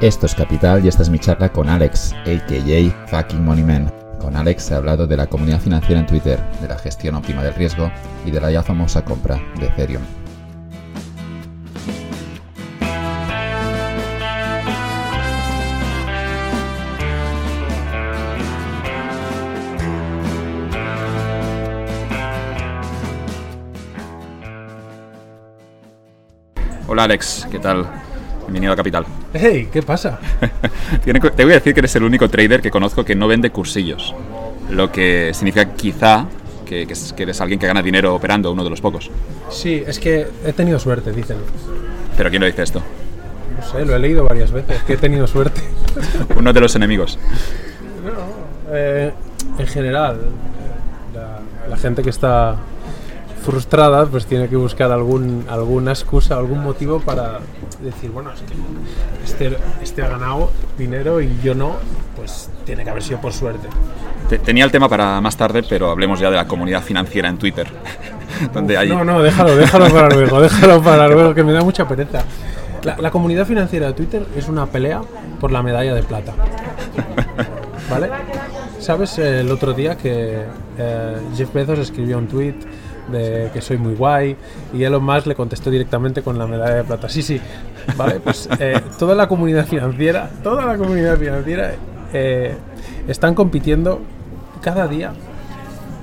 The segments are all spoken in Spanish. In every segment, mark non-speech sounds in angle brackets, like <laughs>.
Esto es Capital y esta es mi charla con Alex, a.k.a. Fucking Money Man. Con Alex he hablado de la comunidad financiera en Twitter, de la gestión óptima del riesgo y de la ya famosa compra de Ethereum. Hola Alex, ¿qué tal? Bienvenido a Capital. Hey, ¿qué pasa? <laughs> Te voy a decir que eres el único trader que conozco que no vende cursillos, lo que significa quizá que, eres alguien que gana dinero operando, uno de los pocos. Sí, es que he tenido suerte, dicen. ¿Pero quién lo dice esto? No sé, lo he leído varias veces, que he tenido suerte. <laughs> uno de los enemigos. No, eh, en general, la gente que está frustrada, pues tiene que buscar algún, alguna excusa, algún motivo para decir, bueno, es que este, este ha ganado dinero y yo no, pues tiene que haber sido por suerte. Tenía el tema para más tarde, pero hablemos ya de la comunidad financiera en Twitter. <laughs> donde hay... No, no, déjalo, déjalo para luego, déjalo para luego, que me da mucha pereza. La, comunidad financiera de Twitter es una pelea por la medalla de plata. ¿Vale? ¿Sabes el otro día que eh, Jeff Bezos escribió un tweet de que soy muy guay y Elon Musk le contestó directamente con la medalla de plata. Sí, sí, vale, pues <laughs> eh, toda la comunidad financiera, toda la comunidad financiera eh, están compitiendo cada día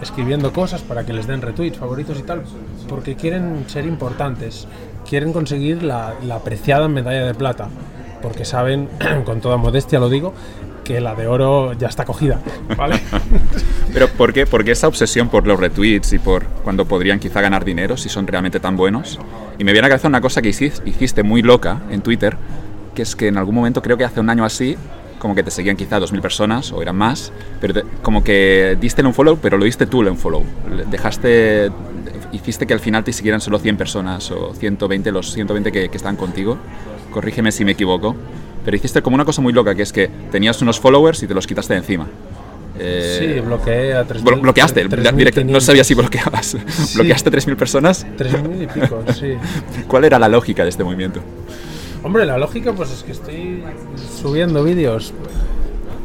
escribiendo cosas para que les den retweets, favoritos y tal, porque quieren ser importantes, quieren conseguir la, la apreciada medalla de plata, porque saben, <clears throat> con toda modestia lo digo, que la de oro ya está cogida, ¿vale? <laughs> Pero ¿por qué? Porque esa obsesión por los retweets y por cuando podrían quizá ganar dinero si son realmente tan buenos. Y me viene a cabeza una cosa que hiciste muy loca en Twitter, que es que en algún momento, creo que hace un año así, como que te seguían quizá 2.000 personas o eran más, pero como que diste un follow, pero lo diste tú el follow. Dejaste, hiciste que al final te siguieran solo 100 personas o 120, los 120 que, que están contigo. Corrígeme si me equivoco pero hiciste como una cosa muy loca, que es que tenías unos followers y te los quitaste de encima. Eh, sí, bloqueé a 3.000. bloqueaste, 3, no sabía si bloqueabas. <laughs> ¿Bloqueaste 3.000 personas? 3.000 y pico, <laughs> sí. ¿Cuál era la lógica de este movimiento? Hombre, la lógica pues es que estoy subiendo vídeos.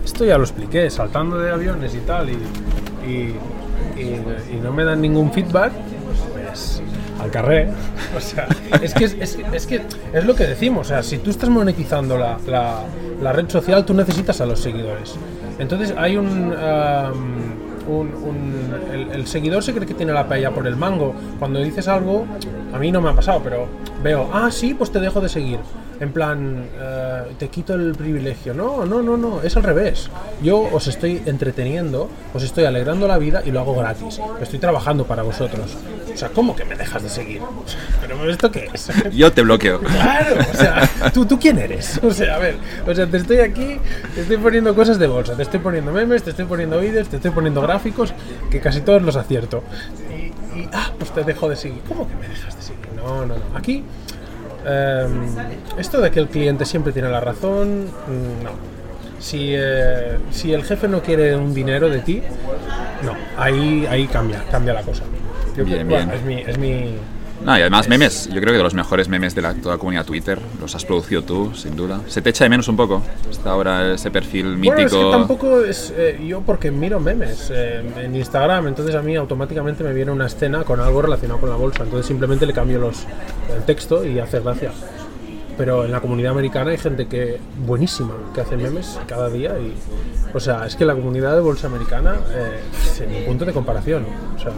Esto ya lo expliqué, saltando de aviones y tal, y, y, y no me dan ningún feedback al carré. O sea, es que es, que es lo que decimos. O sea, si tú estás monetizando la, la, red social, tú necesitas a los seguidores. Entonces hay un... un, el, seguidor se cree que tiene la paella por el mango. Cuando dices algo, a mí no me ha pasado, pero veo, ah, sí, pues te dejo de seguir en plan, eh, te quito el privilegio. No, no, no, no, es al revés. Yo os estoy entreteniendo, os estoy alegrando la vida y lo hago gratis. Estoy trabajando para vosotros. O sea, ¿cómo que me dejas de seguir? <laughs> ¿Pero esto qué es? <laughs> Yo te bloqueo. Claro, o sea, ¿tú, ¿tú quién eres? <laughs> O sea, a ver, o sea, te estoy aquí, te estoy poniendo cosas de bolsa, te estoy poniendo memes, te estoy poniendo vídeos, te estoy poniendo gráficos, que casi todos los acierto. Y, ah, pues te dejo de seguir. ¿Cómo que me dejas de seguir? No, no, no. Aquí Em, esto de que el cliente siempre tiene la razón, mm, no. Si, eh, si el jefe no quiere un dinero de ti, no. Ahí, ahí cambia, cambia la cosa. bien, bien. Es, mi, es mi, no, y además memes, yo creo que de los mejores memes de la, toda la comunidad Twitter, los has producido tú, sin duda. Se te echa de menos un poco, está ahora ese perfil mítico. Bueno, es que tampoco es eh, yo porque miro memes eh, en Instagram, entonces a mí automáticamente me viene una escena con algo relacionado con la bolsa, entonces simplemente le cambio los, el texto y hace gracia. Pero en la comunidad americana hay gente que buenísima, que hace memes cada día y... O sea, es que la comunidad de bolsa americana, eh, sin un punto de comparación. O sea,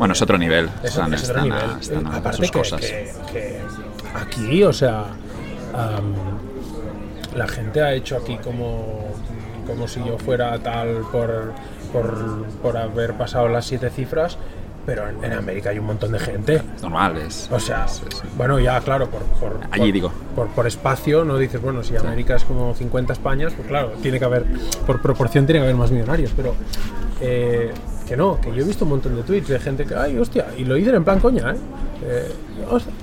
bueno, es otro nivel. están, A, sus cosas. Que, aquí, o sea, la gente ha hecho aquí como, como si yo fuera tal por, por, haber pasado las siete cifras. Pero en, América hay un montón de gente. Normales. O sea, bueno, ya, claro, por, por, Allí digo. Por, por, espacio, no dices, bueno, si América es como 50 Españas, pues claro, tiene que haber, por proporción, tiene que haber más millonarios. Pero eh, que no, que yo he visto un montón de tweets de gente que, ay, hostia, y lo dicen en plan coña, ¿eh? eh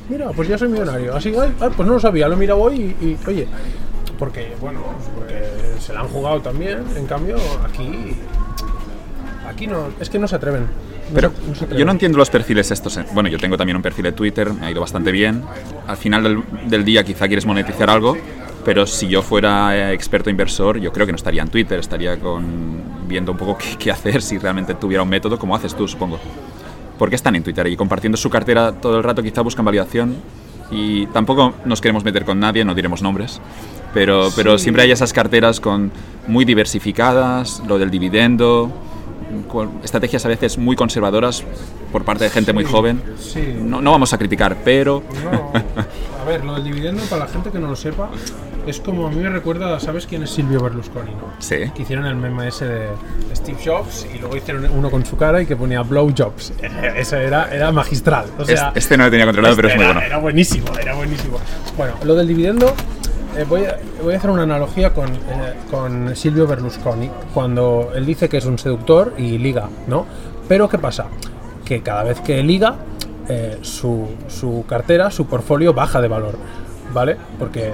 mira, pues ya soy millonario. Así, ay, pues no lo sabía, lo he mirado hoy y, oye, porque, bueno, porque se la han jugado también, en cambio, aquí, aquí no, es que no se atreven. Pero yo no entiendo los perfiles estos. Eh. Bueno, yo tengo también un perfil de Twitter, me ha ido bastante bien. Al final del, del día quizá quieres monetizar algo, Pero si yo fuera eh, experto inversor, yo creo que no estaría en Twitter, estaría con, viendo un poco qué, qué hacer si realmente tuviera un método, como haces tú, supongo. Porque están en Twitter y compartiendo su cartera todo el rato, quizá buscan validación. Y tampoco nos queremos meter con nadie, no diremos nombres, pero, pero siempre hay esas carteras con muy diversificadas, lo del dividendo, con estrategias a veces muy conservadoras por parte de gente muy Sí, joven. sí. No, no vamos a criticar, pero No, a ver, lo del dividendo, para la gente que no lo sepa, es como a mí me recuerda, ¿sabes quién es Silvio Berlusconi? No? sí. Que hicieron el meme ese de Steve Jobs y luego hicieron uno con su cara y que ponía Blow Jobs. <laughs> Ese era, era magistral. O sea, este, este no lo tenía controlado, pero es muy era, bueno. Era buenísimo, era buenísimo. Bueno, lo del dividendo, eh, voy, a, voy a hacer una analogía con, eh, con Silvio Berlusconi, cuando él dice que es un seductor y liga, ¿no? Pero ¿qué pasa? Que cada vez que liga, eh, su, su cartera, su portfolio baja de valor, ¿vale? Porque,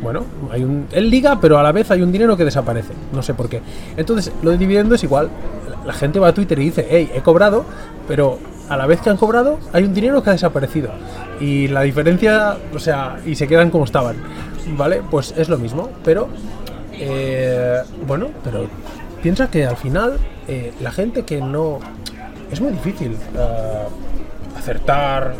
bueno, hay un, él liga, pero a la vez hay un dinero que desaparece, no sé por qué. Entonces, lo de dividendo es igual. La- gente va a Twitter y dice, hey, he cobrado, pero a la vez que han cobrado, hay un dinero que ha desaparecido. Y la diferencia, o sea, y se quedan como estaban. ¿Vale? Pues es lo mismo, pero. eh, bueno, pero piensa que al final eh, la gente que no. Es muy difícil eh, acertar.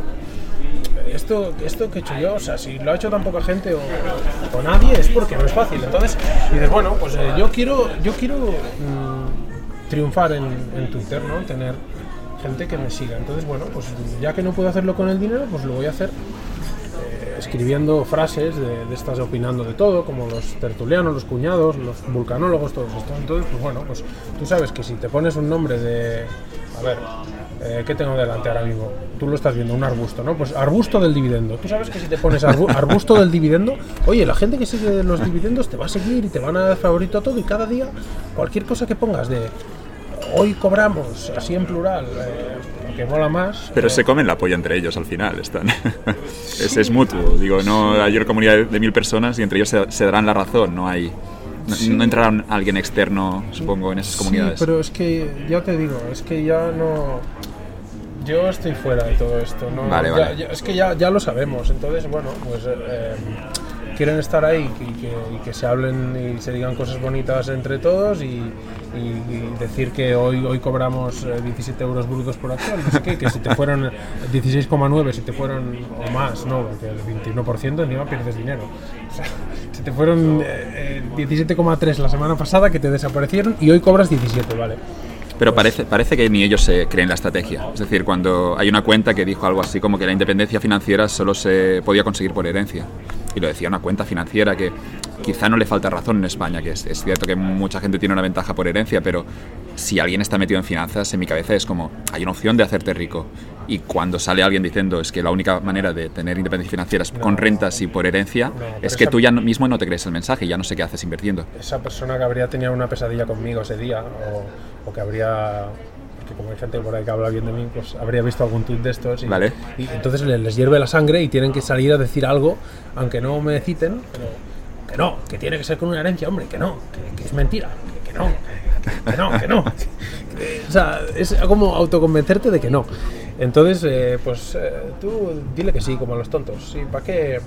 Esto, esto que he hecho yo, o sea, si lo ha hecho tan poca gente o, nadie, es porque no es fácil. Entonces, dices, bueno, pues eh, yo quiero, yo quiero mm, triunfar en, en Twitter, ¿no? Tener gente que me siga. Entonces, bueno, pues ya que no puedo hacerlo con el dinero, pues lo voy a hacer eh, escribiendo frases de, de estas opinando de todo, como los tertulianos, los cuñados, los vulcanólogos, todos estos. Entonces, pues bueno, pues tú sabes que si te pones un nombre de. A ver, eh, ¿qué tengo delante ahora mismo? Tú lo estás viendo, un arbusto, ¿no? Pues arbusto del dividendo. Tú sabes que si te pones arbu- arbusto del dividendo, oye, la gente que sigue los dividendos te va a seguir y te van a dar favorito a todo y cada día cualquier cosa que pongas de hoy cobramos, así en plural, eh, que mola más. Pero eh, se comen la polla entre ellos al final, están. <laughs> es, es mutuo, digo, no hay una comunidad de- de mil personas y entre ellos se, se darán la razón, no hay. No, no entrará alguien externo, supongo, en esas comunidades. Sí, pero es que ya te digo, es que ya no. Yo estoy fuera de todo esto, ¿no? Vale, Ya- vale. ya- es que ya, ya lo sabemos, entonces, bueno, pues eh, eh, quieren estar ahí y que, y que se hablen y se digan cosas bonitas entre todos y, y- decir que hoy, hoy cobramos eh, 17 euros brutos por acción, no sé qué, que si te fueron 16,9, si te fueron o más, no, porque el 21% encima pierdes dinero. Si te fueron eh, eh, 17,3 la semana pasada que te desaparecieron y hoy cobras 17, ¿vale? Pero parece, parece que ni ellos se creen la estrategia. Es decir, cuando hay una cuenta que dijo algo así como que la independencia financiera solo se podía conseguir por herencia. Y lo decía una cuenta financiera que quizá no le falta razón en España, que es, es cierto que mucha gente tiene una ventaja por herencia, pero si alguien está metido en finanzas, en mi cabeza es como, hay una opción de hacerte rico. Y cuando sale alguien diciendo es que la única manera de tener independencia financiera es con rentas y por herencia, pero es que esa- tú ya no- mismo no te crees el mensaje ya no sé qué haces invirtiendo. esa persona que habría tenido una pesadilla conmigo ese día o, o que habría porque como hay gente por ahí que habla bien de mí pues habría visto algún tuit de estos y, Vale. y entonces les, les hierve la sangre y tienen que salir a decir algo aunque no me citen pero que no que tiene que ser con una herencia hombre que no que, es mentira que, no que no que no <laughs> o sea es como autoconvencerte de que no. Entonces eh, pues eh, tú dile que sí como a los tontos. Sí para qué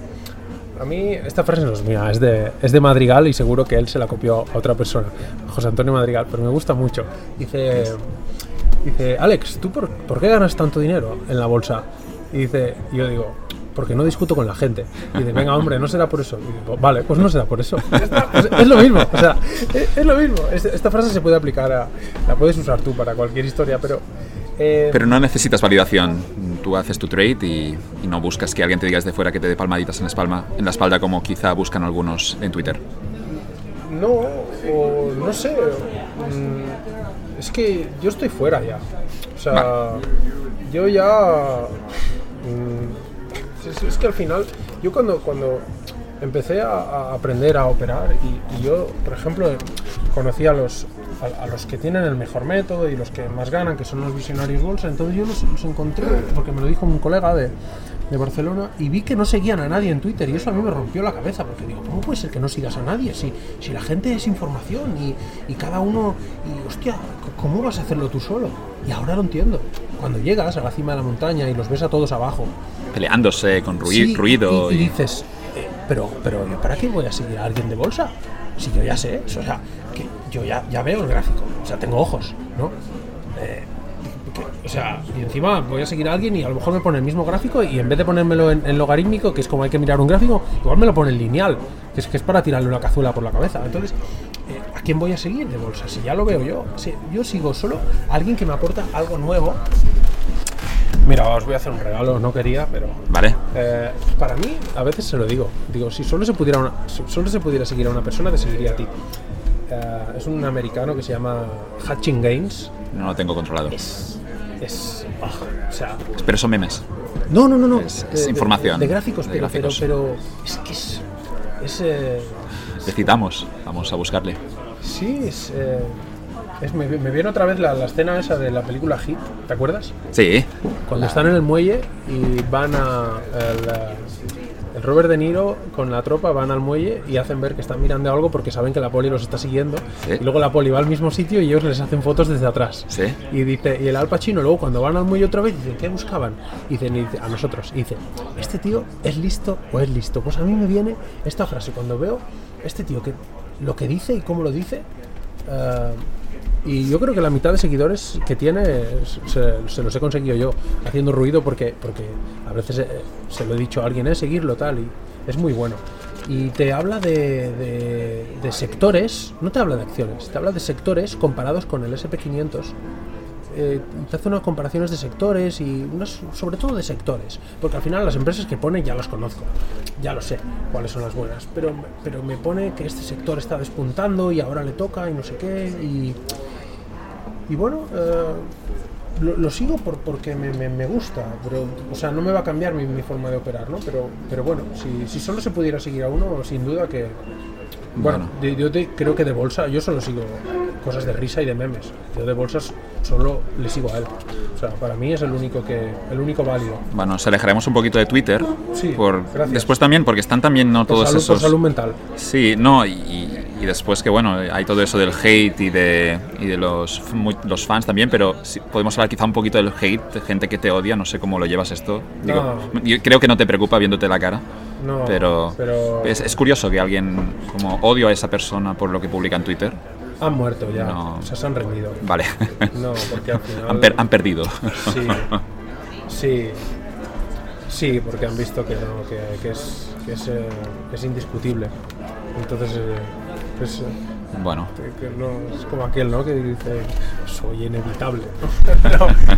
a mí esta frase no es mía, es de, es de Madrigal y seguro que él se la copió a otra persona, José Antonio Madrigal, pero me gusta mucho. Dice, dice Alex, ¿tú por, por qué ganas tanto dinero en la bolsa? Y dice, yo digo, porque no discuto con la gente. Y dice, venga hombre, no será por eso. Y digo, vale, pues no será por eso. Pues es lo mismo, o sea, es, es lo mismo. Es- esta frase se puede aplicar a, la puedes usar tú para cualquier historia, pero... eh, Pero no necesitas validación. Tú haces tu trade y, y no buscas que alguien te diga desde fuera que te dé palmaditas en la, espalda, en la espalda como quizá buscan algunos en Twitter. No, o no sé. mm, Es que yo estoy fuera ya. O sea, yo ya. mm, Es, que al final, yo cuando, cuando empecé a, aprender a operar, y, yo, por ejemplo, conocí a los, a los que tienen el mejor método y los que más ganan, que son los visionarios bolsa, entonces yo los, los encontré, porque me lo dijo un colega de, de Barcelona, y vi que no seguían a nadie en Twitter, y eso a mí me rompió la cabeza, porque digo, ¿cómo puede ser que no sigas a nadie? Si, si la gente es información y, y cada uno, y hostia, ¿cómo vas a hacerlo tú solo? Y ahora lo entiendo. Cuando llegas a la cima de la montaña y los ves a todos abajo, Peleándose con rui- Sí, ruido. y, dices, eh, pero, pero ¿yo ¿para qué voy a seguir a alguien de bolsa? Si yo ya sé eso, o sea, que yo ya, ya veo el gráfico, o sea, tengo ojos, ¿no? Eh, o sea, y encima voy a seguir a alguien y a lo mejor me pone el mismo gráfico y en vez de ponérmelo en, en logarítmico, que es como hay que mirar un gráfico, igual me lo pone en lineal, que es que es para tirarle una cazuela por la cabeza. Entonces, eh, ¿a quién voy a seguir de bolsa? Si ya lo veo yo, si yo sigo solo a alguien que me aporta algo nuevo. Mira, os voy a hacer un regalo, no quería, pero Vale. eh, para mí, a veces se lo digo. Digo, si solo se pudiera, una- si solo se pudiera seguir a una persona, te seguiría a ti. Eh, es un americano que se llama Hatching Games. No lo tengo controlado. Es. Es o sea. Pero son memes. No, no, no, no. Es- es información, De, gráficos, de pero, gráficos. pero, pero. Es que es. es eh. Vamos a buscarle. sí, es. eh, es- me, me viene otra vez la, la escena esa de la película Hit, ¿te acuerdas? Sí. Cuando están en el muelle y van a. El, eh, el Robert De Niro con la tropa van al muelle y hacen ver que están mirando algo porque saben que la poli los está siguiendo. Sí. Y luego la poli va al mismo sitio y ellos les hacen fotos desde atrás. Sí. Y dice, y el Al Pacino luego cuando van al muelle otra vez dicen, ¿qué buscaban? Y dicen, y dice, a nosotros. Y dice, ¿este tío es listo o es listo? Pues a mí me viene esta frase cuando veo este tío que lo que dice y cómo lo dice. eh, y yo creo que la mitad de seguidores que tiene se, se los he conseguido yo haciendo ruido porque, porque a veces eh, se lo he dicho a alguien, es seguirlo tal, y es muy bueno. Y te habla de, de- de sectores, no te habla de acciones, te habla de sectores comparados con el SP500. eh, te hace unas comparaciones de sectores y unas, sobre todo de sectores, porque al final las empresas que pone ya las conozco, ya lo sé cuáles son las buenas, pero, pero me pone que este sector está despuntando y ahora le toca y no sé qué, y, y bueno, eh, lo, lo sigo por, porque me, me- me gusta, pero, o sea, no me va a cambiar mi, mi forma de operar, ¿no? Pero, pero bueno, si, si solo se pudiera seguir a uno, sin duda que... Bueno, de- yo te- creo que de bolsa, yo solo sigo cosas de risa y de memes. Yo de bolsas solo le sigo a él. O sea, para mí es el único que el único válido. Bueno, nos alejaremos un poquito de Twitter. Sí, por, gracias. Después también, porque están también no Por todos salud, por esos. salud mental. Sí, no, y, y después que bueno, hay todo eso del hate y de, y de los, los fans también, pero sí, podemos hablar quizá un poquito del hate, de gente que te odia, no sé cómo lo llevas esto. Digo, yo creo que no te preocupa viéndote la cara, No, pero, pero- Es, es curioso que alguien como odio a esa persona por lo que publica en Twitter. Han muerto ya. No. O sea, se han rendido. Vale, No, porque al final. <laughs> han, per- han perdido. Sí. <laughs> Sí. Sí, porque han visto que no, que, que es, que es, eh, es indiscutible. Entonces, eh, pues, eh, bueno, que- que no, es como aquel, ¿no? Que dice, soy inevitable.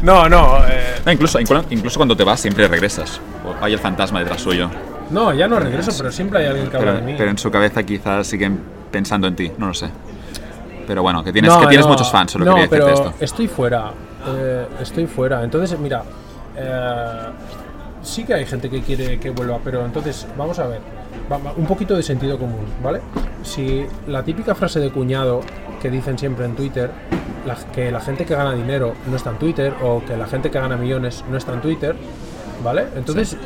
no, <laughs> no, eh, No, incluso, inclu- incluso cuando te vas siempre regresas. Hay el fantasma detrás suyo. no, ya no regreso, pero siempre hay alguien que habla Pero, de mí. pero en su cabeza quizás siguen pensando en ti, no lo sé. Pero bueno, que tienes, No, que tienes no, muchos fans, solo no, quería decirte pero esto. estoy fuera. eh, estoy fuera. Entonces, mira, eh, sí que hay gente que quiere que vuelva, pero entonces, vamos a ver. un poquito de sentido común, ¿vale? Si la típica frase de cuñado que dicen siempre en Twitter, la- que la gente que gana dinero no está en Twitter, o que la gente que gana millones no está en Twitter, ¿vale? Entonces,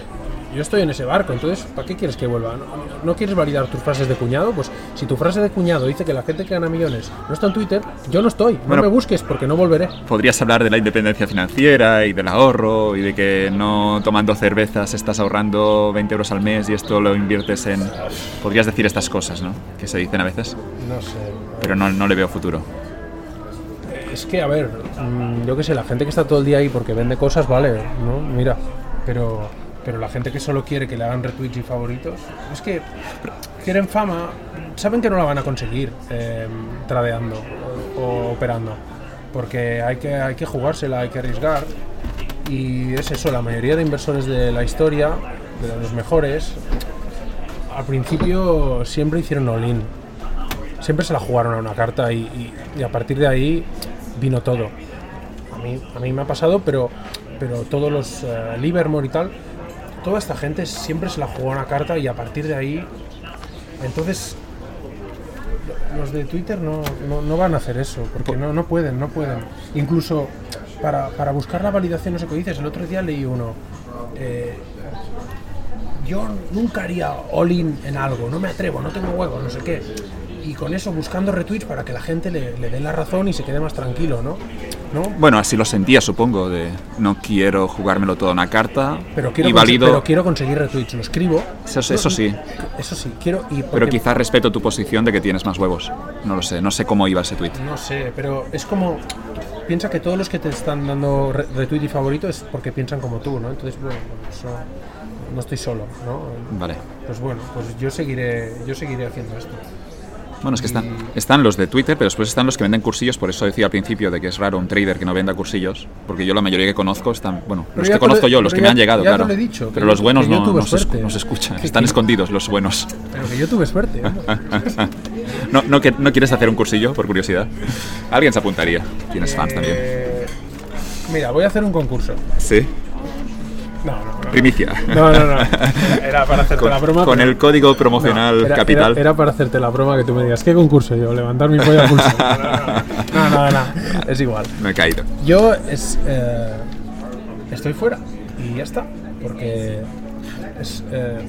yo estoy en ese barco, entonces, ¿para qué quieres que vuelva? ¿No, no quieres validar tus frases de cuñado? Pues si tu frase de cuñado dice que la gente que gana millones no está en Twitter, yo no estoy. No Bueno. me busques porque no volveré. Podrías hablar de la independencia financiera y del ahorro y de que no tomando cervezas estás ahorrando 20 euros al mes y esto lo inviertes en... Podrías decir estas cosas, ¿no? Que se dicen a veces, No sé. pero no, no le veo futuro. Es que, a ver, mm, yo qué sé, la gente que está todo el día ahí porque vende cosas, vale, ¿no? Mira, pero, pero la gente que solo quiere que le hagan retweets y favoritos, es que quieren fama, saben que no la van a conseguir eh, tradeando o, operando, porque hay que, hay que jugársela, hay que arriesgar. Y es eso, la mayoría de inversores de la historia, de los mejores, al principio siempre hicieron all-in. Siempre se la jugaron a una carta y, y- y a partir de ahí vino todo. A mí, a mí me ha pasado, pero, pero todos los eh, Livermore y tal, toda esta gente siempre se la jugó a una carta y a partir de ahí. Entonces, lo- los de Twitter no, no- no van a hacer eso, porque no, no pueden, no pueden. Incluso para, para buscar la validación, no sé qué dices, el otro día leí uno. eh, yo nunca haría all-in en algo, no me atrevo, no tengo huevo, no sé qué. y con eso buscando retweets para que la gente le, le dé la razón y se quede más tranquilo, ¿no? ¿No? Bueno, así lo sentía, supongo, de no quiero jugármelo todo a una carta Pero quiero, y valido... pero quiero conseguir retweets, lo escribo. Eso, eso sí, Eso sí, quiero y pero quizás respeto tu posición de que tienes más huevos. No lo sé, no sé cómo iba ese tweet. No sé, pero es como. Piensa que todos los que te están dando re- retweet y favorito es porque piensan como tú, ¿no? Entonces, bueno, eso, no estoy solo, ¿no? Vale. Pues bueno, pues yo seguiré, yo seguiré haciendo esto. Bueno, es que están, están los de Twitter, pero después están los que venden cursillos, por eso decía al principio de que es raro un trader que no venda cursillos, porque yo la mayoría que conozco están, bueno, Pero los que conozco yo, los que ya- me han llegado, claro. lo he dicho, pero los buenos no, no se, no escuchan, <laughs> están que- escondidos los buenos. Pero que yo tuve suerte. <laughs> ¿no? No, que- ¿No quieres hacer un cursillo, por curiosidad? Alguien se apuntaría. Tienes fans también. Eh, mira, voy a hacer un concurso. Sí, No, no, no. primicia. No, no, no. <laughs> Era para hacerte Con, la broma. con pero- el código promocional No, era- capital. Era, era para hacerte la broma que tú me digas, ¿qué concurso? Yo, levantar mi polla pulso. <laughs> No, no, no, no, es igual. Me he caído. Yo es, eh, estoy fuera y ya está, porque es, eh,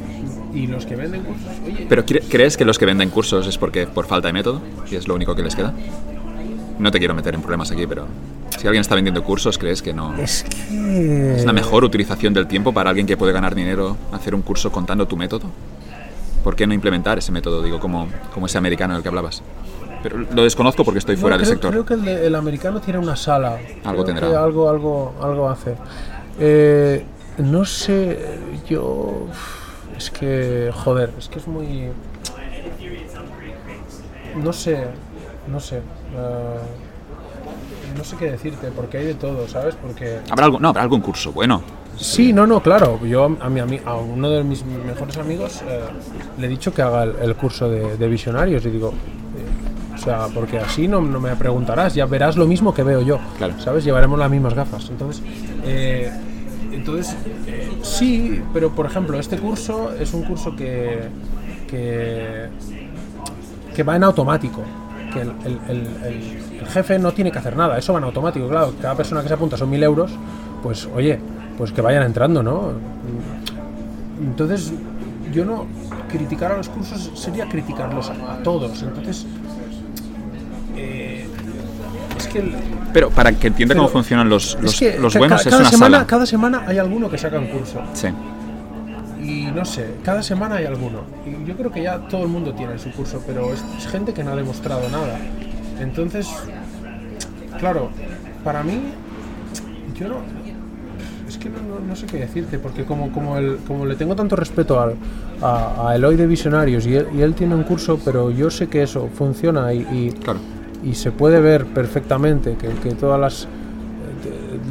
y los que venden cursos, oye, ¿Pero cre- crees que los que venden cursos es porque por falta de método? ¿Y es lo único que les queda? No te quiero meter en problemas aquí, pero si alguien está vendiendo cursos, ¿crees que no es que es la mejor utilización del tiempo para alguien que puede ganar dinero hacer un curso contando tu método? ¿Por qué no implementar ese método, digo, como, como ese americano del que hablabas? Pero lo desconozco porque estoy No, fuera del sector. Creo que el, de- el americano tiene una sala. Algo Creo tendrá. que algo, algo, algo hace. Eh, no sé, yo es que joder, es que es muy no sé, no sé. Eh, no sé qué decirte, porque hay de todo, ¿sabes? Porque ¿Habrá, algo, no, habrá algún curso bueno. Sí, no, no, claro. Yo a, mi, a uno de mis mejores amigos eh, le he dicho que haga el, el curso de, de visionarios y digo, eh, o sea, porque así no, no me preguntarás, ya verás lo mismo que veo yo, Claro. ¿sabes? Llevaremos las mismas gafas. Entonces, eh, entonces eh, sí, pero por ejemplo, este curso es un curso que, que, que va en automático. Que el, el- el- el- el jefe no tiene que hacer nada, eso va en automático, claro. Cada persona que se apunta son mil euros, pues oye, pues que vayan entrando, ¿no? Entonces, yo no. Criticar a los cursos sería criticarlos a, a todos. Entonces, eh, es que. el- Pero para que entienda cómo funcionan los, es los, que los ca- buenos es cada una semana, sala. Cada semana hay alguno que saca un curso. Sí. No sé, cada semana hay alguno. Y yo creo que ya todo el mundo tiene su curso, pero es, es gente que no ha demostrado nada. Entonces, claro, para mí, yo no. Es que no, no- no sé qué decirte, porque como, como, el, como le tengo tanto respeto al, a, a Eloy de Visionarios y él, y él tiene un curso, pero yo sé que eso funciona y, y, Claro. y se puede ver perfectamente que, que todas las,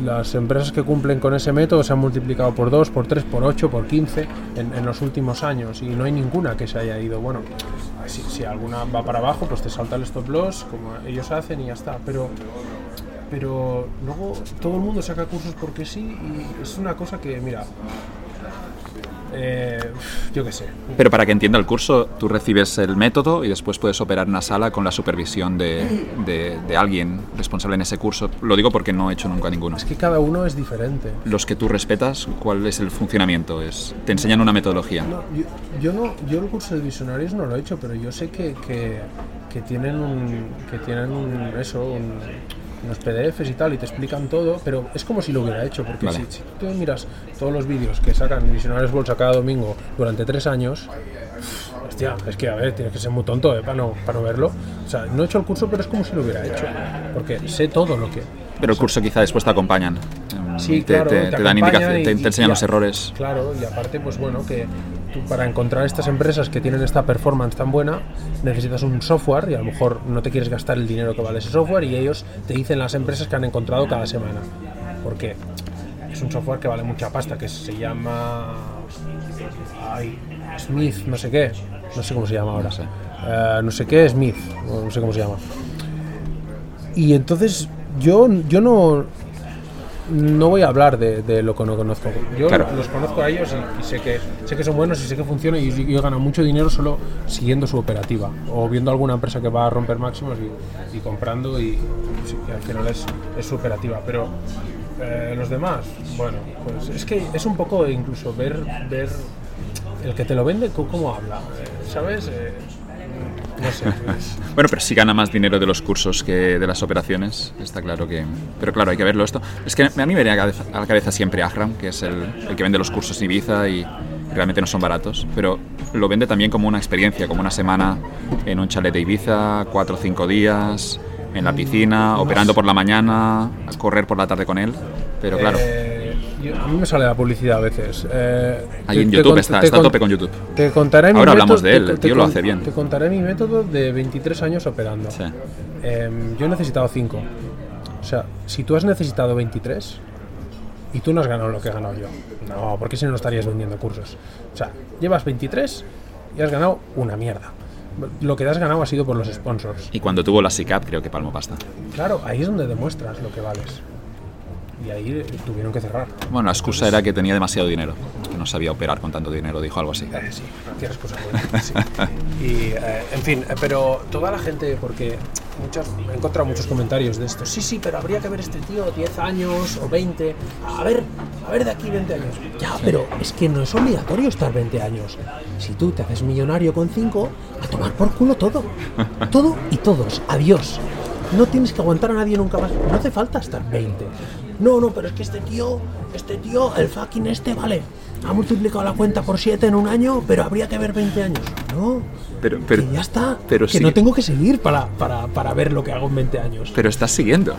las empresas que cumplen con ese método se han multiplicado por 2, por 3, por 8, por 15 en, los últimos años y no hay ninguna que se haya ido. Bueno, si, si alguna va para abajo, pues te salta el stop loss, como ellos hacen y ya está. Pero, pero luego todo el mundo saca cursos porque sí y es una cosa que, mira, eh, yo qué sé. Pero para que entienda el curso, tú recibes el método y después puedes operar una sala con la supervisión de, de- de alguien responsable en ese curso. Lo digo porque no he hecho nunca ninguno. Es que cada uno es diferente. Los que tú respetas, ¿cuál es el funcionamiento? Es, te enseñan una metodología. No, yo, yo no, yo el curso de visionarios no lo he hecho, pero yo sé que, que, que tienen un, que tienen un, eso, un- unos PDFs y tal, y te explican todo, pero es como si lo hubiera hecho, porque Vale. si, si tú miras todos los vídeos que sacan Visionarios Bolsa cada domingo durante tres años, hostia, es que a ver, tienes que ser muy tonto eh, para, no, para no verlo. O sea, no he hecho el curso, pero es como si lo hubiera hecho, porque sé todo lo que, Pero el curso quizá después te acompañan. Sí, te, claro, te- te te dan indicaciones, te, enseñan y los errores. Claro, y aparte, pues bueno, que tú para encontrar estas empresas que tienen esta performance tan buena, necesitas un software y a lo mejor no te quieres gastar el dinero que vale ese software y ellos te dicen las empresas que han encontrado cada semana. Porque es un software que vale mucha pasta, que se llama... ay, Smith, no sé qué, no sé cómo se llama ahora. No sé. Eh, no sé qué, Smith, no sé cómo se llama. Y entonces yo, yo no, no voy a hablar de, de lo que no conozco. Yo Claro. los conozco a ellos y, y sé, que, sé que son buenos y sé que funcionan y, y ganan mucho dinero solo siguiendo su operativa o viendo alguna empresa que va a romper máximos y, y comprando y, que al final es, es su operativa. Pero eh, los demás, bueno, pues es que es un poco incluso ver, ver el que te lo vende cómo, habla, ¿sabes? Eh, no sé. es- <laughs> Bueno, pero sí gana más dinero de los cursos que de las operaciones, está claro que... Pero claro, hay que verlo esto. Es que a mí me viene a la cabeza, a la cabeza siempre Ahram, que es el, el que vende los cursos en Ibiza y realmente no son baratos, pero lo vende también como una experiencia, como una semana en un chalet de Ibiza, cuatro o cinco días, en la piscina, operando por la mañana, a correr por la tarde con él. Pero claro, Eh, yo- a mí me sale la publicidad a veces. Eh, ahí te- en te YouTube con- está, te está a tope con YouTube. Te contaré mi Ahora hablamos método- de él, te- el te tío lo hace bien. Te contaré mi método de 23 años operando. Sí. Em, yo he necesitado 5. O sea, si tú has necesitado 23 y tú no has ganado lo que he ganado yo, no, porque si no no estarías vendiendo cursos. O sea, llevas 23 y has ganado una mierda. Lo que te has ganado ha sido por los sponsors. Y cuando tuvo la SICAP creo que palmo pasta. Claro, ahí es donde demuestras lo que vales. Y ahí eh, tuvieron que cerrar. Bueno, la excusa era que tenía demasiado dinero, que no sabía operar con tanto dinero, dijo algo así. Eh, sí, tienes cosas buenas. sí. <laughs> Y, eh, en fin, eh, pero toda la gente, porque muchas, he encontrado muchos comentarios de esto. Sí, sí, pero habría que ver este tío 10 años o 20. A ver, a ver de aquí 20 años. Ya, pero es que no es obligatorio estar 20 años. Si tú te haces millonario con 5, a tomar por culo todo. Todo y todos. Adiós. No tienes que aguantar a nadie nunca más. No hace falta estar 20. No, no, pero es que este tío, este tío, el fucking este, vale. Ha multiplicado la cuenta por 7 en un año, pero habría que ver 20 años. No. Pero, pero, que ya está. pero que sí. no tengo que seguir para, para, para ver lo que hago en 20 años. pero estás siguiendo.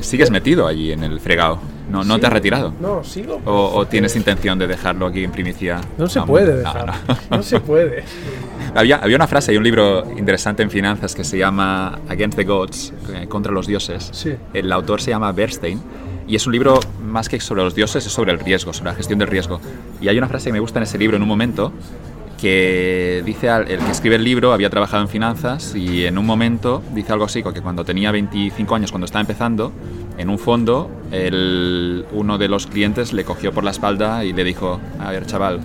Sigues metido allí en el fregado. No, no te has retirado. No, sigo. O, o tienes intención de dejarlo aquí en primicia? No se No, puede dejar. no. No se puede. <laughs> Había, había una frase, hay un libro interesante en finanzas que se llama Against the Gods, eh, contra los dioses. Sí. El autor se llama Bernstein y es un libro más que sobre los dioses, es sobre el riesgo, sobre la gestión del riesgo. Y hay una frase que me gusta en ese libro en un momento que dice, el que escribe el libro había trabajado en finanzas y en un momento dice algo así, que cuando tenía 25 años, cuando estaba empezando, en un fondo, uno de los clientes le cogió por la espalda y le dijo, a ver chaval,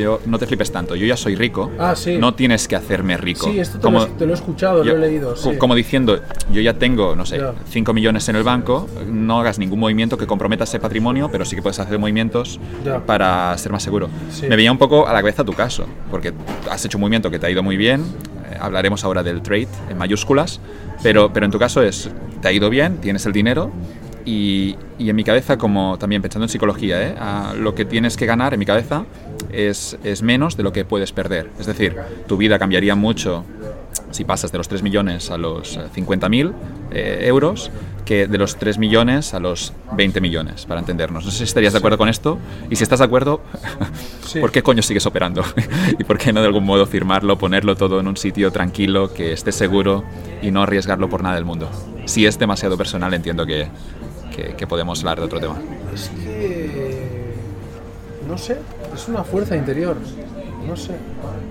yo no te flipes tanto, yo ya soy rico, Ah, sí. no tienes que hacerme rico. Sí, esto te, Como- lo, te lo he escuchado, yo- lo he leído. sí. Como diciendo, yo ya tengo, no sé, Ya. 5 millones en el banco, no hagas ningún movimiento que comprometa ese patrimonio, pero sí que puedes hacer movimientos Ya. para ser más seguro. Sí. Me veía un poco a la cabeza tu caso, porque has hecho un movimiento que te ha ido muy bien, eh, hablaremos ahora del trade en mayúsculas, pero, pero en tu caso es, te ha ido bien, tienes el dinero. Y, y en mi cabeza, como también pensando en psicología, ¿eh? Ah, lo que tienes que ganar en mi cabeza es, es menos de lo que puedes perder. Es decir, tu vida cambiaría mucho si pasas de los 3 millones a los eh, 50.000 eh, euros que de los 3 millones a los 20 millones, para entendernos. No sé si estarías de acuerdo con esto y si estás de acuerdo, <laughs> Sí. ¿por qué coño sigues operando? <laughs> ¿Y por qué no de algún modo firmarlo, ponerlo todo en un sitio tranquilo, que esté seguro y no arriesgarlo por nada del mundo? Si es demasiado personal, entiendo que, que, que podemos hablar de otro tema. Es que. No sé, es una fuerza interior. No sé.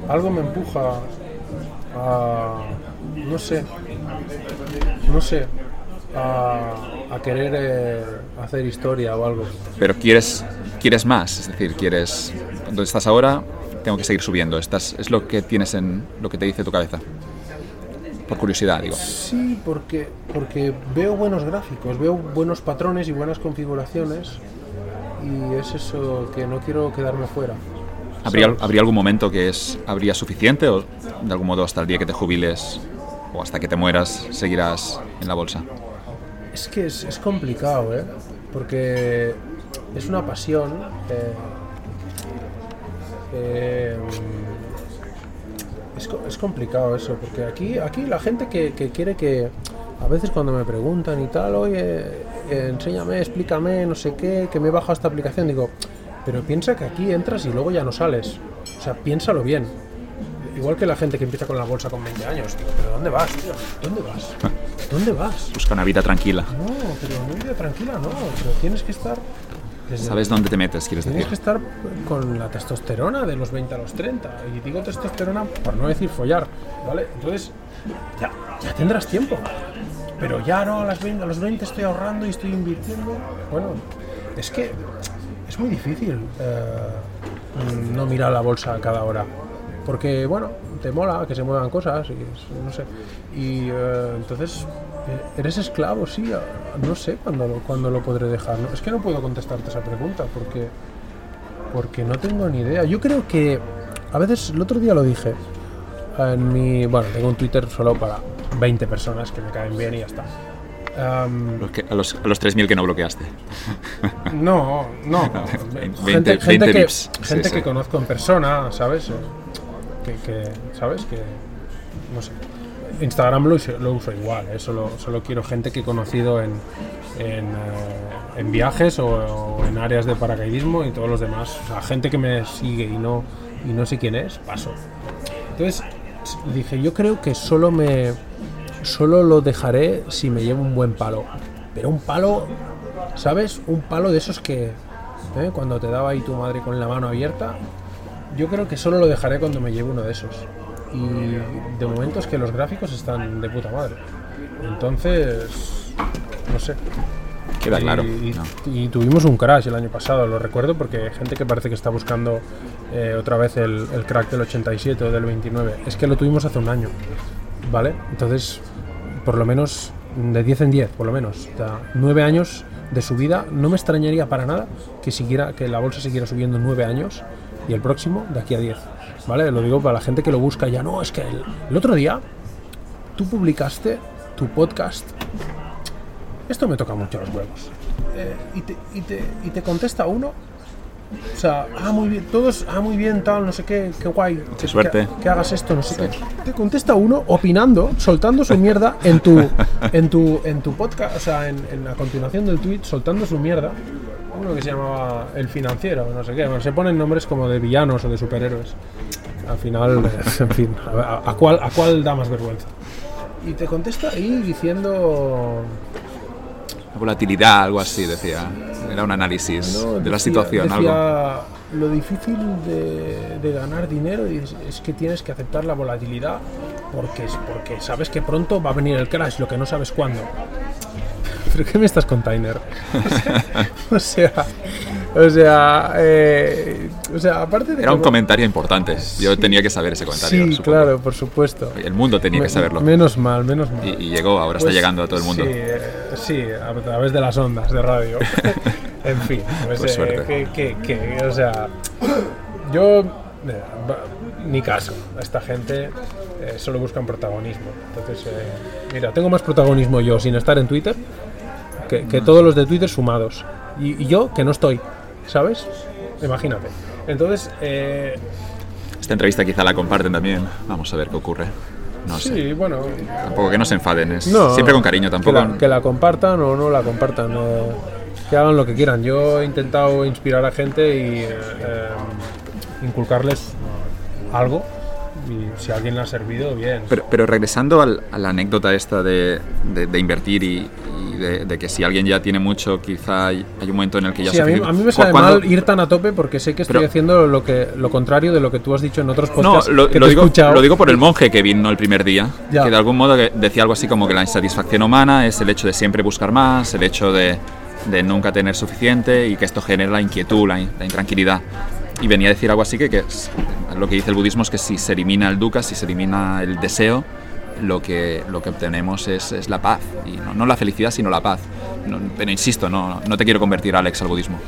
Algo me empuja a. No sé. No sé. A, a querer eh, hacer historia o algo. Pero quieres, quieres más, es decir, quieres... Donde estás ahora, tengo que seguir subiendo. Estás, es lo que tienes en lo que te dice tu cabeza. Por curiosidad, digo. Sí, porque, porque veo buenos gráficos, veo buenos patrones y buenas configuraciones. Y es eso que no quiero quedarme fuera. ¿Habría. ¿Habría algún momento que es, habría suficiente o de algún modo hasta el día que te jubiles o hasta que te mueras seguirás en la bolsa? Es que es, es complicado, ¿eh? Porque es una pasión. eh, eh, es, co- es complicado eso, porque aquí, aquí la gente que, que quiere que. A veces cuando me preguntan y tal, oye, eh, enséñame, explícame, no sé qué, que me he bajado esta aplicación, digo, pero piensa que aquí entras y luego ya no sales. O sea, piénsalo bien. Igual que la gente que empieza con la bolsa con 20 años, digo, pero ¿dónde vas, tío? ¿Dónde vas? ¿Dónde vas? Busca una vida tranquila. No, pero una vida tranquila no, pero tienes que estar... ¿Sabes dónde te metes, quieres Tienes que estar con la testosterona de los 20 a los 30. Y digo testosterona por no decir follar, ¿vale? Entonces, ya, ya tendrás tiempo. Pero ya no, a, las 20, a los 20 estoy ahorrando y estoy invirtiendo. Bueno, es que es muy difícil eh, no mirar la bolsa a cada hora. Porque, bueno, te mola que se muevan cosas y no sé. Y eh, entonces, ¿eres esclavo? Sí, ah, no sé cuándo lo, cuándo lo podré dejar. ¿no? Es que no puedo contestarte esa pregunta porque, porque no tengo ni idea. Yo creo que, a veces, el otro día lo dije, en mi. Bueno, tengo un Twitter solo para 20 personas que me caen bien y ya está. Am, Los que- a los, a los 3.000 que no bloqueaste. <laughs> no, no. <laughs> 20 gente gente 20 que, vips. gente Sí, que sí. conozco en persona, ¿sabes? Eh, Que, que, ¿sabes? Que. No sé. Instagram lo, uso- igual, ¿eh? solo, quiero gente que he conocido en, en, eh, viajes o, en áreas de paracaidismo y todos los demás. O sea, gente que me sigue y no, y no sé quién es, paso. Entonces dije, yo creo que solo me solo lo dejaré si me llevo un buen palo. Pero un palo, ¿sabes? Un palo de esos que ¿eh? cuando te daba ahí tu madre con la mano abierta, yo creo que solo lo dejaré cuando me lleve uno de esos. Y de momento es que los gráficos están de puta madre. Entonces, no sé. Queda claro. Y, ¿no? y tuvimos un crash el año pasado, lo recuerdo porque gente que parece que está buscando eh, otra vez el, el crack del 87 o del 29. Es que lo tuvimos hace un año, ¿vale? Entonces, por lo menos de 10 en 10, por lo menos. O sea, 9 años de subida. No me extrañaría para nada que, siguiera, que la bolsa siguiera subiendo 9 años y el próximo de aquí a 10. ¿Vale? Lo digo para la gente que lo busca ya. No, es que el, el otro día tú publicaste tu podcast esto me toca mucho los huevos. Eh, y, te, y, te, y te contesta uno. O sea, ah, muy bien, todos, ah, muy bien, tal, no sé qué, qué guay. que- suerte. Que, que hagas esto, no sé qué. Te contesta uno opinando, soltando su mierda en tu, <laughs> en tu, en tu podcast, o sea, en, en la continuación del tweet, soltando su mierda. Uno que se llamaba El Financiero, no sé qué. Bueno, se ponen nombres como de villanos o de superhéroes. Al final, <laughs> en fin, a, a cuál, ¿a cuál da más vergüenza? Y te contesta ahí diciendo La volatilidad, algo así, decía. Era un análisis No, de la decía- situación, algo. decía, Lo difícil de, de ganar dinero es, es que tienes que aceptar la volatilidad porque, porque sabes que pronto va a venir el crash, lo que no sabes cuándo. ¿Pero qué me estás con Tyner? <laughs> o sea, o sea, eh, o sea, aparte de Era un que- comentario importante. Yo tenía que saber ese comentario. Sí, supongo. claro, por supuesto. El mundo tenía que Me- saberlo. Menos mal, menos mal. Y, y llegó, ahora está Pues, llegando a todo el mundo. Sí, eh, sí, a través de las ondas de radio. <laughs> en fin, pues, Pues eh, suerte. que, que- que, o sea, yo ni caso. Esta gente eh, solo buscan protagonismo. Entonces, eh, mira, tengo más protagonismo yo sin estar en Twitter que, que todos los de Twitter sumados. Y, y yo que no estoy, ¿sabes? Imagínate. Entonces, eh, Esta entrevista quizá la comparten también. Vamos a ver qué ocurre. No sé. sí, bueno, Tampoco que no se enfaden. Es No, siempre con cariño. Que Tampoco. la, que la compartan o no la compartan. eh, que hagan lo que quieran. Yo he intentado inspirar a gente y eh, eh, inculcarles algo. Y si a alguien le ha servido, bien. Pero, pero regresando al- a la anécdota esta de, de- de invertir y de, de que si alguien ya tiene mucho, quizá hay, hay un momento en el que ya Sí, a mí, a mí me Cu- sabe cuando- mal ir tan a tope porque sé que estoy Pero- haciendo lo que lo contrario de lo que tú has dicho en otros No, podcasts lo, que lo te digo, lo digo por el monje que vino el primer día, Ya. que de algún modo decía algo así como que la insatisfacción humana es el hecho de siempre buscar más, el hecho de, de nunca tener suficiente y que esto genera la inquietud, la, in- la intranquilidad. Y venía a decir algo así que, que es- lo que dice el budismo es que si se elimina el dukkha, si se elimina el deseo, lo que, lo que obtenemos es, es la paz. Y no, no la felicidad, sino la paz. No- pero insisto, no, no te quiero convertir, Alex, al budismo.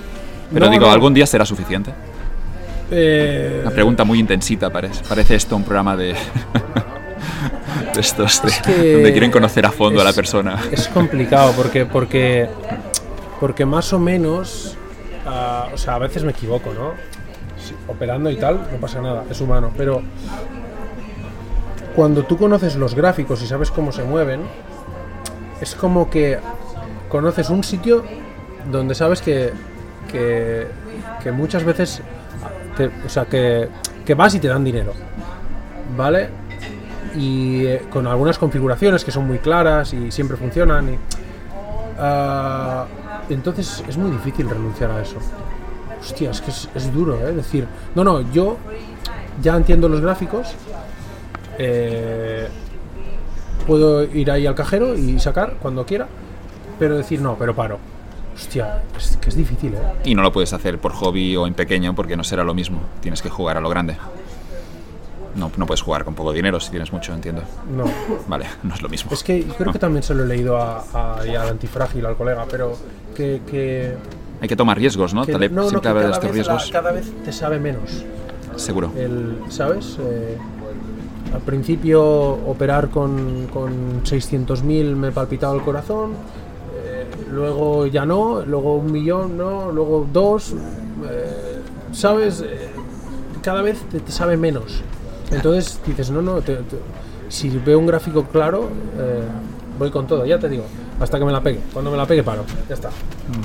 Pero digo. ¿algún día será suficiente? Eh, Una pregunta muy intensita parece. Parece esto un programa de, <laughs> de estos de- Es que donde quieren conocer a fondo a la es- persona. Es complicado porque, porque, porque más o menos, ah, o sea, a veces me equivoco, ¿no? Operando y tal, no pasa nada, es humano, pero cuando tú conoces los gráficos y sabes cómo se mueven, es como que conoces un sitio donde sabes que, que, muchas veces, o sea, que, que vas y te dan dinero, ¿vale? y eh, con algunas configuraciones que son muy claras y siempre funcionan. Y, ah, entonces es muy difícil renunciar a eso. Hostia, es que es, es duro, ¿eh? Decir, no, no, yo ya entiendo los gráficos, eh, puedo ir ahí al cajero y sacar cuando quiera, pero decir, no, pero paro. Hostia, es que es difícil, ¿eh? Y no lo puedes hacer por hobby o en pequeño porque no será lo mismo. Tienes que jugar a lo grande. No, no puedes jugar con poco dinero si tienes mucho, entiendo. No. Vale, <laughs> no es lo mismo. Es que creo que también se lo he leído a, al antifrágil, al colega, pero que, que, Hay que tomar riesgos, ¿no? Taleb no, no, que cada vez la- riesgos. cada vez te sabe menos. Seguro. El, ¿Sabes? Eh, Al principio operar con, con 600.000 me palpitaba el corazón, eh, luego ya no, luego un millón no, luego dos, eh, ¿sabes? Eh, cada vez te, te sabe menos. Entonces dices, no, no, te- te- si veo un gráfico claro, eh, voy con todo, ya te digo, hasta que me la pegue. Cuando me la pegue paro, ya está.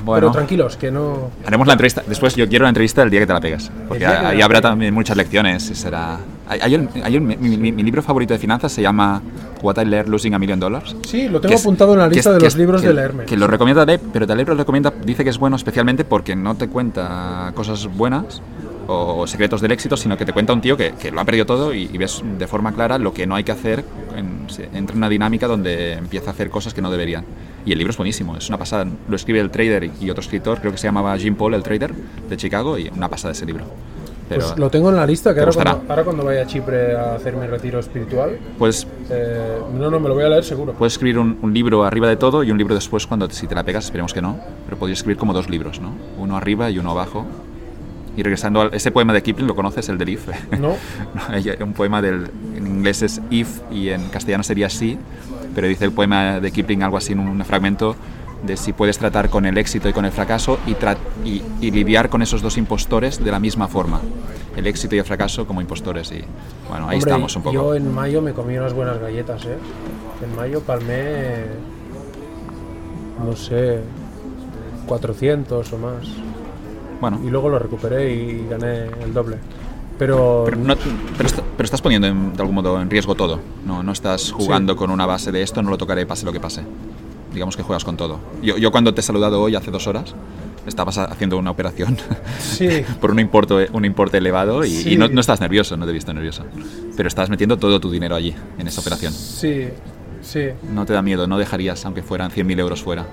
Bueno. Pero tranquilos, que no... Haremos la entrevista. Después yo quiero la entrevista el día que te la pegas. Porque ahí habrá también muchas lecciones. y será... Hay, hay un- hay un- mi, mi- mi libro favorito de finanzas se llama What I Learned Losing a Million Dollars. Sí, lo tengo es- apuntado en la lista es- de los es- libros de leerme. Que lo recomienda Taleb, pero Taleb lo recomienda, dice que es bueno especialmente porque no te cuenta cosas buenas o secretos del éxito, sino que te cuenta un tío que, que lo ha perdido todo y, y ves de forma clara lo que no hay que hacer. En, entra en una dinámica donde empieza a hacer cosas que no deberían. Y el libro es buenísimo, es una pasada. Lo escribe el trader y otro escritor, creo que se llamaba Jim Paul, el trader de Chicago, y una pasada ese libro. Pero, Pues lo tengo en la lista, que ahora cuando, ahora cuando vaya a Chipre a hacer mi retiro espiritual, Puedes, eh, no, no, me lo voy a leer seguro. puedes escribir un, un libro arriba de todo y un libro después cuando si te la pegas, esperemos que no, pero podrías escribir como dos libros, ¿no? Uno arriba y uno abajo. Y regresando a ese poema de Kipling, ¿lo conoces? El del If. <laughs> No. Un poema del, en inglés es If y en castellano sería sí, pero dice el poema de Kipling algo así en un fragmento de si puedes tratar con el éxito y con el fracaso y, y, y lidiar con esos dos impostores de la misma forma. El éxito y el fracaso como impostores. Y bueno, ahí Hombre, estamos un poco. Yo en mayo me comí unas buenas galletas, ¿eh? En mayo palmé, no sé, 400 o más. Bueno, Y luego lo recuperé y gané el doble. Pero, Pero, no- pero estás poniendo en- de algún modo en riesgo todo. No, no estás jugando con una base de esto, no lo tocaré pase lo que pase. Digamos que juegas con todo. Yo, yo cuando te he saludado hoy, hace dos horas, estabas ha- haciendo una operación <laughs> sí, por un importe, un importe elevado y, y Sí. no, no estás nervioso, no te he visto nervioso. Pero estás metiendo todo tu dinero allí, en esa operación. sí, sí. No te da miedo, no dejarías, aunque fueran 100.000 euros fuera.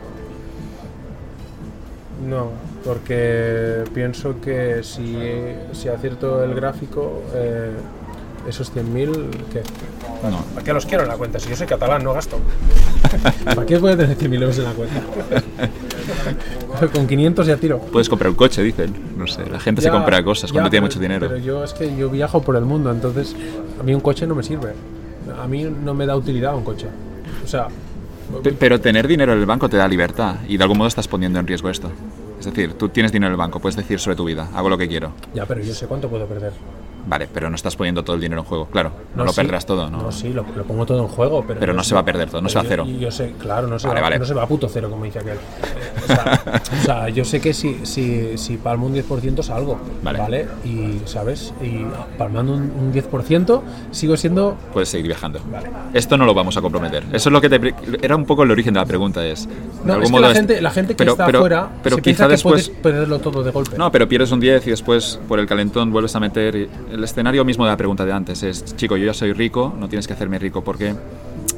No, porque pienso que si, si acierto el gráfico, eh, esos 100.000, ¿qué? No. ¿Para qué los quiero en la cuenta? Si yo soy catalán, no gasto. <laughs> ¿Para qué voy a tener 100.000 euros en la cuenta? <laughs> Con 500 ya tiro. Puedes comprar un coche, dicen. No sé, la gente se compra cosas cuando ya, tiene pero- mucho dinero. Pero yo es que yo viajo por el mundo, entonces a mí un coche no me sirve. A mí no me da utilidad un coche. O sea, Pe- Pero tener dinero en el banco te da libertad y de algún modo estás poniendo en riesgo esto. Es decir, tú tienes dinero en el banco, puedes decir sobre tu vida, hago lo que quiero. ya, pero yo sé cuánto puedo perder. Vale, pero no estás poniendo todo el dinero en juego. Claro, no, lo sí. perderás todo, ¿no? No, sí, lo, lo pongo todo en juego, pero... Pero no se va a perder todo, no se va a cero. Yo, yo sé, claro, no se, Vale, va, vale. no se va a puto cero, como dice aquel. O sea, <laughs> o sea, yo sé que si, si, si palmo un 10% salgo, Vale. ¿vale? Y, ¿sabes? Y palmando un, un 10% sigo siendo... Puedes seguir viajando. Vale. Esto no lo vamos a comprometer. Eso es lo que te... Era un poco el origen de la pregunta, es... No, algún es que modo la es- gente, la gente que pero- está pero- afuera pero se quizá piensa que después... puedes perderlo todo de golpe. No, pero pierdes un 10 y después por el calentón vuelves a meter. y- El escenario mismo de la pregunta de antes es: chico, yo ya soy rico, no tienes que hacerme rico porque.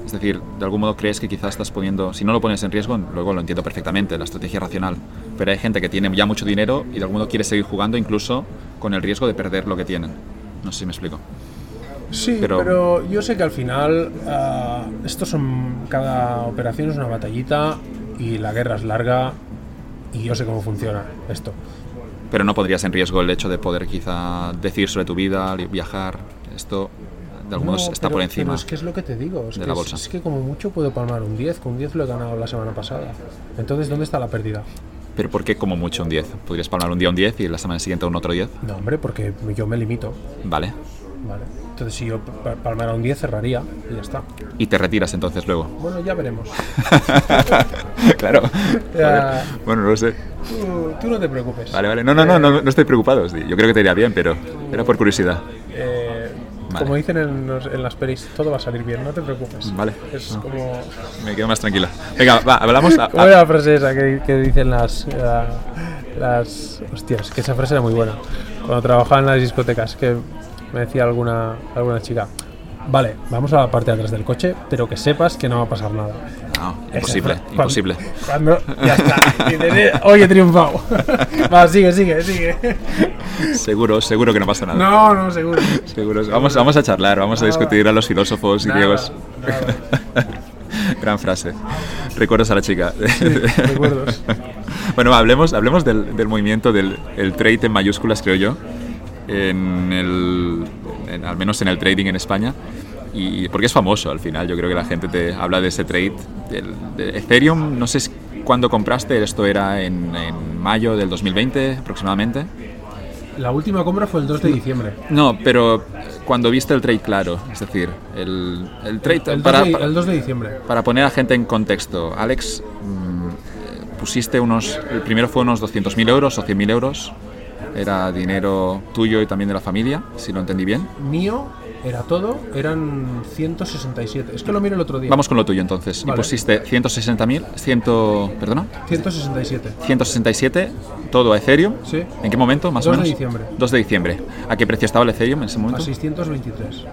Es decir, de algún modo crees que quizás estás poniendo. Si no lo pones en riesgo, luego lo entiendo perfectamente, la estrategia racional. Pero hay gente que tiene ya mucho dinero y de algún modo quiere seguir jugando incluso con el riesgo de perder lo que tienen. No sé si me explico. Sí, Pero- pero, yo sé que al final ah, esto son cada operación es una batallita y la guerra es larga y yo sé cómo funciona esto. Pero no pondrías en riesgo el hecho de poder quizá decir sobre tu vida, viajar. Esto de algún modo No, está pero- por encima. pero es que es lo que te digo, es, de que, la es- bolsa. es que como mucho puedo palmar un 10, con un 10 lo he ganado la semana pasada. Entonces, ¿dónde está la pérdida? Pero ¿por qué como mucho un 10? ¿Podrías palmar un día un 10 y la semana siguiente un otro 10? No, hombre, porque yo me limito, Vale. ¿vale? Entonces, si yo pa- palmara un 10, cerraría y ya está. Y te retiras entonces luego. Bueno, ya veremos. <laughs> claro. Ya. Bueno, no lo sé. Tú, tú no te preocupes. Vale, vale. No, no, no, no, no estoy preocupado. Yo creo que te iría bien, pero era por curiosidad. Eh, Vale. Como dicen en, los- en las pelis, todo va a salir bien, no te preocupes. Vale. Es como. Me quedo más tranquila. Venga, va, hablamos. a- ¿Cómo a- era la frase esa que, que dicen las, las. Hostias, que esa frase era muy buena. Cuando trabajaba en las discotecas, que me decía alguna, alguna chica. Vale, vamos a la parte de atrás del coche, pero que sepas que no va a pasar nada. No, Esa imposible, cuando- imposible. Cuando, <laughs> ya está. Y dices, Hoy he triunfado. <laughs> Va, sigue, sigue, sigue. Seguro, seguro que no pasa nada. No, no, seguro. Seguro. Vamos, vamos a charlar, vamos a discutir a los filósofos Nada, griegos. nada. <laughs> Gran frase. Recuerdos a la chica. recuerdos. bueno, hablemos, hablemos del, del movimiento del el trade en mayúsculas, creo yo, en el, en- al menos en el trading en España. Y porque es famoso al final, yo creo que la gente te habla de ese trade. del- de Ethereum, no sé cuándo compraste, esto era en, en mayo del 2020 aproximadamente. La última compra fue el 2 de diciembre. No, pero cuando viste el trade claro, es decir, el, el trade El 2, para, de, para- el 2 de diciembre. para poner a gente en contexto, Alex, mm, eh, pusiste unos, el primero fue unos 200.000 euros o 100.000 euros, era dinero tuyo y también de la familia, si lo entendí bien. Mío era todo, eran 167. Es que lo miro el otro día. Vamos con lo tuyo entonces. Y Vale. pusiste 160.000, 100, perdona, 167. 167, todo a Ethereum. Sí. ¿En qué momento, más o 2 de menos? diciembre. 2 de diciembre. ¿A qué precio estaba el Ethereum en ese A momento? 623.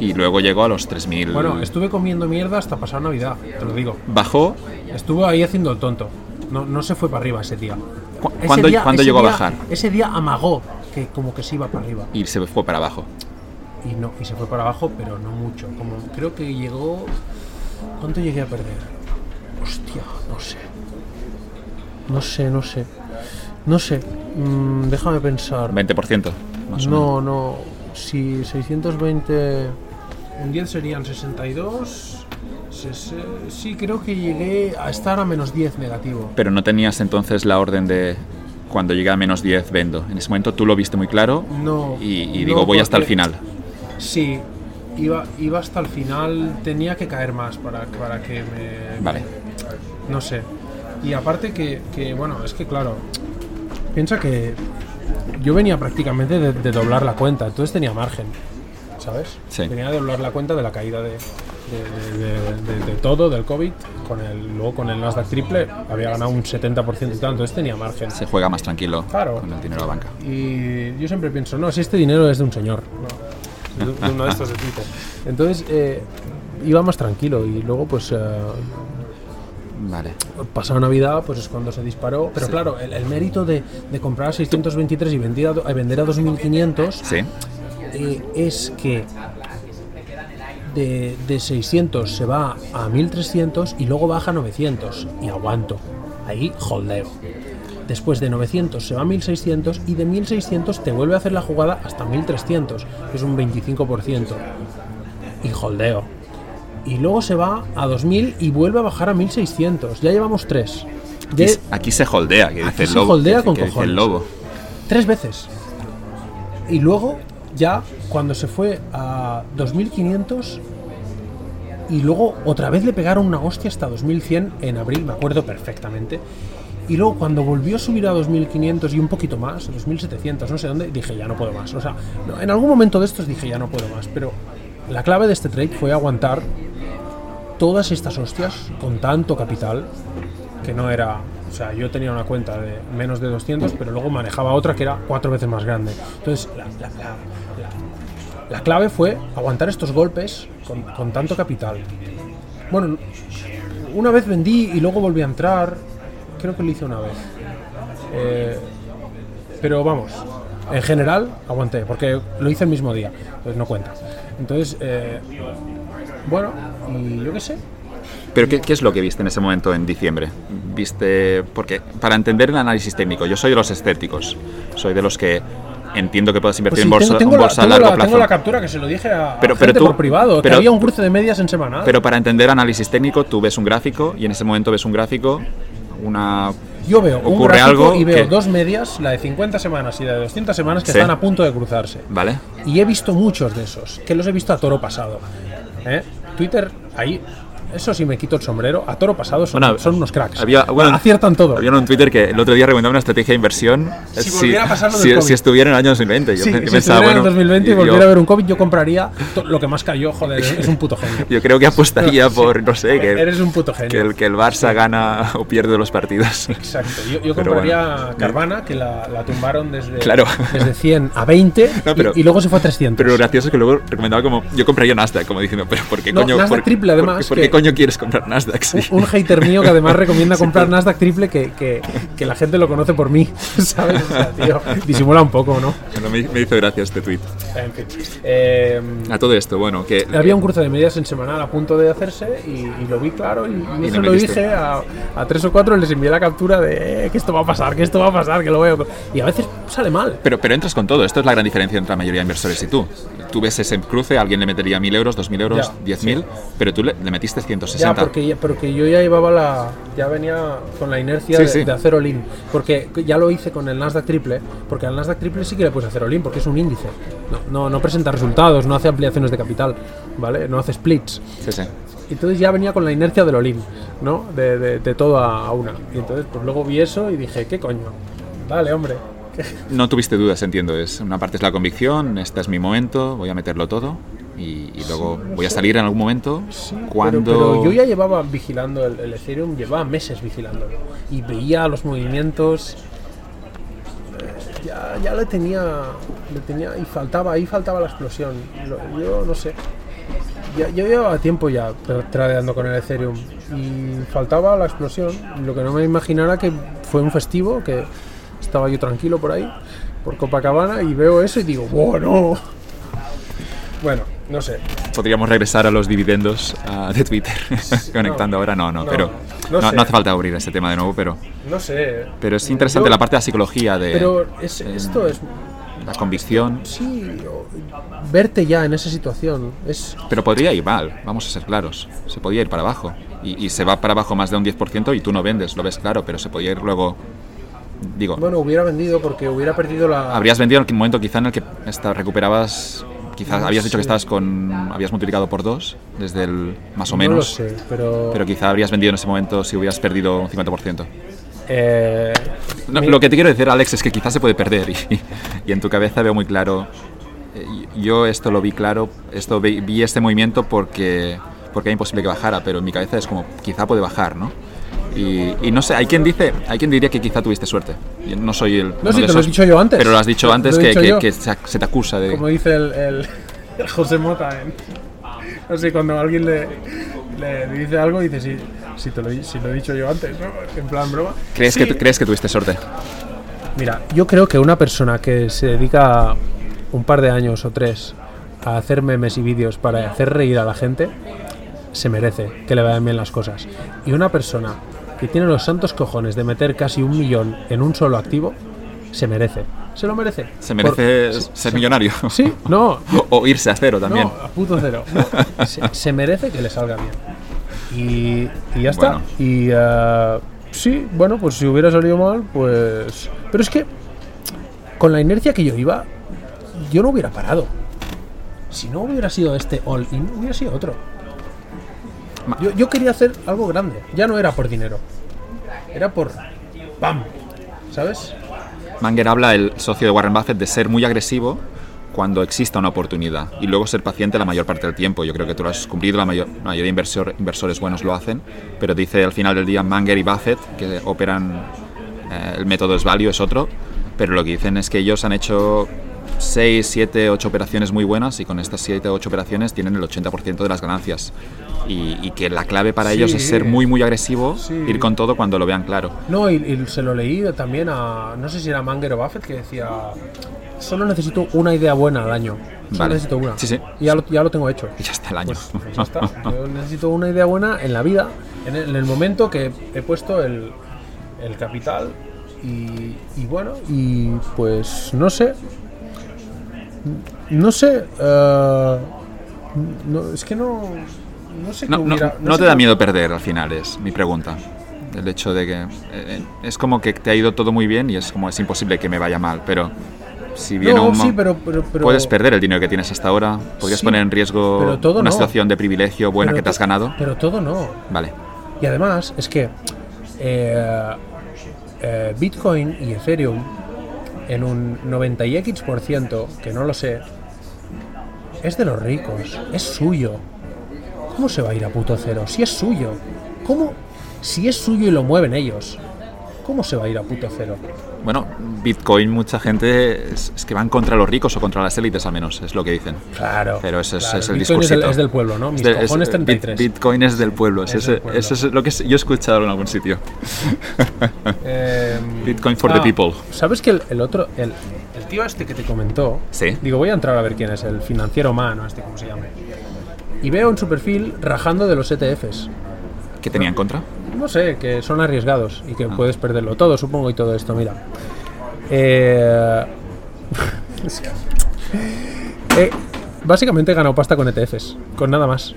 Y luego llegó a los 3.000. Bueno, estuve comiendo mierda hasta pasar Navidad, te lo digo. Bajó. Estuvo ahí haciendo el tonto. No, no se fue para arriba ese día. ¿Cu- ¿Cuándo, día- cuándo ese llegó día- a bajar? Ese día amagó que como que se iba para arriba. Y se fue para abajo. Y no, y se fue para abajo, pero no mucho. Como creo que llegó. ¿Cuánto llegué a perder? Hostia, no sé. No sé, no sé. No sé. Mm, déjame pensar. 20%, más o menos. No, no. Si 620. Un 10 serían 62. Ses- Sí, creo que llegué a estar a menos 10 negativo. Pero no tenías entonces la orden de cuando llegue a menos 10 vendo. En ese momento tú lo viste muy claro No. y, y no, digo voy hasta el final. Sí, iba, iba hasta el final. Tenía que caer más para, para que me. Vale. No sé. Y aparte que, que, bueno, es que claro, piensa que yo venía prácticamente de, de doblar la cuenta, entonces tenía margen, ¿sabes? Sí. Venía de doblar la cuenta de la caída de, de- de- de- de todo, del COVID, con el, luego con el Nasdaq triple había ganado un 70% y tal, entonces tenía margen. Se juega más tranquilo Claro. con el dinero de la banca. Y yo siempre pienso, no, si este dinero es de un señor, no, de, de uno de estos de Twitter. <laughs> Entonces eh, iba más tranquilo y luego pues... eh, Vale. pasado Navidad, pues es cuando se disparó. Pero Sí. claro, el, el mérito de, de comprar a 623 y vender a vender a 2500 Sí. eh, es que de, de 600 se va a 1300 y luego baja a 900 y aguanto. Ahí holdeo. Después de 900 se va a 1600 y de 1600 te vuelve a hacer la jugada hasta 1300, que es un 25%. Y holdeo. Y luego se va a 2000 y vuelve a bajar a 1600. Ya llevamos tres. Aquí, De- aquí se holdea, que Aquí dice el se lobo. holdea que- con que dice cojones. el lobo. Tres veces. Y luego, ya cuando se fue a 2500, y luego otra vez le pegaron una hostia hasta 2100 en abril, me acuerdo perfectamente. Y luego cuando volvió a subir a 2500 y un poquito más, 2700, no sé dónde, dije ya no puedo más. O sea, en algún momento de estos dije ya no puedo más. Pero la clave de este trade fue aguantar todas estas hostias con tanto capital que no era. O sea, yo tenía una cuenta de menos de 200, pero luego manejaba otra que era cuatro veces más grande. Entonces, la, la- la- la- la clave fue aguantar estos golpes con, con tanto capital. Bueno, una vez vendí y luego volví a entrar. Creo que lo hice una vez. Eh, pero vamos, en general aguanté, porque lo hice el mismo día, entonces no cuenta. Entonces, eh, bueno, yo qué sé, Pero ¿qué, qué es lo que viste en ese momento en diciembre? Viste, porque para entender el análisis técnico, yo soy de los escépticos, soy de los que entiendo que puedes invertir Pues sí, en bolsa, tengo, tengo la, bolsa a tengo largo la- plazo. tengo la captura que se lo dije a, a Pero- pero gente tú- por privado, pero- que había un cruce de medias en semanal. Pero para entender análisis técnico, tú ves un gráfico y en ese momento ves un gráfico, una yo veo un ocurre gráfico algo y veo que- dos medias, la de 50 semanas y la de 200 semanas, que Sí. están a punto de cruzarse. ¿Vale? Y he visto muchos de esos, que los he visto a toro pasado. ¿Eh? Twitter, ahí, eso sí me quito el sombrero, a toro pasado son, Bueno, son unos cracks. había- bueno, Aciertan todo. Había en Twitter que el otro día recomendaba una estrategia de inversión Si volviera a pasar lo del si- COVID. si estuviera en el año 2020. Yo Sí, pe- si pensaba, estuviera en bueno, el 2020 y yo- volviera a ver un COVID, yo compraría lo que más cayó, joder, <laughs> es un puto genio. Yo creo que apostaría por, no sé, que, Eres un puto genio. que, el, que el Barça gana o pierde los partidos. Exacto, yo, yo compraría. Carvana, que la, la tumbaron desde, Claro. desde 100 a 20 <laughs> No, pero- y, y luego se fue a 300. Pero lo gracioso es que luego recomendaba como, yo compraría Nasdaq, como diciendo, pero ¿por qué No, coño? Nasdaq por, triple, además, ¿Por, que- qué coño quieres comprar Nasdaq? Sí. un, un hater mío que además <laughs> recomienda comprar Nasdaq triple que, que, que la gente lo conoce por mí, <laughs> ¿sabes? O sea, tío, disimula un poco, ¿no? Bueno, me, me hizo gracia este tweet. En fin. Eh, A todo esto, bueno, que había un cruce de medias en semanal a punto de hacerse y, y lo vi claro y, y Y eso lo lo dije a, a tres o cuatro les envié la captura de eh, que esto va a pasar, que esto va a pasar, que lo veo. Y a veces sale mal. Pero, pero entras con todo. Esto es la gran diferencia entre la mayoría de inversores y tú. Tú ves ese cruce, alguien le metería 1.000 euros, 2.000 euros, Ya, 10.000, pero tú le, le metiste 160. Ya, porque, porque yo ya llevaba la. Ya venía con la inercia Sí, de, sí. de hacer all-in. Porque ya lo hice con el Nasdaq triple. Porque al Nasdaq triple sí que le puedes hacer all-in, porque es un índice. No, no, no presenta resultados, no hace ampliaciones de capital, ¿vale? No hace splits. Sí, sí. Entonces ya venía con la inercia del all-in, ¿no? De, de- de todo a, una. Y entonces, pues luego vi eso y dije, ¿qué coño? Vale, hombre. <laughs> No tuviste dudas, entiendo. Es, una parte es la convicción, este es mi momento, voy a meterlo todo y, y luego no voy a salir en algún momento cuando... Pero, pero yo ya llevaba vigilando el, el Ethereum, llevaba meses vigilándolo. Y veía los movimientos. eh, Ya, ya le tenía. Le tenía. Y faltaba, ahí faltaba la explosión. Lo- yo no sé. Ya, yo llevaba tiempo ya tra- tradeando con el Ethereum. Y faltaba la explosión. Lo que no me imaginara que fue un festivo, que estaba yo tranquilo por ahí, por Copacabana, y veo eso y digo, bueno. <laughs> Bueno, no sé. Podríamos regresar a los dividendos ah, de Twitter, <laughs> conectando ahora. No, no, No, pero no no, sé. no hace falta abrir este tema de nuevo, pero, No sé. pero es interesante Yo- la parte de la psicología de Pero es, esto es. la convicción. Sí, verte ya en esa situación. Es. Pero podría ir mal, vamos a ser claros. Se podía ir para abajo. Y, y se va para abajo más de un 10% y tú no vendes, lo ves claro, pero se podía ir luego. Digo, Bueno, hubiera vendido porque hubiera perdido la. habrías vendido en el momento quizá en el que recuperabas. Quizás No habías dicho que estabas con. Habías multiplicado por dos, desde el más o No lo menos. sé, pero. Pero quizá habrías vendido en ese momento si hubieras perdido un 50%. eh, No, mi- Lo que te quiero decir, Alex, es que quizás se puede perder <laughs> y, y en tu cabeza veo muy claro. eh, Yo esto lo vi claro, esto vi, vi este movimiento porque, porque era imposible que bajara, pero en mi cabeza es como, quizá puede bajar, ¿no? Y, y no sé, hay quien dice, hay quien diría que quizá tuviste suerte. Yo no soy el. uno sí, te lo he dicho yo antes. Pero lo has dicho antes que, dicho que- que se, te acusa de. Como dice el, el- <laughs> el José Mota en. No sé, cuando alguien le, le dice algo, dice, sí, sí, te lo, sí lo he dicho yo antes, ¿no? En plan broma. ¿Crees, Sí. que, ¿Crees que tuviste suerte? Mira, yo creo que una persona que se dedica un par de años o tres a hacer memes y vídeos para hacer reír a la gente, se merece que le vayan bien las cosas. Y una persona que tiene los santos cojones de meter casi un millón en un solo activo, se merece. Se lo merece. ¿Se merece Por- ser millonario? Sí, no, <laughs> o irse a cero también. no, a puto cero. No, se, se merece que le salga bien. Y, y ya está. Bueno. Y eh, sí, bueno, pues si hubiera salido mal, pues. Pero es que con la inercia que yo iba, yo no hubiera parado. Si no hubiera sido este all-in, hubiera sido otro. Yo, yo quería hacer algo grande. Ya no era por dinero. Era por. ¡Pam! ¿Sabes? Manger habla, el socio de Warren Buffett, de ser muy agresivo cuando exista una oportunidad y luego ser paciente la mayor parte del tiempo. Yo creo que tú lo has cumplido, la mayor- mayoría de inversor- inversores buenos lo hacen, pero dice al final del día Manger y Buffett, que operan, eh, el método es value, es otro, pero lo que dicen es que ellos han hecho 6, 7, 8 operaciones muy buenas y con estas 7, 8 operaciones tienen el 80% de las ganancias. Y, y que la clave para ellos es ser muy, muy agresivo, Sí. ir con todo cuando lo vean claro. No, y, y se lo leí también a. No sé si era Manger o Buffett que decía. Solo necesito una idea buena al año. Solo Vale. necesito una. Sí, sí. Y ya lo, ya lo tengo hecho. Y ya está el año. Pues, pues ya está. <laughs> Yo necesito una idea buena en la vida, en el, en el momento que he puesto el, el capital. Y, y bueno, y pues no sé. No sé. eh, no, es que no. No sé No, qué no- hubiera- no sé te da miedo perder al final, es mi pregunta. El hecho de que eh, es como que te ha ido todo muy bien y es como es imposible que me vaya mal, pero si un mo- sí, pero, pero, pero- puedes perder el dinero que tienes hasta ahora, podrías Sí, poner en riesgo todo una no. situación de privilegio buena que te has ganado. Pero todo no. Vale. Y además es que eh, eh, Bitcoin y Ethereum en un 90 y X por ciento, que no lo sé, es de los ricos, es suyo. ¿Cómo se va a ir a puto cero? Si es suyo. ¿Cómo? Si es suyo y lo mueven ellos, ¿cómo se va a ir a puto cero? Bueno, Bitcoin mucha gente es, es que van contra los ricos o contra las élites al menos, es lo que dicen. Claro. Pero ese es, claro. es el Bitcoin es del, es del pueblo, ¿no? Mis Es de- es- cojones Bit- 33. Bitcoin es del pueblo, es Es ese- del pueblo. eso es lo que yo he escuchado en algún sitio. <laughs> Eh, Bitcoin for the people. ¿Sabes que el, el otro, el, el tío este que te comentó, Sí. digo, voy a entrar a ver quién es, el financiero humano, este, ¿cómo se llama? Y veo en su perfil rajando de los ETFs. ¿Qué tenía en contra? No sé, que son arriesgados y que Ah. puedes perderlo todo, supongo, y todo esto, mira. Eh, <laughs> es que- eh, básicamente he ganado pasta con ETFs, con nada más.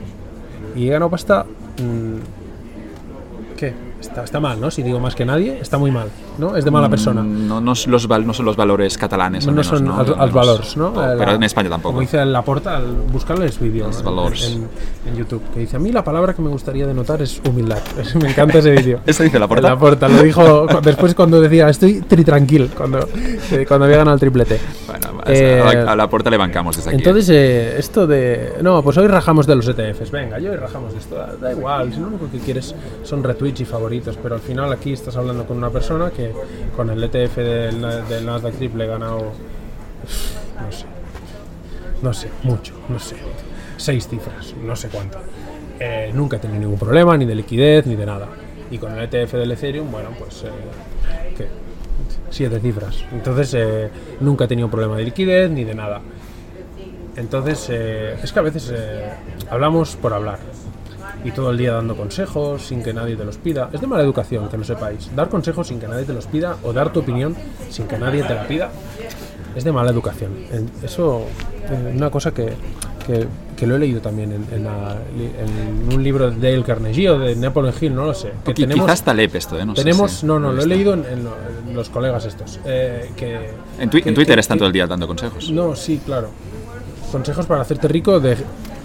Y he ganado pasta. mm, ¿Qué? Está, está mal, ¿no? Si digo más que nadie, está muy mal, ¿no? Es de mala persona. No, no, es los val- no son los valores catalanes. al No menos, son ¿no? Al als menos. valors, ¿no? Eh, Pero en España tampoco. Como dice la porta, al buscarles vídeo Los ¿no? valors. en, en YouTube, que dice, a mí la palabra que me gustaría denotar es humildad. <laughs> Me encanta ese vídeo. <laughs> ¿Eso dice la porta? La porta, lo dijo después cuando decía, estoy tri tranquil, cuando, eh, cuando había ganado el triplete. Bueno, Eh, a, la, a le bancamos desde aquí. Entonces, eh, esto de. No, pues hoy rajamos de los ETFs. Venga, yo hoy rajamos de esto. Da, da igual, si lo único que quieres son retweets y favoritos. Pero al final aquí estás hablando con una persona que con el ETF del, del Nasdaq Triple he ganado. No sé. No sé, mucho, no sé. Seis cifras, no sé cuánto. Eh, nunca he tenido ningún problema, ni de liquidez, ni de nada. Y con el ETF del Ethereum, bueno, pues. eh, ¿qué? Siete cifras. Entonces, eh, nunca he tenido problema de liquidez ni de nada. Entonces, eh, es que a veces eh, hablamos por hablar. Y todo el día dando consejos sin que nadie te los pida. Es de mala educación, que lo sepáis. Dar consejos sin que nadie te los pida o dar tu opinión sin que nadie te la pida es de mala educación. Eso es una cosa que, que- que lo he leído también en, en la- en un libro de Dale Carnegie o de Napoleon Hill, no lo sé. Que tenemos, Quizás Taleb esto, ¿eh? No sé tenemos si- no, no, lo he visto. leído en, en lo- en los colegas estos. eh, que, En, twi- que- en Twitter están todo el día dando consejos. no, sí, claro. Consejos para hacerte rico de,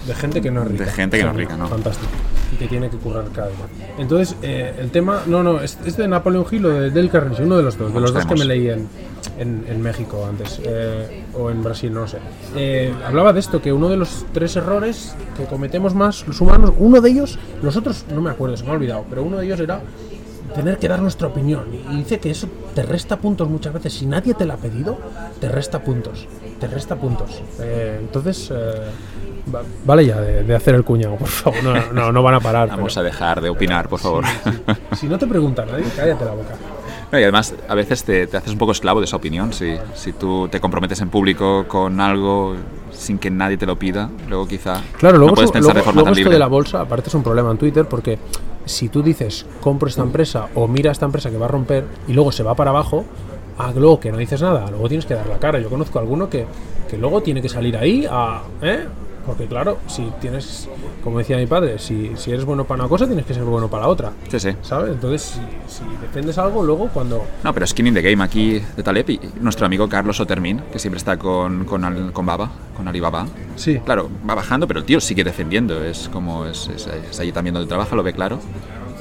de gente que no es rica. De gente que no es rica, ¿no? Fantástico. Y que tiene que currar cada día. Entonces, eh, el tema, no, no, es, es de Napoleon Hill o de Del Carnegie, uno de los dos, de los dos que me leí en, en, en México antes, eh, o en Brasil, no sé. Eh, hablaba de esto, que uno de los tres errores que cometemos más los humanos, uno de ellos, los otros no me acuerdo, se me ha olvidado, pero uno de ellos era tener que dar nuestra opinión. Y dice que eso te resta puntos muchas veces. Si nadie te la ha pedido, te resta puntos. Te resta puntos. Eh, entonces, eh, vale ya de, de hacer el cuñado, por favor. No, no, no van a parar. Vamos pero- a dejar de opinar, por favor. Si no te pregunta nadie, cállate la boca. No, y además, a veces te, te haces un poco esclavo de esa opinión. Si, si tú te comprometes en público con algo sin que nadie te lo pida, luego quizá Claro, luego, no puedes pensar luego- de forma luego tan esto libre. de la bolsa, aparte es un problema en Twitter porque si tú dices compro esta empresa o mira esta empresa que va a romper y luego se va para abajo, ah, luego que no dices nada, luego tienes que dar la cara. Yo conozco a alguno que, que luego tiene que salir ahí a. ¿eh? Porque claro, si tienes, como decía mi padre, si, si eres bueno para una cosa, tienes que ser bueno para otra. Sí, sí. ¿Sabes? Entonces, si, si defendes algo, luego cuando. No, pero skin in the game aquí de Taleb y nuestro amigo Carlos Otermin, que siempre está con, con, Al- con Baba, con Alibaba. Sí. Claro, va bajando, pero el tío sigue defendiendo. Es como, es, es, es allí también donde trabaja, lo ve claro.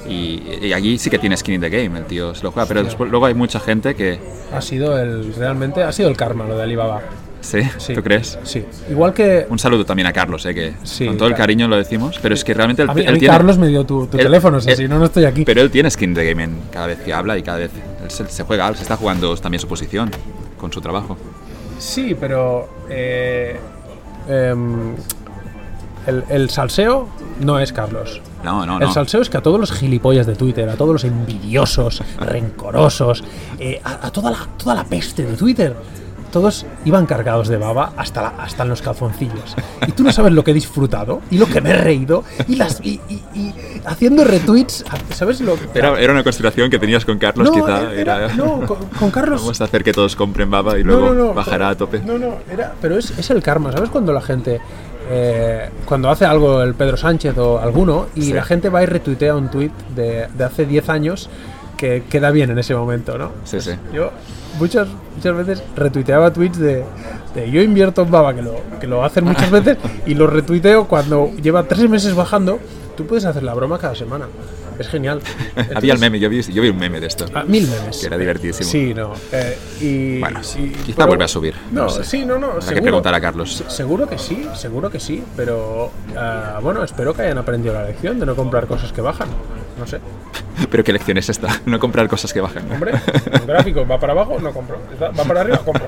Y, y allí sí que tiene skin in the game, el tío se lo juega. Pero después, luego hay mucha gente que. Ha sido el. Realmente ha sido el karma lo de Alibaba. ¿Sí? Sí. ¿Tú crees? Sí. Igual que. Un saludo también a Carlos, ¿eh? que Sí, con todo el cariño lo decimos, pero es que realmente él, A mí, a él mí tiene, Carlos me dio tu, tu él- teléfono, o sea, él- si no, no estoy aquí. Pero él tiene skin de game en cada vez que habla y cada vez él se, se juega, se está jugando también su posición con su trabajo. Sí, pero. eh, em, el, el salseo no es Carlos. No, no, El no. salseo es que a todos los gilipollas de Twitter, a todos los envidiosos, <laughs> rencorosos, eh, a, a toda, la, toda la peste de Twitter, todos iban cargados de baba hasta, la- hasta en los calzoncillos. Y tú no sabes lo que he disfrutado y lo que me he reído y, las, y, y- y haciendo retweets. ¿Sabes lo que.? Era, era una conspiración que tenías con Carlos, No, quizá. era- Era, no, con, con Carlos. Vamos a hacer que todos compren baba y luego bajará a tope. No, no, era, pero es, es el karma. ¿Sabes cuando la gente, eh, cuando hace algo el Pedro Sánchez o alguno, y Sí. la gente va y retuitea un tuit de, de hace 10 años que queda bien en ese momento, ¿no? Sí, sí. Yo muchas, muchas veces retuiteaba tweets de, de yo invierto en baba, que lo, que lo hacen muchas veces, y lo retuiteo cuando lleva tres meses bajando. Tú puedes hacer la broma cada semana. Es genial. <laughs> Había el meme, yo vi, yo vi un meme de esto. Ah, mil memes. Que era divertidísimo. Sí, no. eh, y, Bueno, y- quizá pero- vuelva a subir, No, no sé. sí, no, no. Habrá que seguro. preguntar a Carlos. Se- Seguro que sí, seguro que sí. Pero ah, bueno, espero que hayan aprendido la lección de no comprar cosas que bajan. No sé. Pero qué lección es esta, no comprar cosas que bajan. Hombre, un gráfico va para abajo, no compro. Va para arriba, compro.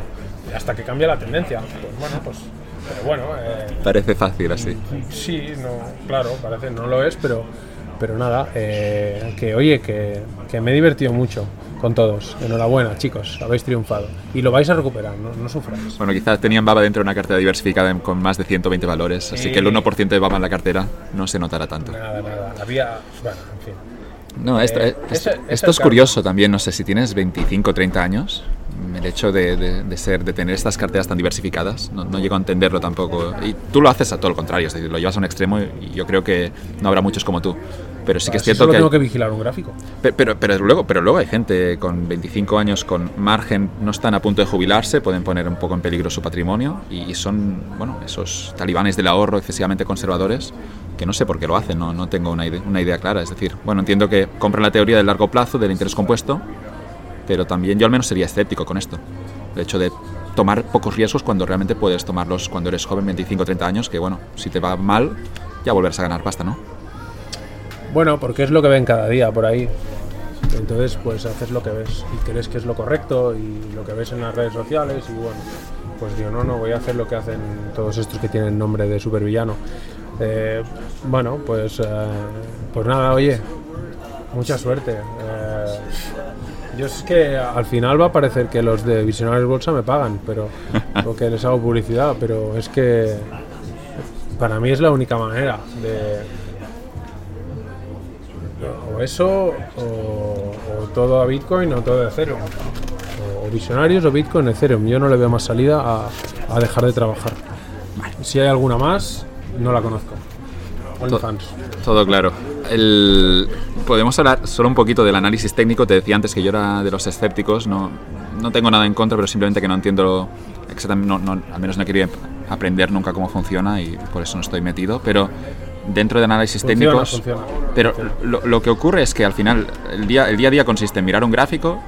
Hasta que cambia la tendencia. Pues bueno, pues. Pero bueno, eh, Parece fácil así. Sí, no, claro, parece no lo es, pero, pero nada, eh, que oye, que, que me he divertido mucho con todos. Enhorabuena, chicos, habéis triunfado. Y lo vais a recuperar, no, no sufráis. Bueno, quizás tenían baba dentro de una cartera diversificada con más de 120 valores, así Sí. que el 1% de baba en la cartera no se notará tanto. Nada, nada, había, bueno, en fin. No, esto, Eh, esto- ese esto es curioso también, no sé, si tienes 25 o 30 años, el hecho de, de- de ser, de tener estas carteras tan diversificadas, no, no llego a entenderlo tampoco. Y tú lo haces a todo lo contrario, es decir, lo llevas a un extremo y, yo creo que no habrá muchos como tú. Pero sí que es Así cierto solo que... tengo que vigilar un gráfico. Pe- Pero, pero, luego, pero luego hay gente con 25 años con margen, no están a punto de jubilarse, pueden poner un poco en peligro su patrimonio y son, bueno, esos talibanes del ahorro excesivamente conservadores que no sé por qué lo hacen, no, no tengo una idea, una idea clara. Es decir, bueno, entiendo que compran la teoría del largo plazo, del interés compuesto, pero también yo al menos sería escéptico con esto. El hecho de tomar pocos riesgos cuando realmente puedes tomarlos cuando eres joven, 25 o 30 años, que bueno, si te va mal, ya volverás a ganar pasta, ¿no? Bueno, porque es lo que ven cada día por ahí. Entonces, pues haces lo que ves y crees que es lo correcto y lo que ves en las redes sociales y bueno, pues digo, no, no, voy a hacer lo que hacen todos estos que tienen nombre de supervillano. Eh, bueno, pues, eh, pues nada, oye, mucha suerte. Eh, yo es que al final va a parecer que los de Visionarios Bolsa me pagan, pero <laughs> o que les hago publicidad, pero es que para mí es la única manera de, o eso o, o todo a Bitcoin o todo a Ethereum. O, o Visionarios o Bitcoin, Ethereum. Yo no le veo más salida a, a dejar de trabajar. Si hay alguna más, no la conozco. OnlyFans. Todo claro. El- Podemos hablar solo un poquito del análisis técnico. Te decía antes que yo era de los escépticos. No, no tengo nada en contra, pero simplemente que no entiendo exactamente, no, no- al menos no querido aprender nunca cómo funciona y por eso no estoy metido. Pero dentro de análisis Funciona, técnicos. funciona. Pero lo, lo que ocurre es que al final el día, el día a día consiste en mirar un gráfico,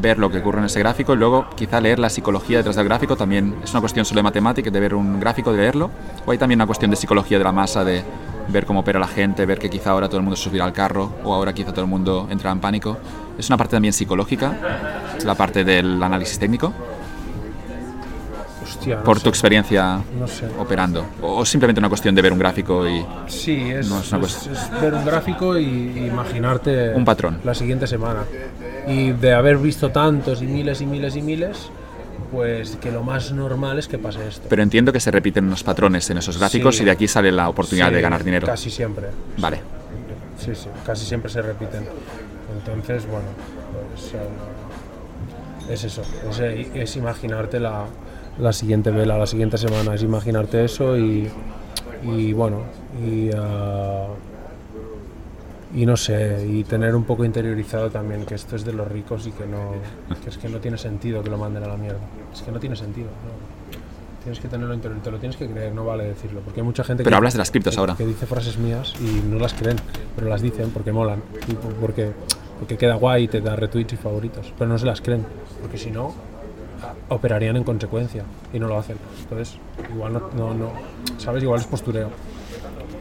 ver lo que ocurre en ese gráfico y luego quizá leer la psicología detrás del gráfico. También es una cuestión solo de matemática, de ver un gráfico, de leerlo. O hay también una cuestión de psicología de la masa, de ver cómo opera la gente, ver que quizá ahora todo el mundo subirá al carro o ahora quizá todo el mundo entra en pánico. Es una parte también psicológica, la parte del análisis técnico, Hostia, no por sé, tu experiencia No sé. operando. O, simplemente una cuestión de ver un gráfico y... Sí, es, No, es una es- es ver un gráfico y y imaginarte Un patrón. la siguiente semana. Y de haber visto tantos y miles y miles y miles, pues que lo más normal es que pase esto. Pero entiendo que se repiten unos patrones en esos gráficos Sí. y de aquí sale la oportunidad Sí, de ganar dinero. Casi siempre. Vale. Sí, sí, casi siempre se repiten. Entonces, bueno, pues eh, es eso, es, eh, es imaginarte la, la siguiente vela, la siguiente semana, es imaginarte eso y, y bueno, y, ah, y no sé, y tener un poco interiorizado también que esto es de los ricos y que no, que es que no tiene sentido que lo manden a la mierda. Es que no tiene sentido. no. Tienes que tenerlo interior, te lo tienes que creer, no vale decirlo, porque hay mucha gente Pero que, hablas de las criptos que- ahora. que dice frases mías y no las creen, pero las dicen porque molan, porque, porque queda guay y te da retweets y favoritos, pero no se las creen, porque si no, operarían en consecuencia y no lo hacen. Entonces, igual no, no, no ¿sabes? Igual es postureo.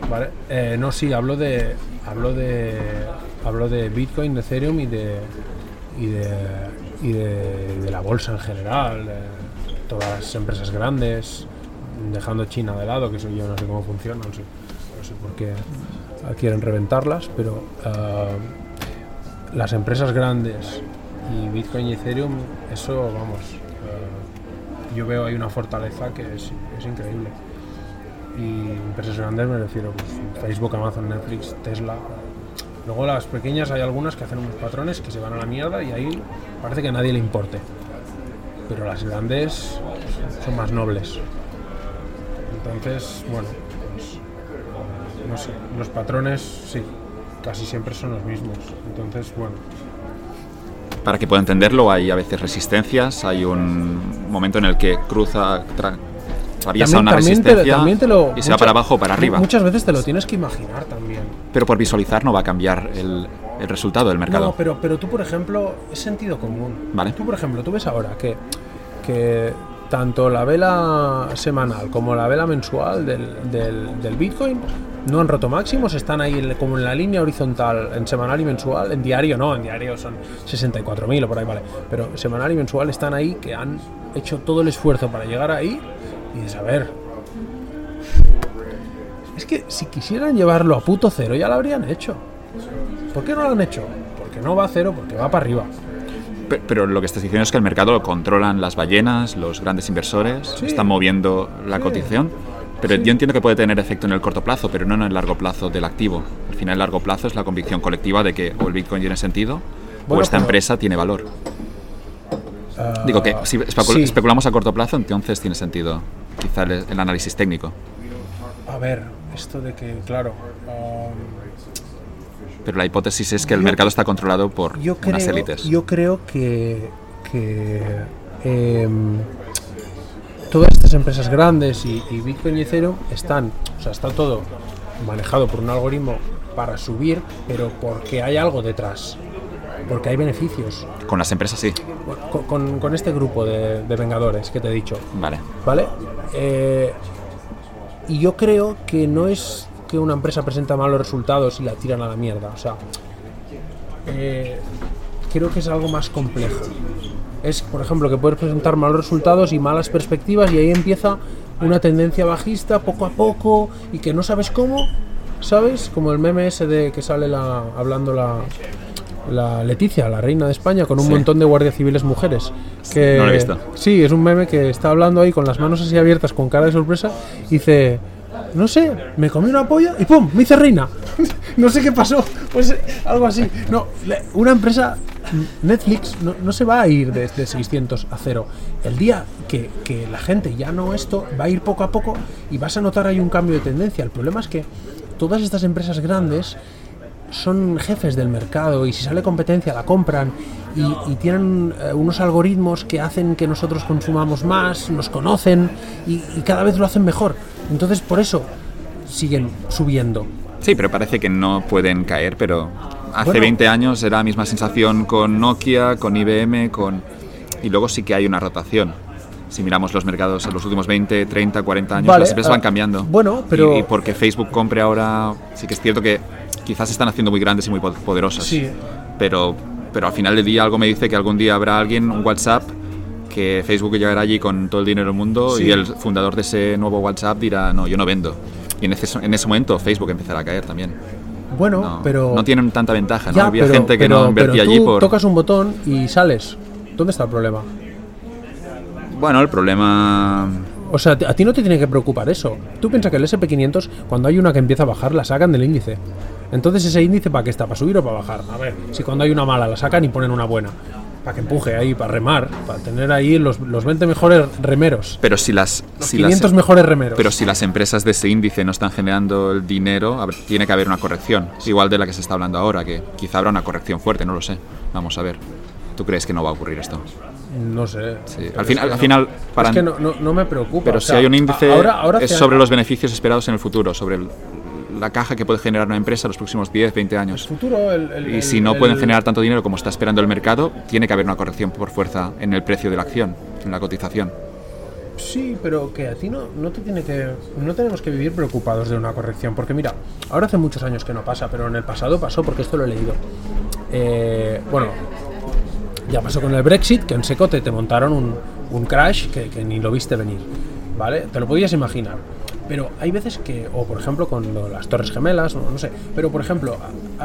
¿Vale? Eh, no, sí, hablo de, hablo de, hablo de Bitcoin, de Ethereum y de, y de, y de, la bolsa en general, de todas las empresas grandes, dejando China de lado, que eso yo no sé cómo funciona, no sé, no sé por qué quieren reventarlas, pero ah, las empresas grandes y Bitcoin y Ethereum, eso vamos, yo veo ahí una fortaleza que es, es increíble. Y empresas grandes me refiero, pues, Facebook, Amazon, Netflix, Tesla. Luego las pequeñas hay algunas que hacen unos patrones que se van a la mierda y ahí parece que a nadie le importe. Pero las grandes son más nobles. Entonces, bueno, pues, no sé, los patrones sí, casi siempre son los mismos. Entonces, bueno, Para que pueda entenderlo, hay a veces resistencias, hay un momento en el que cruza, tra- atraviesa una te- resistencia también te lo- y se va para abajo o para arriba. Muchas veces te lo tienes que imaginar también. Pero por visualizar no va a cambiar el, el resultado del mercado. No, pero, pero tú, por ejemplo, es sentido común. Vale. Tú, por ejemplo, tú ves ahora que, que tanto la vela semanal como la vela mensual del, Bitcoin no han roto máximos, están ahí como en la línea horizontal, en semanal y mensual, en diario no, en diario son 64.000 o por ahí, vale. Pero semanal y mensual están ahí que han hecho todo el esfuerzo para llegar ahí y de saber. Es que si quisieran llevarlo a puto cero ya lo habrían hecho. ¿Por qué no lo han hecho? Porque no va a cero, porque va para arriba. Pe- Pero lo que estás diciendo es que el mercado lo controlan las ballenas, los grandes inversores, Sí. están moviendo la Sí. cotización. Pero yo entiendo que puede tener efecto en el corto plazo, pero no en el largo plazo del activo. Al final, el largo plazo es la convicción colectiva de que o el Bitcoin tiene sentido o esta pero- empresa tiene valor. Ah, Digo que si especul- sí. especulamos a corto plazo, entonces tiene sentido quizá el, el análisis técnico. A ver, esto de que, claro. um, Pero la hipótesis es que el Yo- mercado está controlado por yo creo, unas élites. Yo creo que, que em, todas estas empresas grandes y, y Bitcoin y Ethereum están, o sea, está todo manejado por un algoritmo para subir, pero porque hay algo detrás, porque hay beneficios. Con las empresas sí. Con, con- con este grupo de, de vengadores que te he dicho, Vale. ¿vale? Eh, y yo creo que no es que una empresa presenta malos resultados y la tiran a la mierda. O sea, eh, creo que es algo más complejo. Es, por ejemplo, que puedes presentar malos resultados y malas perspectivas y ahí empieza una tendencia bajista poco a poco y que no sabes cómo, ¿sabes? Como el meme ese de que sale la, hablando la, la Leticia, la reina de España, con un Sí. montón de guardias civiles mujeres. Que, No lo he visto. Sí, es un meme que está hablando ahí con las manos así abiertas, con cara de sorpresa, y dice, no sé, me comí una polla y ¡pum! Me hice reina. <laughs> no sé qué pasó. Pues algo así. No, una empresa, Netflix, no, no se va a ir de, de 600 a cero. El día que, que la gente ya no esto, va a ir poco a poco y vas a notar ahí un cambio de tendencia. El problema es que todas estas empresas grandes son jefes del mercado y si sale competencia la compran y, tienen eh, unos algoritmos que hacen que nosotros consumamos más, nos conocen y cada vez lo hacen mejor. Entonces por eso siguen subiendo. Sí, pero parece que no pueden caer, pero hace Bueno. 20 años era la misma sensación con Nokia, con IBM, con... Y luego sí que hay una rotación. Si miramos los mercados en los últimos 20, 30, 40 años, Vale, las empresas van ah, cambiando. bueno, pero- Y, y porque Facebook compre ahora, sí que es cierto que quizás se están haciendo muy grandes y muy po- poderosas. Sí. Pero, pero al final del día algo me dice que algún día habrá alguien, un WhatsApp, que Facebook llegará allí con todo el dinero del mundo Sí. y el fundador de ese nuevo WhatsApp dirá, no, yo no vendo. Y en ese, en ese momento Facebook empezará a caer también. Bueno, No, pero... no tienen tanta ventaja, ¿no? Ya, Había pero- gente que pero- no invertía pero allí por... tocas un botón y sales. ¿Dónde está el problema? Bueno, el problema... O sea, a ti no te tiene que preocupar eso. Tú piensas que el SP500, cuando hay una que empieza a bajar, la sacan del índice. Entonces, ¿ese índice para qué está? ¿Para subir o para bajar? A ver, si cuando hay una mala la sacan y ponen una buena. Para que empuje ahí, para remar, para tener ahí los, los 20 mejores remeros. Pero si las... Los si 500 las mejores remeros. pero si las empresas de ese índice no están generando el dinero, tiene que haber una corrección. Igual de la que se está hablando ahora, que quizá habrá una corrección fuerte, no lo sé. Vamos a ver. ¿Tú crees que no va a ocurrir esto? No sé. Sí, al final- al no- final, para- Es que no, no- no me preocupa. Pero o si hay un índice, a- ahora, ahora es sobre los beneficios esperados en el futuro, sobre el- la caja que puede generar una empresa en los próximos 10, 20 años. futuro, el- el- Y si no pueden generar tanto dinero como está esperando el mercado, tiene que haber una corrección por fuerza en el precio de la acción, en la cotización. Sí, pero que a ti no, no te tiene que. No tenemos que vivir preocupados de una corrección. Porque mira, ahora hace muchos años que no pasa, pero en el pasado pasó porque esto lo he leído. Eh, bueno, ya pasó con el Brexit, que en Secote te montaron un, un crash que, que ni lo viste venir. ¿Vale? Te lo podías imaginar. Pero hay veces que, o por ejemplo con lo- las Torres Gemelas, o no sé, pero por ejemplo,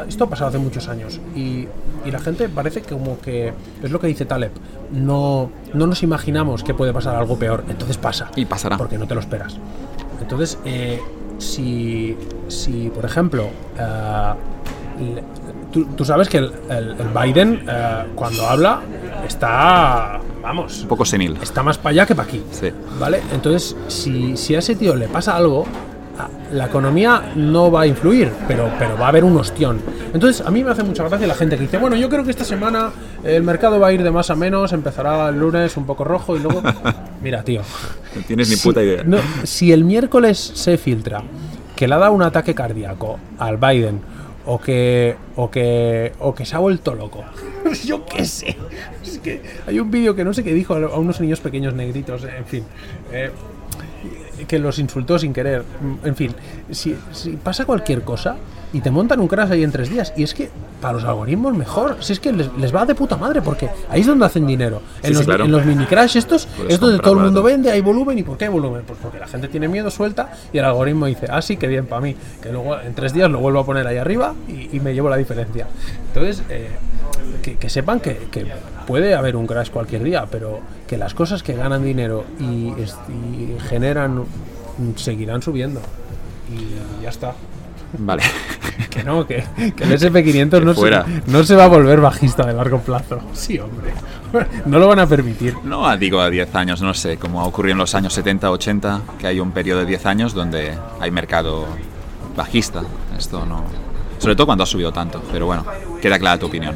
esto ha pasado hace muchos años y, y la gente parece que como que, es lo que dice Taleb, no, no nos imaginamos que puede pasar algo peor, entonces pasa. Y pasará. Porque no te lo esperas. Entonces, eh, si, si, por ejemplo, eh, tú, tú sabes que el, el- el Biden, eh, cuando habla, está, vamos, Un poco senil. está más para allá que para aquí. Sí. ¿Vale? Entonces, si, si a ese tío le pasa algo, la economía no va a influir, pero, pero va a haber un ostión. Entonces, a mí me hace mucha gracia la gente que dice, bueno, yo creo que esta semana el mercado va a ir de más a menos, empezará el lunes un poco rojo y luego... <laughs> Mira, tío. No tienes ni si- puta idea. no, si el miércoles se filtra que le ha dado un ataque cardíaco al Biden o que o que o que se ha vuelto loco. <laughs> Yo qué sé. Es que hay un vídeo que no sé qué dijo a unos niños pequeños negritos, en fin. eh, que los insultó sin querer. En fin, si, si pasa cualquier cosa y te montan un crash ahí en tres días, y es que para los algoritmos mejor, si es que les, les va de puta madre, porque ahí es donde hacen dinero. En, Sí, sí, los, claro. en los mini crash estos, Puedes es donde todo el mundo barato. vende, hay volumen. ¿Y por qué hay volumen? Pues porque la gente tiene miedo, suelta, y el algoritmo dice, ah, sí, que bien para mí. Que luego en tres días lo vuelvo a poner ahí arriba y, y me llevo la diferencia. Entonces, eh, que, que sepan que, que puede haber un crash cualquier día, pero que las cosas que ganan dinero y, y generan seguirán subiendo. Y ya está. Vale. <laughs> Que no, que, que el SP500 no se, no se va a volver bajista de largo plazo. Sí, hombre. <laughs> No lo van a permitir. No ah, digo a 10 años, no sé, como ha ocurrido en los años 70, 80, que hay un periodo de 10 años donde hay mercado bajista. Esto no. Sobre todo cuando ha subido tanto, pero bueno, queda clara tu opinión.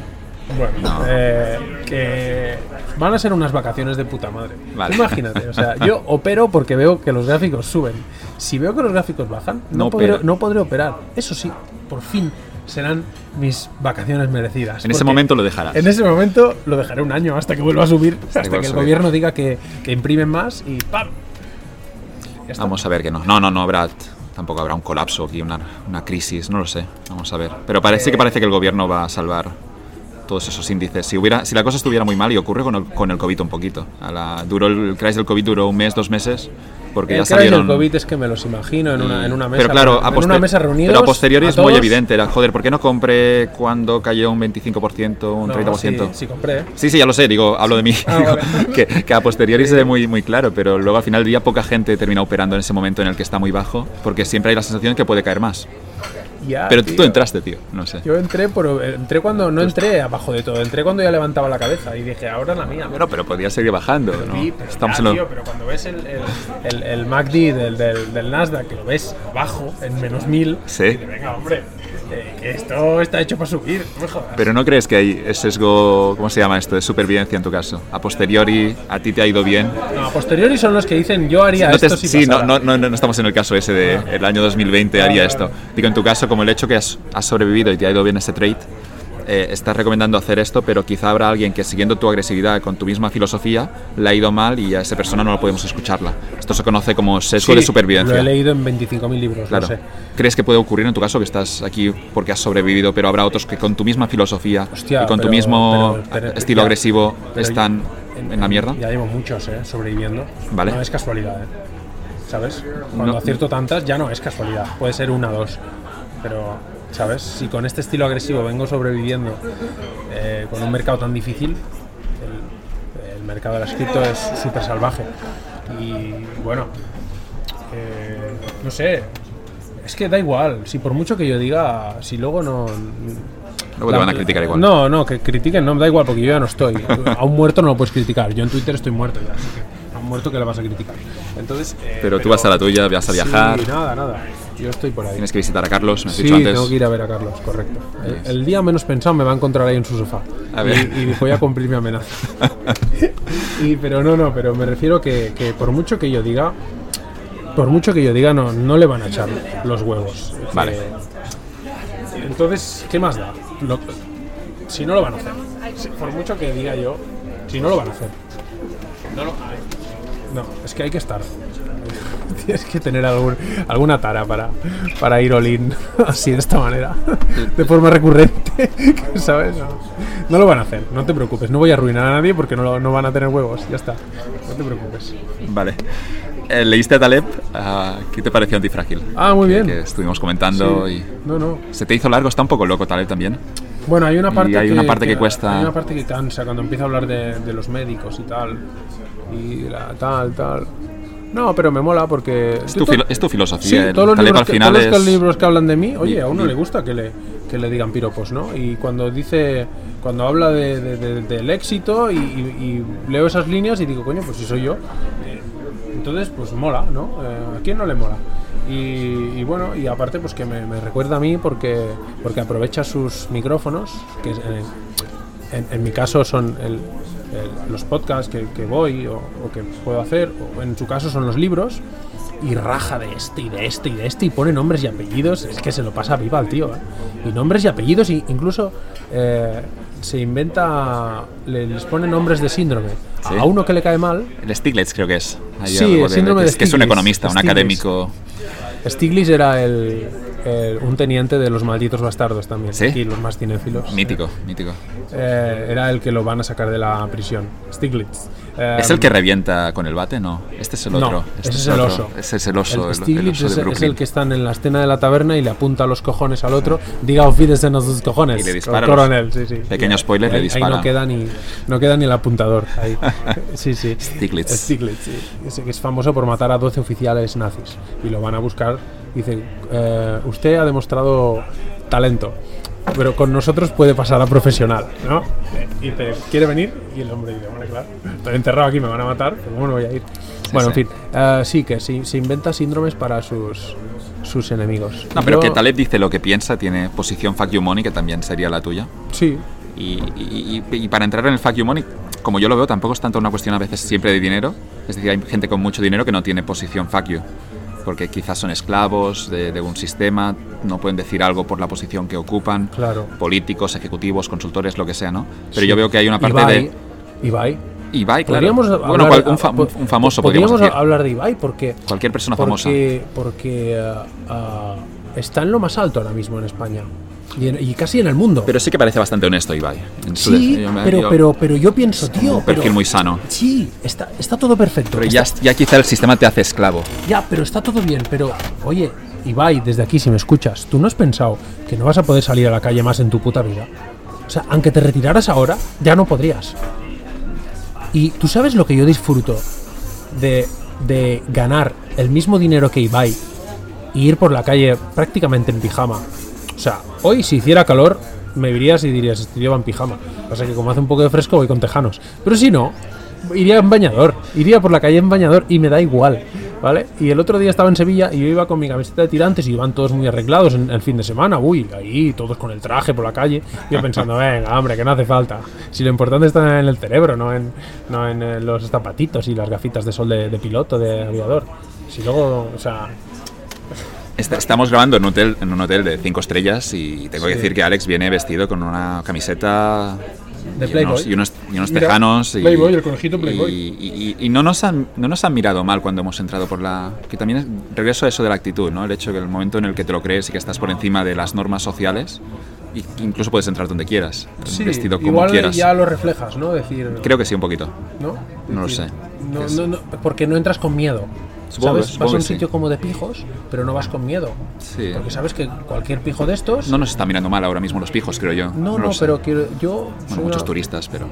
Bueno, No. eh, que van a ser unas vacaciones de puta madre. Vale. Imagínate, o sea, yo <laughs> opero porque veo que los gráficos suben. Si veo que los gráficos bajan, no, No podré, no podré operar. Eso sí, por fin serán mis vacaciones merecidas. En ese momento lo dejarás. En ese momento lo dejaré un año hasta que vuelva a subir, hasta que el gobierno diga que, que imprimen más y ¡pam! Vamos a ver que no. No, no, no habrá. Tampoco habrá un colapso aquí, una, una crisis, no lo sé. Vamos a ver. Pero parece que parece que el gobierno va a salvar todos esos índices. Si hubiera, si la cosa estuviera muy mal, y ocurre con el, con el COVID un poquito. A la, duró el, el crisis del COVID duró un mes, dos meses, porque el ya crash salieron. del COVID es que me los imagino en una, en una mesa. pero claro, a, en una mesa reunidos. pero a posteriori a es muy evidente. Era, joder, ¿por qué no compré cuando cayó un 25%, un No, 30%? Sí, sí compré. Sí, sí, ya lo sé, digo, hablo de mí. Ah, Digo, vale. <laughs> que, que a posteriori se ve muy, muy claro, pero luego al final del día poca gente termina operando en ese momento en el que está muy bajo, porque siempre hay la sensación de que puede caer más. Ya, pero tú, tío. tú entraste, tío, no sé. Yo entré, por, entré cuando no entré abajo de todo, entré cuando ya levantaba la cabeza y dije, ahora la mía. Bueno, pero podría seguir bajando, ¿no? Pero, Estamos ya, en lo- tío, pero cuando ves el, el, el, el MACD del, del, del Nasdaq, que lo ves abajo, en menos mil, Sí. dices, venga, hombre, eh, esto está hecho para subir, no me jodas. Pero no crees que hay sesgo, ¿cómo se llama esto? De supervivencia en tu caso. A posteriori, a ti te ha ido bien. No, a posteriori son los que dicen, yo haría No te- esto si sí, no, pasara". no, no, estamos en el caso ese de el año 2020 haría esto. Digo, en tu caso, como el hecho que has, has sobrevivido y te ha ido bien ese trade, eh, estás recomendando hacer esto, pero quizá habrá alguien que siguiendo tu agresividad con tu misma filosofía le ha ido mal y a esa persona no lo podemos escucharla. Esto se conoce como sesgo Sí, de supervivencia. Lo he leído en 25.000 libros, Claro. sé. ¿Crees que puede ocurrir en tu caso que estás aquí porque has sobrevivido, pero habrá otros que con tu misma filosofía Hostia, y con tu mismo pero- pero- estilo agresivo están en la mierda? Ya llevo muchos, ¿eh? Sobreviviendo. Vale. No es casualidad, ¿eh? ¿Sabes? Cuando No. acierto tantas, ya no es casualidad. Puede ser una, dos. Pero, ¿sabes? Si con este estilo agresivo vengo sobreviviendo eh, con un mercado tan difícil, el, el mercado del cripto es súper salvaje. Y bueno, eh, no sé. Es que da igual. Si por mucho que yo diga, si luego no. Luego te van a criticar igual. No, no, que critiquen, no me da igual porque yo ya no estoy. A un muerto no lo puedes criticar. Yo en Twitter estoy muerto ya. así que a un muerto que le vas a criticar. Entonces. eh, Pero tú vas a la tuya, vas a viajar, Sí, nada, nada. Yo estoy por ahí. tienes que visitar a Carlos, me has Sí, dicho antes. tengo que ir a ver a Carlos, correcto. El, el día menos pensado me va a encontrar ahí en su sofá. A ver. Y, y voy a cumplir mi amenaza. <laughs> y, pero no, no, pero me refiero que, que por mucho que yo diga, por mucho que yo diga, no, no le van a echar los huevos. Vale. Que- entonces, ¿qué más da? Lo- si no lo van a hacer. Si- por mucho que diga yo, si no lo van a hacer. No, no, es que hay que estar. <laughs> Tienes que tener algún, alguna tara para, para ir in <laughs> así de esta manera, <laughs> de forma recurrente, ¿sabes? No, no lo van a hacer, no te preocupes, no voy a arruinar a nadie porque no, lo- no van a tener huevos, ya está, no te preocupes. Vale. Eh, ¿Leíste a Taleb? Ah, ¿Qué te pareció Antifrágil? Ah, muy Que- bien. Que estuvimos comentando Sí. y... No, no. ¿Se te hizo largo? Está un poco loco Taleb también. Bueno, hay una parte, hay que, una parte que cuesta- Hay una parte que cansa cuando empieza a hablar de, de los médicos y tal. Y la, tal, tal. No, pero me mola porque. Es tu, filo- es tu filosofía. Sí, todos los, libros que, todos los libros que hablan de mí, oye, a uno le gusta que le, que le digan piropos, ¿no? Y cuando dice, cuando habla de- de- de- del éxito y, y- y leo esas líneas y digo, coño, pues si soy yo. Eh, Entonces, pues mola, ¿no? Eh, ¿A quién no le mola? Y, y bueno, y aparte, pues que me, me recuerda a mí porque, porque aprovecha sus micrófonos, que eh, en, en mi caso son el- los podcasts que, que voy o, o que puedo hacer, o en su caso son los libros, y raja de este y de este y de este y pone nombres y apellidos, es que se lo pasa viva al tío, ¿eh? Y nombres y apellidos, y incluso eh, se inventa, le- les pone nombres de síndrome. Sí. A uno que le cae mal, El Stiglitz creo que es. Ahí Sí, el síndrome de es, que es un Stiglitz, economista, un Stiglitz. académico. Stiglitz era el, eh, un teniente de los malditos bastardos también. ¿Sí? Aquí los más cinéfilos. Mítico, mítico. Eh, era el que lo van a sacar de la prisión. Stiglitz. Eh, ¿Es el que revienta con el bate? No, este es el otro. No, Este ese es el oso. Ese es el oso, el, el Stiglitz oso es, de es Brooklyn. el que está en la escena de la taberna y le apunta los cojones al otro. Diga ofídese en los cojones. Y le dispara coronel, sí, sí. Pequeño spoiler, le ahí- dispara. Ahí no queda ni, no queda ni el apuntador. Ahí. <laughs> Sí, sí. Stiglitz. Stiglitz, sí. Ese que es famoso por matar a 12 oficiales nazis. Y lo van a buscar. Dice, eh, usted ha demostrado talento. Pero con nosotros puede pasar a profesional, ¿no? Y te quiere venir y el hombre dice, bueno, claro, estoy enterrado aquí, me van a matar, pero ¿cómo no voy a ir? bueno, sí. en fin, eh, sí, que se, se inventa síndromes para sus, sus enemigos. No, pero Yo- que Taleb dice lo que piensa, tiene posición fuck you money, que también sería la tuya. Sí, Y, y- y- y para entrar en el fuck you money, como yo lo veo, tampoco es tanto una cuestión a veces siempre de dinero. Es decir, hay gente con mucho dinero que no tiene posición fuck you. Porque quizás son esclavos de, de un sistema, no pueden decir algo por la posición que ocupan. Claro. Políticos, ejecutivos, consultores, lo que sea, ¿no? Pero Sí. yo veo que hay una parte Ibai, de. Ibai. Ibai, claro. Podríamos bueno, hablar- un, fa- un famoso, podríamos podríamos decir. hablar de Ibai porque Cualquier persona famosa. porque, ah, ah, está en lo más alto ahora mismo en España y, en- y casi en el mundo. Pero sí que parece bastante honesto, Ibai. en sí, me- pero, yo- pero, pero yo pienso, tío. un perfil pero- muy sano. Sí, está, está todo perfecto. Pero ya, ya quizá el sistema te hace esclavo. Ya, pero está todo bien. Pero, oye, Ibai, desde aquí, si me escuchas, ¿tú no has pensado que no vas a poder salir a la calle más en tu puta vida? O sea, aunque te retiraras ahora, ya no podrías. Y tú sabes lo que yo disfruto de, de ganar el mismo dinero que Ibai y ir por la calle prácticamente en pijama. O sea, hoy si hiciera calor, me verías y dirías, este tío va en pijama. O sea que como hace un poco de fresco, voy con tejanos. Pero si no, iría en bañador. Iría por la calle en bañador y me da igual. ¿Vale? Y el otro día estaba en Sevilla y yo iba con mi camiseta de tirantes y iban todos muy arreglados en el fin de semana. Uy, ahí, todos con el traje por la calle. Yo pensando, <laughs> venga, hombre, que no hace falta. Si lo importante está en el cerebro, no en, no en eh, los zapatitos y las gafitas de sol de, de piloto, de aviador. Si luego, o sea, Estamos grabando en un hotel, en un hotel de cinco estrellas y tengo que Sí. decir que Alex viene vestido con una camiseta De y, unos, y unos- y unos Mira, tejanos. Y, Playboy, el conejito Playboy. Y, y- y no, nos han, no nos han mirado mal cuando hemos entrado por la... Que también es, regreso a eso de la actitud, ¿no? El hecho que el momento en el que te lo crees y que estás por encima de las normas sociales, y que incluso puedes entrar donde quieras, sí, vestido como igual quieras. ya lo reflejas, ¿no? Decir, Creo que sí, un poquito. ¿no? no lo Decir, sé. no- Es- no- no, porque no entras con miedo. Supongo ¿Sabes? supongo vas a un que sí. sitio como de pijos, pero no vas con miedo. Sí. Porque sabes que cualquier pijo de estos. No nos está mirando mal ahora mismo los pijos, creo yo. no, no, sé. pero quiero, yo. Bueno, muchos una- turistas, pero...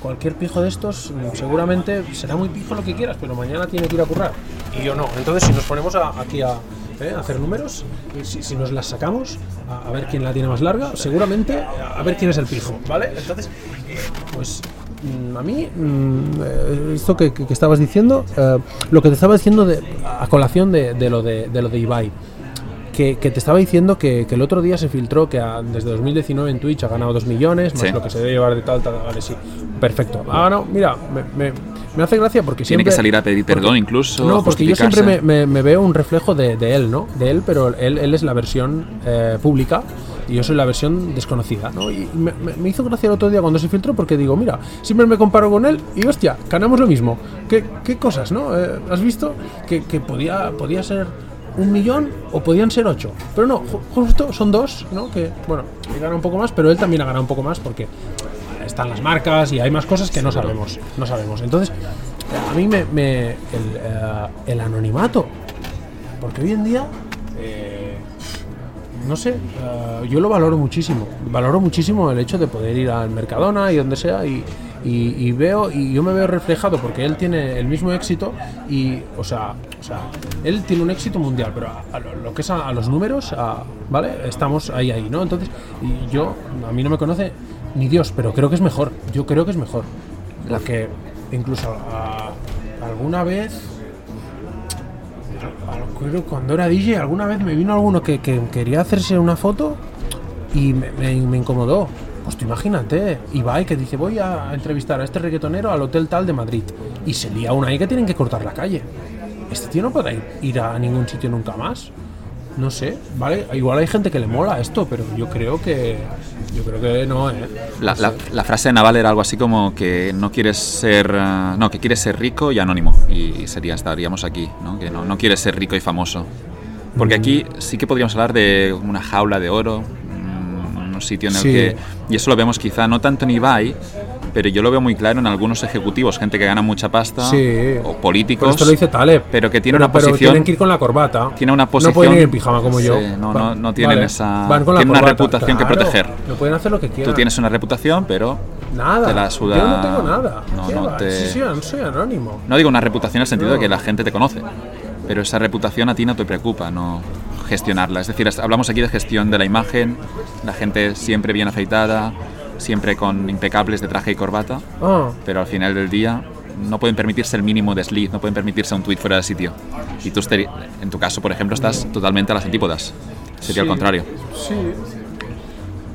Cualquier pijo de estos, mm, seguramente será muy pijo lo que quieras, pero mañana tiene que ir a currar. Y yo no. Entonces, si nos ponemos a- aquí a, ¿eh? hacer números, y si, si nos las sacamos, a, a ver quién la tiene más larga, seguramente a ver quién es el pijo, ¿vale? Entonces, pues mm, a mí, mm, esto que, que- que estabas diciendo, eh, lo que te estaba diciendo de, a colación de, de lo de, de lo de Ibai. Que, que te estaba diciendo que, que el otro día se filtró que ha- desde 2019 en Twitch ha ganado 2 millones, más Sí. lo que se debe llevar de tal, tal, vale, sí. Perfecto. Ah, no, mira, me, me- me hace gracia porque Tiene siempre... que salir a pedir perdón porque- incluso, No, a porque yo siempre me, me- veo un reflejo de, de él, ¿no? De él, pero él, él es la versión eh, pública y yo soy la versión desconocida, ¿no? Y me, hizo gracia el otro día cuando se filtró porque digo, mira, siempre me comparo con él y hostia, ganamos lo mismo. ¿Qué, qué cosas, no? Eh, ¿Has visto? Que, que podía, podía ser un millón o podían ser ocho. Pero no, ju- justo son dos, ¿no? Que, bueno, él gana un poco más, pero él también ha ganado un poco más porque están las marcas y hay más cosas que no sabemos. No sabemos. Entonces, a mí me. me- el, eh, el anonimato. Porque hoy en día. No sé, eh, yo lo valoro muchísimo. Valoro muchísimo el hecho de poder ir al Mercadona y donde sea y, y- veo y yo me veo reflejado porque él tiene el mismo éxito y, o sea, o sea él tiene un éxito mundial, pero a, lo, que es a, los números, ¿vale? Estamos ahí, ahí, ¿no? Entonces, y yo, a mí no me conoce ni Dios, pero creo que es mejor. Yo creo que es mejor. Porque incluso a- alguna vez cuando era DJ, alguna vez me vino alguno que, que quería hacerse una foto y me, incomodó. Pues tú imagínate, Ibai que dice voy a entrevistar a este reggaetonero al hotel tal de Madrid y se lía una ahí que tienen que cortar la calle. Este tío no ir, ir a ningún sitio nunca más. No sé, vale, igual hay gente que le mola esto, pero yo creo que yo creo que no, eh. La, No la- sé. la frase de Naval era algo así como que no quieres ser eh, no que quieres ser rico y anónimo y sería estaríamos aquí no que no, no quieres ser rico y famoso Porque aquí sí que podríamos hablar de una jaula de oro, mm, un sitio en el Sí. que... Y eso lo vemos quizá no tanto en Ibai, pero yo lo veo muy claro en algunos ejecutivos, gente que gana mucha pasta, Sí. o Pero políticos, esto lo dice Taleb. pero que tiene Pero- una pero posición... tienen que ir con la corbata. Tiene una No pueden posición- ir en pijama como yo. Sí, no, Va- no- no tienen esa- Van con la tienen una corbata. reputación que Claro, proteger. No pueden hacer lo que quieran. Tú tienes una reputación, pero Nada. te la suda- Yo no tengo nada. No, ¿Qué no va? te- Sí, sí, soy anónimo. No digo una reputación en el sentido de No. que la gente te conoce, pero esa reputación a ti no te preocupa, no gestionarla. Es decir, hablamos aquí de gestión de la imagen, la gente siempre bien afeitada, siempre con impecables de traje y corbata, Ah, pero al final del día no pueden permitirse el mínimo desliz, no pueden permitirse un tweet fuera de sitio. Y tú, en tu caso, por ejemplo, estás totalmente a las antípodas. Sería Sí. al contrario. sí.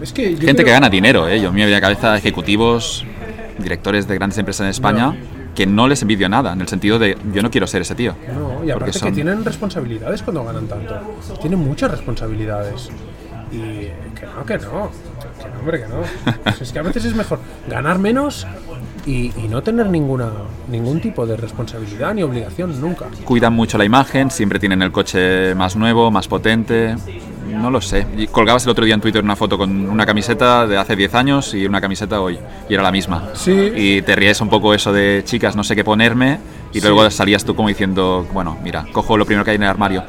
Es que Gente que gana dinero, ¿eh? Yo me había cabeza ejecutivos, directores de grandes empresas en España, que no les envidio nada, en el sentido de yo no quiero ser ese tío. No, y aparte son- que tienen responsabilidades cuando ganan tanto. Tienen muchas responsabilidades. Y que no, que no. Que no, hombre, que no. es que a veces es mejor ganar menos y, y no tener ninguna ningún tipo de responsabilidad ni obligación nunca. Cuidan mucho la imagen, siempre tienen el coche más nuevo, más potente. No lo sé. Y colgabas el otro día en Twitter una foto con una camiseta de hace 10 años y una camiseta hoy, y era la misma. Sí. Y te ríes un poco eso de chicas, no sé qué ponerme, y Sí. luego salías tú como diciendo, bueno, mira, cojo lo primero que hay en el armario.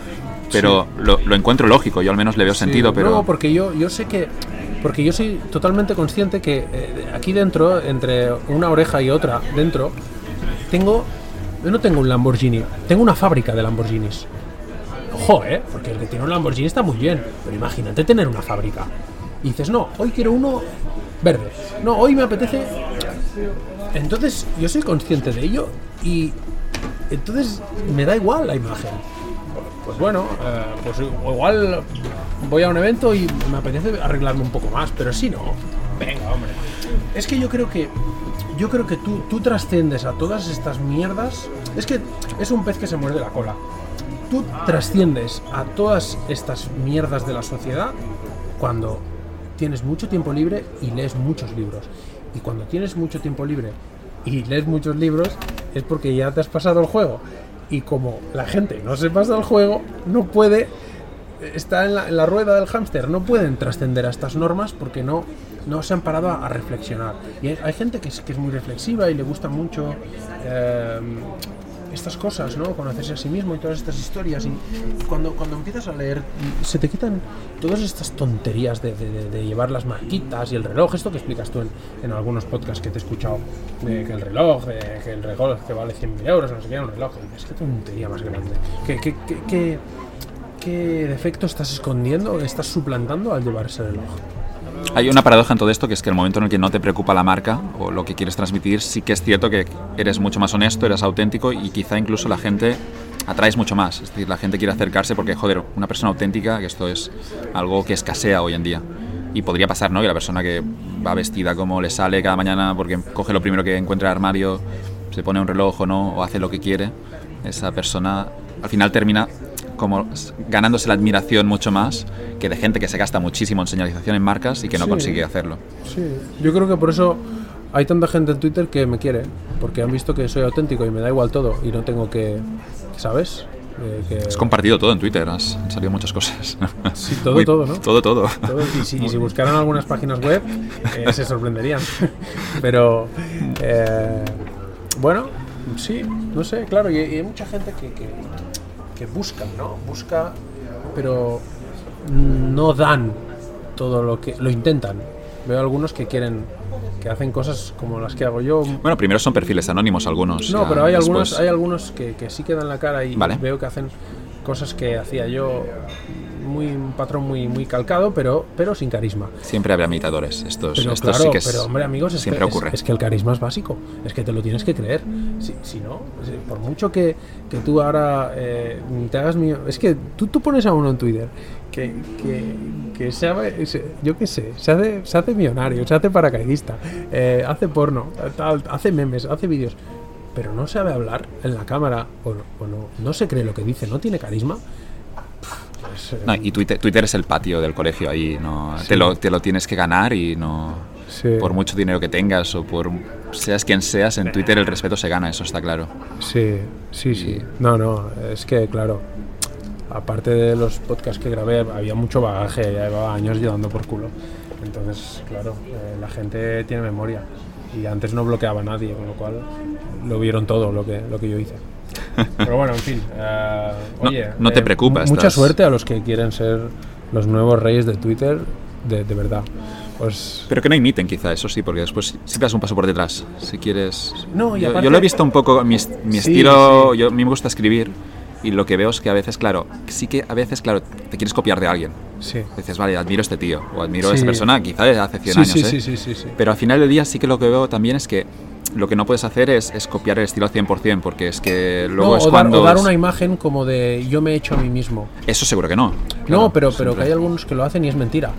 Pero lo, lo encuentro lógico, yo al menos le veo sentido, pero. No, porque yo, yo sé que. Porque yo soy totalmente consciente que eh, aquí dentro, entre una oreja y otra, dentro, tengo. Yo no tengo un Lamborghini, tengo una fábrica de Lamborghinis. Ojo, ¿eh? Porque el que tiene un Lamborghini está muy bien, pero imagínate tener una fábrica. Y dices, no, hoy quiero uno verde. No, hoy me apetece. Entonces, yo soy consciente de ello y. Entonces, me da igual la imagen pues bueno, eh, pues igual voy a un evento y me apetece arreglarme un poco más, pero si no, venga, hombre. Es que yo creo que yo creo que tú, tú trasciendes a todas estas mierdas. Es que es un pez que se muerde la cola. Tú trasciendes a todas estas mierdas de la sociedad cuando tienes mucho tiempo libre y lees muchos libros. Y cuando tienes mucho tiempo libre y lees muchos libros es porque ya te has pasado el juego. Y como la gente no se pasa el juego, no puede, está en la, en la rueda del hámster, no pueden trascender a estas normas porque no, no se han parado a, a reflexionar. Y hay, hay gente que es, que es muy reflexiva y le gusta mucho eh, estas cosas, ¿no? Conocerse a sí mismo y todas estas historias. Y cuando, cuando empiezas a leer, se te quitan todas estas tonterías de, de- de- llevar las marquitas y el reloj. Esto que explicas tú en, en algunos podcasts que te he escuchado, de que el reloj, de que el reloj que vale 100.000 euros, no sé qué, un reloj. Es que tontería más grande. ¿Qué, qué, qué, qué- defecto estás escondiendo, estás suplantando al llevar ese reloj? Hay una paradoja en todo esto, que es que el momento en el que no te preocupa la marca o lo que quieres transmitir, sí que es cierto que eres mucho más honesto, eres auténtico y quizá incluso la gente atraes mucho más. Es decir, la gente quiere acercarse porque, joder, una persona auténtica, que esto es algo que escasea hoy en día. Y podría pasar, ¿no? Que la persona que va vestida como le sale cada mañana porque coge lo primero que encuentra en el armario, se pone un reloj o no, o hace lo que quiere, esa persona al final termina como ganándose la admiración mucho más que de gente que se gasta muchísimo en señalización en marcas y que no Sí. consigue hacerlo. Sí, yo creo que por eso hay tanta gente en Twitter que me quiere, porque han visto que soy auténtico y me da igual todo y no tengo que, ¿sabes? Eh, que- Has compartido todo en Twitter, has han salido muchas cosas. Sí, todo, todo, ¿no? Todo, todo. todo, y, si, y si buscaran algunas páginas web, eh, se sorprenderían. <laughs> Pero, eh, bueno, sí, no sé, claro, y, y hay mucha gente que, que, que busca, ¿no? Busca, pero no dan todo lo que... Lo intentan. Veo algunos que quieren, que hacen cosas como las que hago yo, Bueno, primero son perfiles anónimos algunos. no, pero hay después- algunos, hay algunos que, que sí que dan la cara y Vale. veo que hacen cosas que hacía yo muy un patrón muy muy calcado, pero pero sin carisma. Siempre habrá imitadores. Estos, Pero estos claro, sí que es- pero hombre, amigos, es siempre que, es- ocurre. Es, que el carisma es básico. Es que te lo tienes que creer. Si, si no, si- por mucho que, que tú ahora eh, te hagas mío. Es que tú, tú pones a uno en Twitter que, que, que sabe, se- yo qué sé, se hace, se hace millonario, se hace paracaidista, eh, hace porno, tal, hace memes, hace vídeos. Pero no sabe hablar en la cámara o, no, o no, no se cree lo que dice, no tiene carisma. Pues, eh, No, y Twitter, Twitter es el patio del colegio ahí, no te, lo, te lo tienes que ganar y no Sí. por mucho dinero que tengas o por seas quien seas, en Twitter el respeto se gana, eso está claro. Sí, sí, sí. No, no, es que claro. aparte de los podcasts que grabé, había mucho bagaje, ya llevaba años llevando por culo. Entonces, claro, eh, la gente tiene memoria. Y antes no bloqueaba a nadie, con lo cual lo vieron todo lo que, lo que yo hice. Pero bueno, en fin. eh, No- oye, no te eh, preocupes, Mucha estás- suerte a los que quieren ser los nuevos reyes de Twitter, de, de verdad. Pues Pero que no imiten quizá, eso sí, porque después siempre das un paso por detrás, si quieres... No, y yo, aparte- yo lo he visto un poco, mi, est- mi Sí, estilo, sí. yo, a mí me gusta escribir y lo que veo es que a veces, claro, sí que a veces, claro, te quieres copiar de alguien. sí. Dices, vale, admiro a este tío o admiro a Sí. esta persona, quizá de hace 100 Sí, años, sí, ¿eh? sí, sí, sí, sí. Pero al final del día sí que lo que veo también es que lo que no puedes hacer es, es copiar el estilo al 100%, porque es que luego No, es o, dar, cuando... o dar una imagen como de yo me he hecho a mí mismo. Eso seguro que no. No, Claro, pero, pero que hay algunos que lo hacen y es mentira.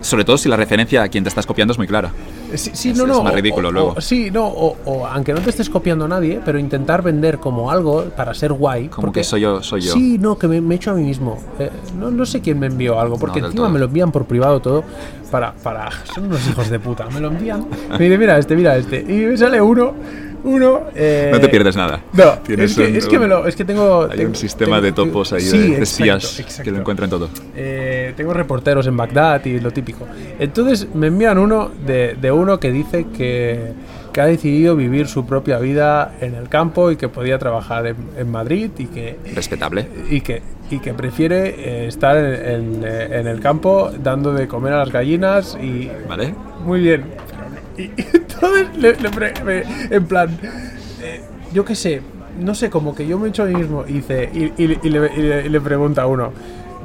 Sobre todo si la referencia a quien te estás copiando es muy clara. Sí, sí, Es- no, es no. más o- ridículo o- luego. o- sí, no, o, o aunque no te estés copiando a nadie, pero intentar vender como algo para ser guay. Como porque- que soy yo, soy yo. Sí, no, que me, me he hecho a mí mismo. Eh, no, no sé quién me envió algo, porque del encima todo. me lo envían por privado todo para, para... Son unos hijos de puta. Me lo envían. Me dice, mira este, mira este. Y me sale uno, uno... eh, No te pierdes nada. No, <laughs> Tienes es que, un- es que me lo... Es que tengo... Hay tengo- un sistema tengo- de topos ahí, sí, de, exacto, espías que lo encuentran todo. Eh, tengo reporteros en Bagdad y lo típico. Entonces me envían uno de, de uno que dice que, que ha decidido vivir su propia vida en el campo y que podía trabajar en, en Madrid y que, Respetable. y que, y que prefiere eh, estar en, en, eh, en el campo dando de comer a las gallinas y... ¿Vale? Muy bien. Y, entonces, le, le en plan, eh, yo qué sé, no sé, como que yo me echo a mí mismo y, dice, y, le, le- le pregunta a uno,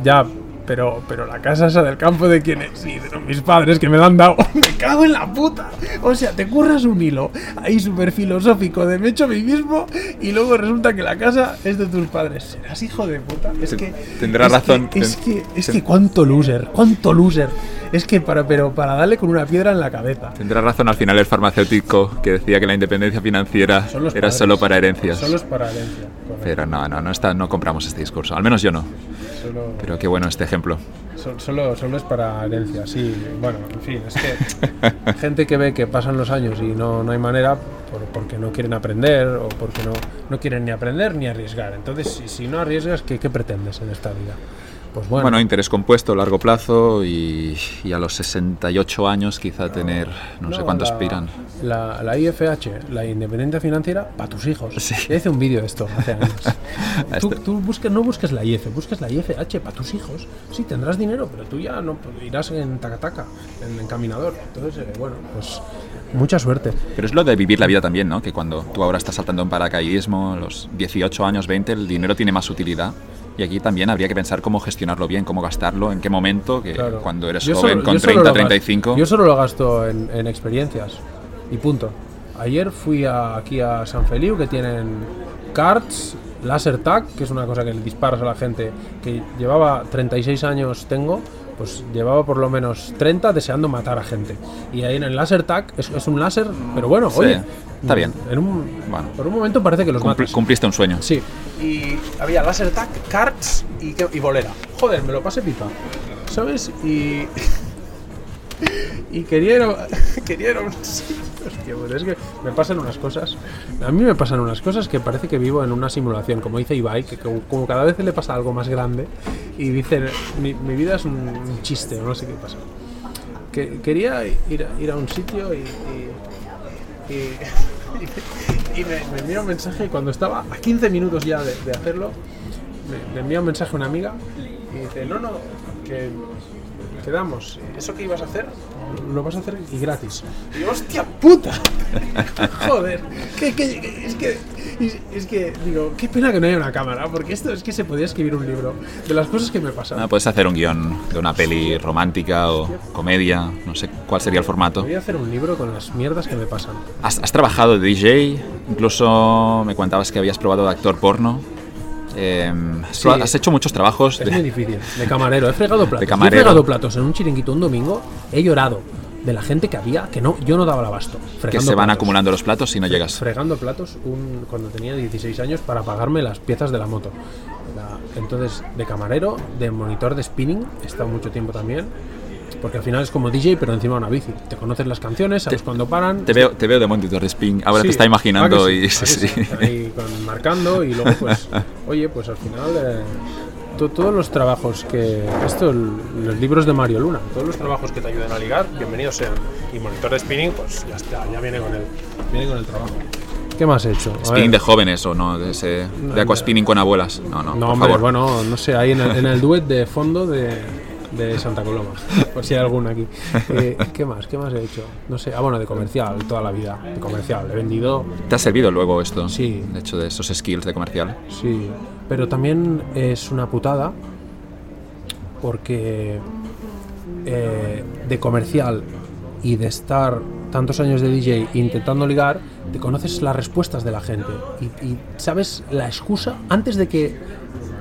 ya, pero, pero la casa esa del campo de quién es, sí, de mis padres que me la han dado, <laughs> me cago en la puta. O sea, te curras un hilo ahí súper filosófico de me echo a mí mismo y luego resulta que la casa es de tus padres. Serás hijo de puta. Es que... tendrás es que- razón, es que, es que cuánto loser, cuánto loser. Es que para, pero para darle con una piedra en la cabeza. Tendrá razón al final el farmacéutico que decía que la independencia financiera era padres. solo para herencias. Solo es para herencia. correcto. Pero no, no, no, está, no compramos este discurso. Al menos yo no. Solo, Pero qué bueno este ejemplo. So- solo, solo es para herencia, sí. Bueno, en fin, es que <laughs> gente que ve que pasan los años y no, no hay manera por- porque no quieren aprender o porque no, no quieren ni aprender ni arriesgar. Entonces, si, si no arriesgas, ¿qué, qué pretendes en esta vida? Pues bueno, Bueno, interés compuesto, largo plazo y, y a los 68 años quizá tener, no, sé cuánto la- aspiran. La, la IFH, la independencia financiera, para tus hijos. Sí. Ya hice un vídeo de esto hace años. <laughs> tú Este- tú busques, no busques la IF, busques la IFH para tus hijos. Sí, tendrás dinero, pero tú ya no pues, irás en tacataca, en encaminador. Entonces, eh, bueno, pues mucha suerte. Pero es lo de vivir la vida también, ¿no? Que cuando tú ahora estás saltando en paracaidismo, los 18 años, 20, el dinero tiene más utilidad. Y aquí también habría que pensar cómo gestionarlo bien, cómo gastarlo, en qué momento, que Claro. cuando eres Yo joven solo- con yo solo 30, lo gasto- 35. Yo solo lo gasto en, en experiencias y punto. Ayer fui a- aquí a San Feliu que tienen carts, laser tag, que es una cosa que le disparas a la gente, que llevaba 36 años tengo, pues llevaba por lo menos 30 deseando matar a gente. Y ahí en el laser tag es, es un láser, pero bueno, Sí, oye, está bien. En un, Bueno. por un momento parece que los matas. cumpliste un sueño. Sí. Y había laser tag, carts y, que- y bolera. Joder, me lo pasé pipa. ¿Sabes? Y. <laughs> Y quería ir a, <laughs> quería ir a un sitio. Hostia, pues es que me pasan unas cosas. A mí me pasan unas cosas que parece que vivo en una simulación, como dice Ibai, que como, cada vez le pasa algo más grande y dice, mi, vida es un, chiste, no sé qué pasa. Que, quería ir a, ir a un sitio y, y, <laughs> me, me envía un mensaje y cuando estaba a 15 minutos ya de, hacerlo, me, me envía un mensaje una amiga y dice, no, no, que quedamos, eso que ibas a hacer, lo vas a hacer y gratis. Y hostia puta, <laughs> joder, que, que- que- es que, es, es que, digo, qué pena que no haya una cámara, porque esto es que se podía escribir un libro de las cosas que me pasan. Ah, puedes hacer un guion de una peli romántica o comedia, no sé cuál sería el formato. Voy a hacer un libro con las mierdas que me pasan. ¿Has, has trabajado de DJ? Incluso me contabas que habías probado de actor porno. Eh, has- Sí. has hecho muchos trabajos. Es de- muy difícil. De camarero. He fregado platos. Yo camarero. He fregado platos en un chiringuito un domingo. He llorado de la gente que había que no, yo no daba el abasto. que se van platos. acumulando los platos y no llegas. Fregando platos un- cuando tenía 16 años para pagarme las piezas de la moto. La- entonces, de camarero, de monitor de spinning, he estado mucho tiempo también. Porque al final es como DJ, pero encima una bici. Te conoces las canciones, sabes cuándo paran. Te veo, te veo de monitor de spin. Ahora Sí, te está imaginando ¿a que y ¿A sí, sí. Ahí con- marcando y luego pues, <laughs> oye, pues al final, eh, to- todos los trabajos que. Esto, los libros de Mario Luna, todos los trabajos que te ayuden a ligar, bienvenidos sean. Y monitor de spinning, pues ya está, ya viene con el, viene con el trabajo. ¿Qué más he hecho? A Spinning ver. de jóvenes o no, de, ese, de aquaspinning con abuelas. No, no, No, por hombre, favor. bueno, no sé, ahí en el, en el duet de fondo de, de Santa Coloma, por si hay alguno aquí. Eh, ¿Qué más? ¿Qué más he hecho? No sé, ah, bueno, de comercial, toda la vida, de comercial. He vendido, ¿Te ha servido luego esto? Sí. De hecho, de esos skills de comercial. sí, pero también es una putada porque eh, de comercial y de estar tantos años de DJ intentando ligar, te conoces las respuestas de la gente y, y sabes la excusa antes de que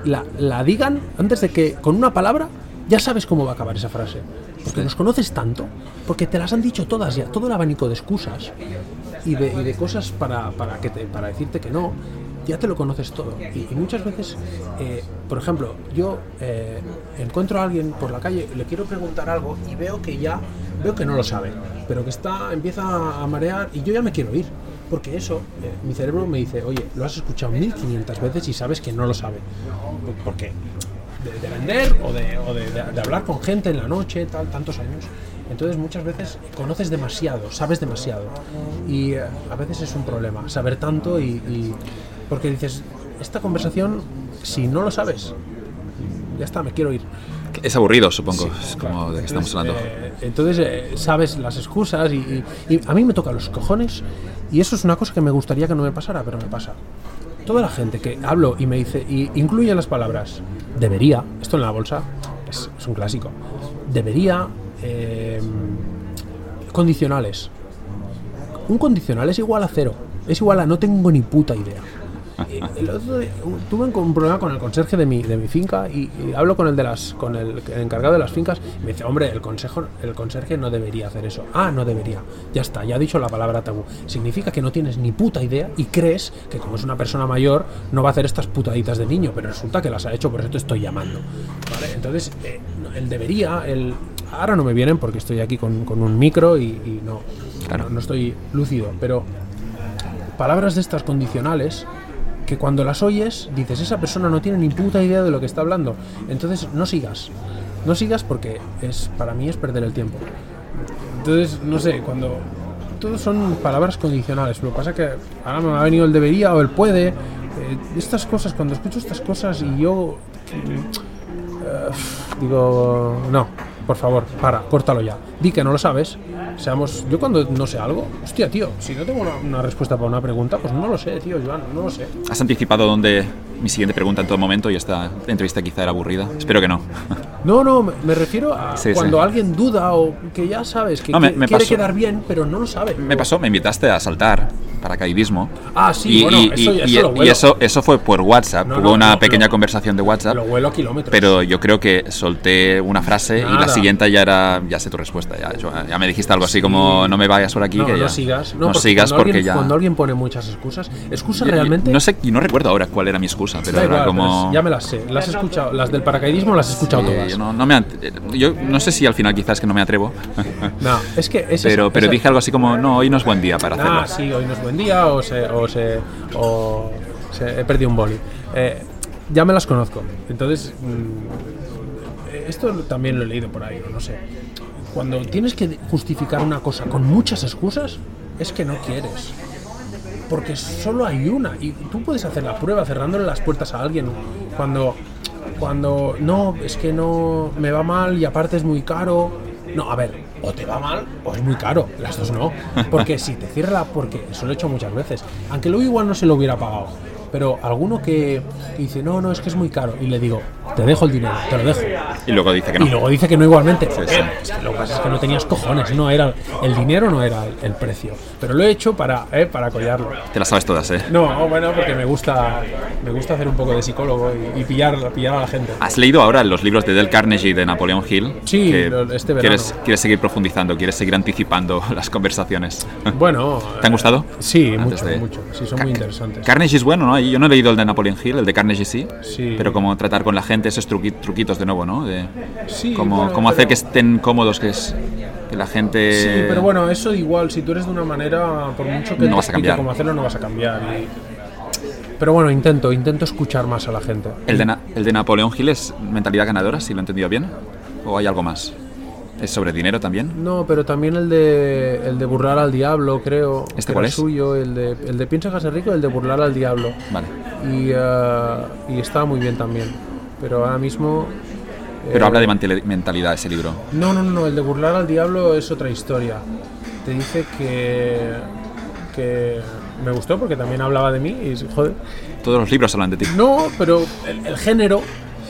la, la digan, antes de que con una palabra ya sabes cómo va a acabar esa frase. Porque nos conoces tanto, porque te las han dicho todas ya, todo el abanico de excusas y de, y de cosas para, para, que te, para decirte que no, ya te lo conoces todo. Y, y muchas veces, eh, por ejemplo, yo eh, encuentro a alguien por la calle, le quiero preguntar algo y veo que ya, veo que no lo sabe, pero que está, empieza a marear y yo ya me quiero ir. Porque eso, eh, mi cerebro me dice, oye, lo has escuchado 1500 veces y sabes que no lo sabe. ¿Por qué? De, de vender o, de, o de- de- de hablar con gente en la noche, tal, tantos años. Entonces muchas veces conoces demasiado, sabes demasiado. Y eh, a veces es un problema saber tanto y, y- porque dices, esta conversación, si no lo sabes, ya está, me quiero ir. Es aburrido, supongo. Sí, es claro. como de que estamos hablando. eh, entonces eh, sabes las excusas y, y- y a mí me toca los cojones y eso es una cosa que me gustaría que no me pasara, pero me pasa. Toda la gente que hablo y me dice, y incluye las palabras, debería, esto en la bolsa es, un clásico, debería, eh, condicionales. Un condicional es igual a cero, es igual a no tengo ni puta idea. Eh, el otro día, un- tuve un, problema con el conserje de mi, de mi finca y, y hablo con el de las con el, el encargado de las fincas y me dice hombre el consejo el conserje no debería hacer eso ah no debería ya está ya ha dicho la palabra tabú significa que no tienes ni puta idea y crees que como es una persona mayor no va a hacer estas putaditas de niño pero resulta que las ha hecho por eso te estoy llamando ¿vale? entonces eh, el debería el ahora no me vienen porque estoy aquí con, con un micro y, y no, Claro. no no estoy lúcido pero palabras de estas condicionales que cuando las oyes dices, esa persona no tiene ni puta idea de lo que está hablando. Entonces no sigas. No sigas porque es para mí es perder el tiempo. Entonces, no sé, cuando todos son palabras condicionales, lo que pasa que ahora me ha venido el debería o el puede. eh, estas cosas, cuando escucho estas cosas y yo eh, digo, no, por favor, para, córtalo ya. Di que no lo sabes. Seamos, yo cuando no sé algo, hostia, tío, si no tengo una, una respuesta para una pregunta, pues no lo sé, tío, Joan, no lo sé. ¿Has anticipado dónde mi siguiente pregunta en todo momento y esta entrevista quizá era aburrida? Espero que no. No, no, me, refiero a Sí, cuando sí. alguien duda o que ya sabes que No, me- me quiere pasó. quedar bien, pero no lo sabe. Me pasó, me invitaste a saltar paracaidismo. Ah, sí, y, bueno, y- eso- y- eso y- lo y huelo. eso, eso fue por WhatsApp. No, Hubo no, una pequeña conversación de WhatsApp. Lo vuelo a kilómetros. Pero yo creo que solté una frase y la Nada. Siguiente ya era, ya sé tu respuesta, ya, yo- ya me dijiste algo así como no me vayas por aquí, no, que no ya- sigas. No, no porque sigas porque alguien, ya... Cuando alguien pone muchas excusas, excusas Yo- realmente. No sé, y no recuerdo ahora cuál era mi excusa, pero era igual, como... pero ya me las sé. Las he escuchado. Las del paracaidismo las he escuchado Sí, todas. yo no, no me ant- yo no sé si al final quizás que no me atrevo, <laughs> No, es que esa- pero, pero esa- dije algo así como, no, hoy no es buen día para hacerlo. Ah, sí, hoy no es buen día o se, o se, o se- he perdido un boli. Eh, ya me las conozco. Entonces, mm, eh, esto también lo he leído por ahí, no sé. Cuando tienes que justificar una cosa con muchas excusas, es que no quieres. Porque solo hay una. Y tú puedes hacer la prueba cerrándole las puertas a alguien. Cuando, cuando no, es que no me va mal y aparte es muy caro. No, a ver, o te va mal o es muy caro. Las dos no. Porque si te cierra. Porque eso lo he hecho muchas veces. Aunque luego igual no se lo hubiera pagado. Pero alguno que dice, no, no, es que es muy caro. Y le digo, te dejo el dinero, te lo dejo. Y luego dice que no. Y luego dice que no igualmente. ¿Por Sí, sí. Es que lo que pasa es que no tenías cojones, no era el dinero no era el, precio. Pero lo he hecho para, eh, para collarlo. Te las sabes todas, ¿eh? No, bueno, porque me gusta me gusta hacer un poco de psicólogo y, y pillar, pillar a la gente. ¿Has leído ahora los libros de Del Carnegie y de Napoleón Hill? Sí, Que este verano. ¿quieres, quieres seguir profundizando, quieres seguir anticipando <laughs> las conversaciones. Bueno, ¿Te han gustado? Sí, Antes mucho, de- mucho. Sí, son muy interesantes. Carnegie es bueno, ¿no? Yo no he leído el de Napoleon Hill, el de Carnegie sí. Sí. Pero como tratar con la gente, esos truqui- truquitos de nuevo, ¿no? De Sí, cómo, bueno, hacer pero- que estén cómodos, que, es, que la gente... Sí, pero bueno, eso igual, si tú eres de una manera, por mucho que No vas a cambiar. cómo hacerlo, no vas a cambiar. pero bueno, intento, intento escuchar más a la gente. ¿El de, Na- el de Napoleón Hill es mentalidad ganadora, si lo he entendido bien? ¿O hay algo más? ¿Es sobre dinero también? No, pero también el de el de burlar al diablo, creo. ¿Este cuál es? suyo, el de el de piensa que ser rico, el de burlar al diablo. Vale. Y, eh, y estaba muy bien también. Pero ahora mismo. Pero eh, habla de mentalidad ese libro. No, no, no, el de burlar al diablo es otra historia. Te dice que. que me gustó porque también hablaba de mí y joder. Todos los libros hablan de ti. No, pero el, el género.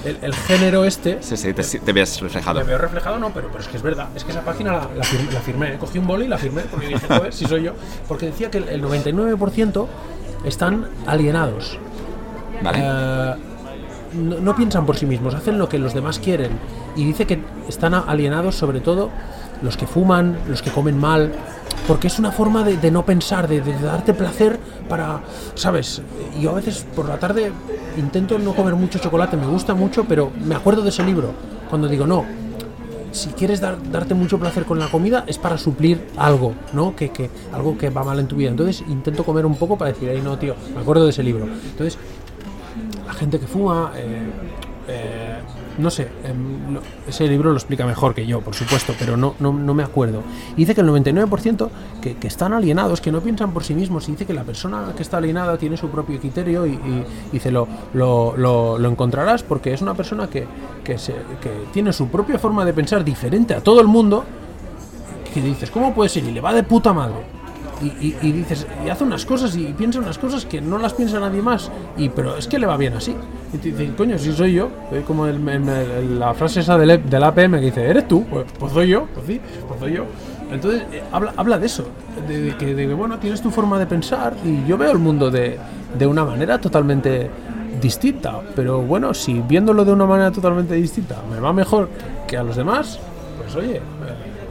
El, el género este. Sí, sí, te, te ves reflejado. Me veo reflejado, no, pero, pero es que es verdad. Es que esa página la, la fir- la firmé. ¿eh? Cogí un boli y la firmé porque dije, joder, si soy yo. Porque decía que el, el 99% están alienados. Vale. Eh, no, no piensan por sí mismos, hacen lo que los demás quieren. Y dice que están alienados sobre todo los que fuman, los que comen mal, porque es una forma de, de no pensar, de, de darte placer para, ¿sabes? Yo a veces por la tarde intento no comer mucho chocolate, me gusta mucho, pero me acuerdo de ese libro, cuando digo, no, si quieres dar- darte mucho placer con la comida es para suplir algo, ¿no? Que, que algo que va mal en tu vida. Entonces intento comer un poco para decir, ay no, tío, me acuerdo de ese libro. Entonces, la gente que fuma, eh, eh, no sé, em, ese libro lo explica mejor que yo, por supuesto, pero no, no, no me acuerdo. Y dice que el 99% que, que están alienados, que no piensan por sí mismos, y dice que la persona que está alienada tiene su propio criterio y, y dice, lo, lo, lo- lo encontrarás porque es una persona que, que, se- que tiene su propia forma de pensar diferente a todo el mundo, que dices, ¿cómo puede ser? Y le va de puta madre. Y, dices, y hace unas cosas y piensa unas cosas que no las piensa nadie más. Y pero es que le va bien así. Y te dicen, coño, si soy yo. Eh, Como la frase esa del, E- del APM que dice, ¿eres tú? Pues, pues soy yo, pues sí, pues soy yo. Entonces, eh, habla, habla de eso, de, de que, de que, bueno, tienes tu forma de pensar y yo veo el mundo de, de una manera totalmente distinta. Pero bueno, si viéndolo de una manera totalmente distinta me va mejor que a los demás, pues oye, eh,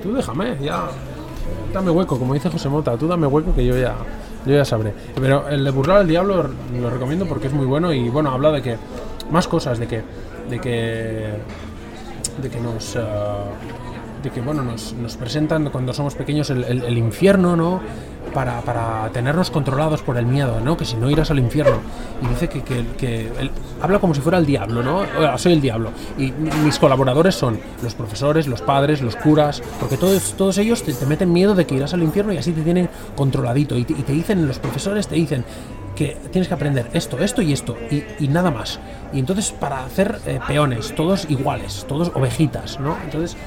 tú déjame, ya, dame hueco, como dice José Mota, tú dame hueco que yo ya, yo ya sabré. Pero el de burlar al diablo lo recomiendo porque es muy bueno y bueno, habla de que más cosas, de que, de que, de que nos, ah, de que bueno, nos, nos presentan cuando somos pequeños el, infierno, ¿no? Para, para tenernos controlados por el miedo, ¿no? Que si no irás al infierno. Y dice que, que, que habla como si fuera el diablo, ¿no? Soy el diablo. Y mis colaboradores son los profesores, los padres, los curas, porque todos, todos ellos te, te meten miedo de que irás al infierno y así te tienen controladito. Y te, dicen, los profesores te dicen que tienes que aprender esto, esto y esto, y, y nada más. Y entonces para hacer eh, peones, todos iguales, todos ovejitas, ¿no? Entonces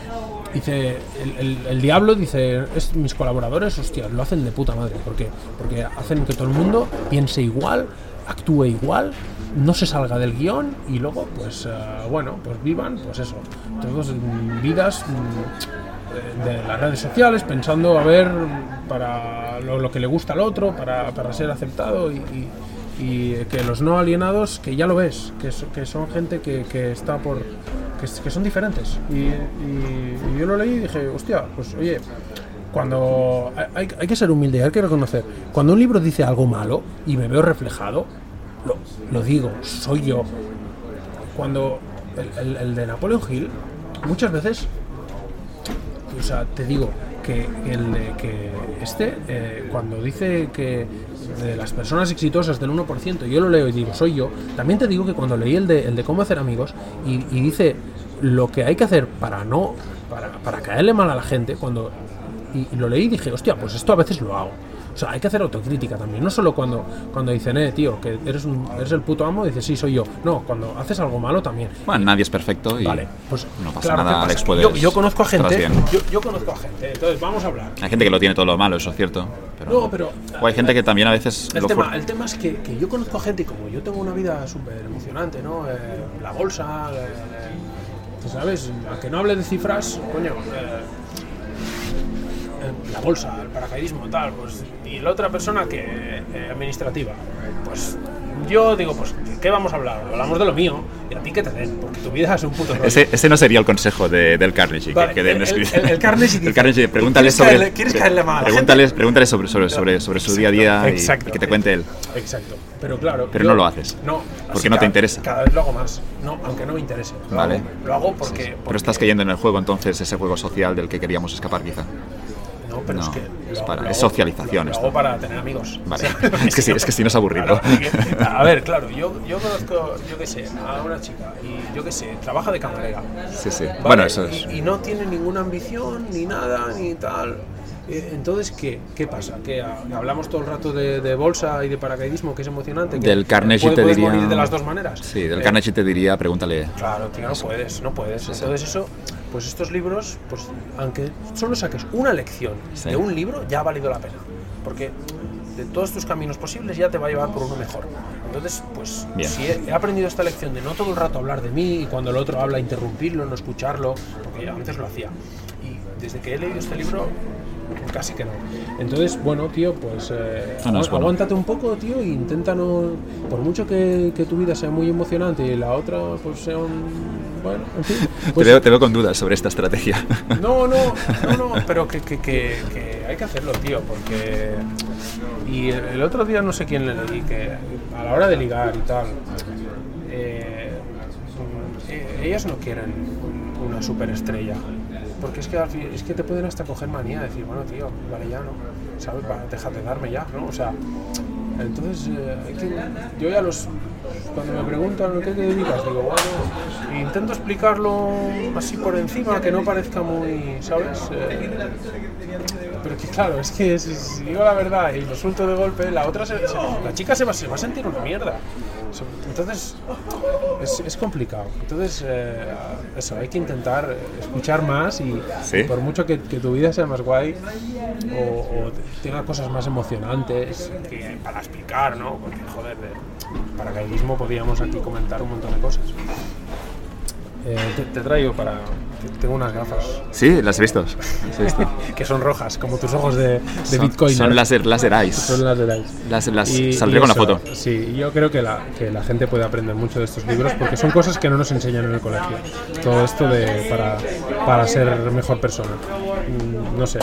Dice, el, diablo dice, mis colaboradores, hostia, lo hacen de puta madre, porque porque hacen que todo el mundo piense igual, actúe igual, no se salga del guion y luego, pues, eh, bueno, pues vivan, pues eso, todos vidas mm, de, de las redes sociales, pensando a ver para lo, lo que le gusta al otro, para, para ser aceptado y, y- y que los no alienados, que ya lo ves, que, so- que son gente que, está por. Que, son diferentes. Y, yo lo leí y dije, hostia, pues oye, cuando. Hay, que ser humilde, hay que reconocer. Cuando un libro dice algo malo y me veo reflejado, lo, digo, soy yo. Cuando el, de Napoleon Hill, muchas veces o sea, te digo que el que este, eh, cuando dice que de las personas exitosas del 1%, yo lo leo y digo, soy yo, también te digo que cuando leí el de, el de cómo hacer amigos y, dice lo que hay que hacer para no, para, para caerle mal a la gente, cuando y, y lo leí y dije, hostia, pues esto a veces lo hago. O sea, hay que hacer autocrítica también, no solo cuando, cuando dicen, eh, tío, que eres, un, eres el puto amo, dices, sí, soy yo. No, cuando haces algo malo también. Bueno, nadie es perfecto y Vale, pues no pasa claro, ¿qué nada? Alex, puedes yo, yo conozco a gente, yo, yo conozco a gente, entonces vamos a hablar. Hay gente que lo tiene todo lo malo, eso es cierto. Pero, No, pero- O hay gente que también a veces El tema, el tema es que, que yo conozco a gente y como yo tengo una vida súper emocionante, ¿no? Eh, la bolsa, eh, eh, ¿sabes? A que no hable de cifras, coño, eh, la bolsa, el paracaidismo, tal, pues, y la otra persona que eh, administrativa, pues yo digo, pues, ¿qué vamos a hablar? Hablamos de lo mío y a ti que te den, porque tu vida es un puto rollo. Ese, ese no sería el consejo de- del Carnegie. Vale, que, que el- el- el- <laughs> el Carnegie dice, El Carnegie, pregúntale ¿quieres sobre. caerle- quieres caerle mal pregúntale, pregúntale sobre, sobre, sobre, sobre su día a día Exacto. y, que te cuente él. Exacto. Pero claro. Pero yo- no lo haces. No. Porque no te interesa. Cada vez lo hago más. No, aunque no me interese. Lo Vale. Hago, lo hago porque, Pero porque- estás cayendo en el juego entonces, ese juego social del que queríamos escapar quizá. No, pero No, es que. es lo- para- lo es hago- socialización lo esto. hago para tener amigos. Vale. <laughs> <laughs> Es que sí, es que si no es aburrido. Claro, a ver, claro, yo, yo conozco, yo qué sé, a una chica y yo qué sé, trabaja de camarera. Sí, sí. ¿vale? Bueno, eso es. Y, y no tiene ninguna ambición, ni nada, ni tal. Eh, Entonces, ¿qué, ¿qué pasa? Que ah, hablamos todo el rato de, de bolsa y de paracaidismo, que es emocionante. que Del Carnegie puede- te diría. de las dos maneras. Sí, del Eh, Carnegie te diría, pregúntale. Claro, tío, no puedes, no puedes. Entonces eso, pues estos libros, pues aunque solo saques una lección Sí. de un libro, ya ha valido la pena. Porque de todos tus caminos posibles ya te va a llevar por uno mejor. Entonces, pues Bien. si he, he aprendido esta lección de no todo el rato hablar de mí y cuando el otro habla interrumpirlo, no escucharlo, porque yo antes lo hacía. Y desde que he leído este libro, casi que no. Entonces, bueno, tío, pues eh, no, bueno. aguántate un poco, tío, e intenta no. Por mucho que, que tu vida sea muy emocionante y la otra, pues sea un. Bueno, en fin. <laughs> Te Pues, veo, te veo con dudas sobre esta estrategia. <laughs> no, no, no, no, pero que, que, hay que hacerlo, tío, porque... Y el, el otro día no sé quién le leí, que a la hora de ligar y tal, eh, eh, ellas no quieren un- una superestrella, porque es que, es que te pueden hasta coger manía, decir, bueno, tío, vale ya, ¿no? ¿Sabes? Va, déjate darme ya, ¿no? O sea, entonces, eh, que- yo ya los... Cuando me preguntan ¿a qué te dedicas, digo, bueno, intento explicarlo así por encima, que no parezca muy, ¿sabes? Eh, pero que claro, es que si, digo la verdad y lo suelto de golpe, la otra, se- la chica se va, se va a sentir una mierda. Entonces, es, es complicado. Entonces, eh, eso, hay que intentar escuchar más y, Sí. y por mucho que, que tu vida sea más guay o, o tenga cosas más emocionantes que para explicar, ¿no? Porque, joder, de paracaidismo podríamos aquí comentar un montón de cosas. Eh, te, te traigo para... Tengo unas gafas Sí, las he visto. Las he visto. <laughs> que son rojas, como tus ojos de, de Son- Bitcoin. Son láser, láser eyes. Son las de Light. Las, las, Y- saldré y con la foto. Sí, yo creo que la, que la gente puede aprender mucho de estos libros porque son cosas que no nos enseñan en el colegio. Todo esto de, para, para ser mejor persona. Mm, No sé.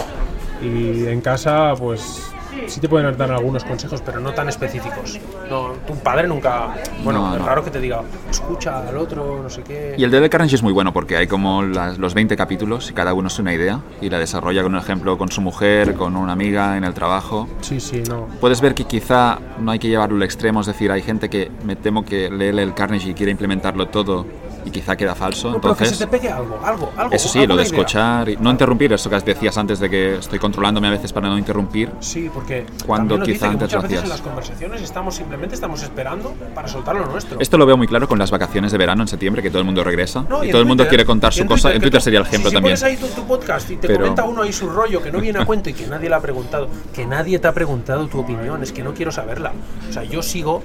Y en casa, pues sí te pueden dar algunos consejos, pero no tan específicos. No, tu padre nunca. Bueno, No, es no. raro que te diga, escucha al otro, no sé qué. Y el de Del Carnegie es muy bueno porque hay como las- los 20 capítulos y cada uno es una idea y la desarrolla con un ejemplo con su mujer, con una amiga en el trabajo. Sí, sí, no. Puedes ver que quizá no hay que llevarlo al extremo, es decir, hay gente que me temo que lee el Carnegie y quiere implementarlo todo y quizá queda falso. No, pero que se Entonces, te pegue algo, algo, algo. eso sí, lo de idea. escuchar y no interrumpir, eso que decías antes de que estoy controlándome a veces para no interrumpir. Sí, porque Cuando también quizá antes lo veces en hacías. las conversaciones estamos simplemente estamos esperando para soltar lo nuestro. Esto lo veo muy claro con las vacaciones de verano en septiembre, que todo el mundo regresa No, y, en todo el mundo Twitter, quiere contar y su en cosa. En que Twitter sería el ejemplo si, también. Si pones ahí tu, tu podcast y te Pero- comenta uno ahí su rollo que no viene a cuento y que nadie le ha preguntado, que nadie te ha preguntado tu opinión, es que no quiero saberla. O sea, yo sigo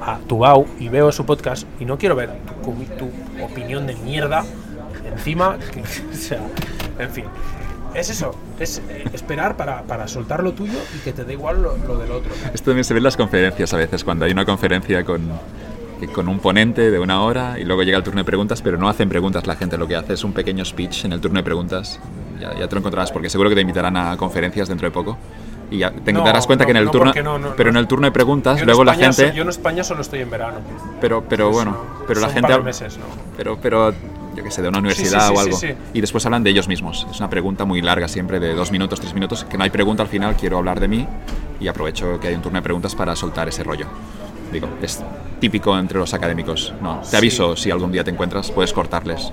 a Tubau y veo su podcast y no quiero ver tu, tu opinión de mierda encima. que- <laughs> o sea, en fin. Es eso, es eh, esperar para, para soltar lo tuyo y que te dé igual lo, lo del otro. Esto también se ve en las conferencias a veces, cuando hay una conferencia con, que- con un ponente de una hora y luego llega el turno de preguntas, pero no hacen preguntas la gente, lo que hace es un pequeño speech en el turno de preguntas. Ya, ya te lo encontrarás porque seguro que te invitarán a conferencias dentro de poco. Y ya te No, darás cuenta no, que en el no, turno, pero en el turno de preguntas, luego la España gente, so- yo en España solo estoy en verano. pero, pero bueno, pero la gente, par de meses, pero, pero yo que sé, de una universidad sí, o sí, algo. sí, sí. Y después hablan de ellos mismos. Es una pregunta muy larga siempre, de dos minutos, tres minutos, que no hay pregunta al final, quiero hablar de mí y aprovecho que hay un turno de preguntas para soltar ese rollo. Digo, es típico entre los académicos. No, te aviso si algún día te encuentras, puedes cortarles.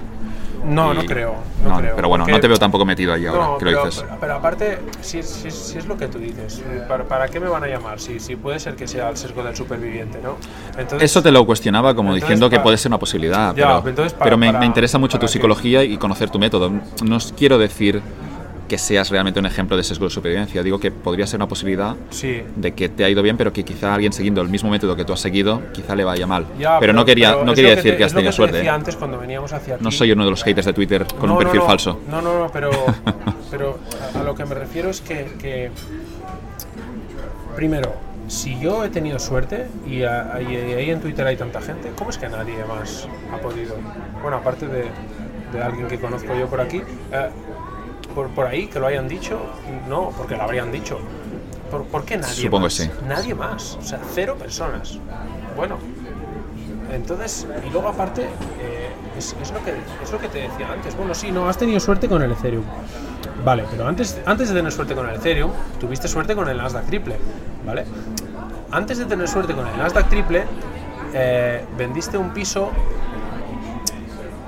No, no creo. No, creo, pero bueno, no te veo tampoco metido ahí ahora No, que lo pero, dices. pero- pero aparte, si, si- si es lo que tú dices, ¿para, para qué me van a llamar? Si, si puede ser que sea el sesgo del superviviente, ¿no? Entonces, Eso te lo cuestionaba como Entonces, diciendo que puede ser una posibilidad, Ya, pero, entonces, para- pero me, me interesa mucho tu psicología y conocer tu método. No os quiero decir que seas realmente un ejemplo de sesgo de supervivencia, digo que podría ser una posibilidad Sí. de que te ha ido bien, pero que quizá alguien siguiendo el mismo método que tú has seguido, quizá le vaya mal. Ya, pero, no quería, pero no quería decir te- que has tenido te suerte. decía ¿eh? antes cuando veníamos hacia aquí. No soy uno de los haters de Twitter con No, un perfil no. falso. No, no, no, pero, <laughs> pero a, a lo que me refiero es que, que, primero, si yo he tenido suerte y ahí en Twitter hay tanta gente, ¿cómo es que nadie más ha podido? Bueno, aparte de, de alguien que conozco yo por aquí, eh, por, por ahí que lo hayan dicho, no, porque lo habrían dicho. ¿Por, por qué nadie Supongo más? que sí. Nadie más, o sea, cero personas. Bueno, entonces, y luego aparte, eh, es, es lo que, es lo que te decía antes. Bueno, sí, no, has tenido suerte con el Ethereum. Vale, pero antes, antes de tener suerte con el Ethereum, tuviste suerte con el Nasdaq triple, ¿vale? Antes de tener suerte con el Nasdaq triple, eh, vendiste un piso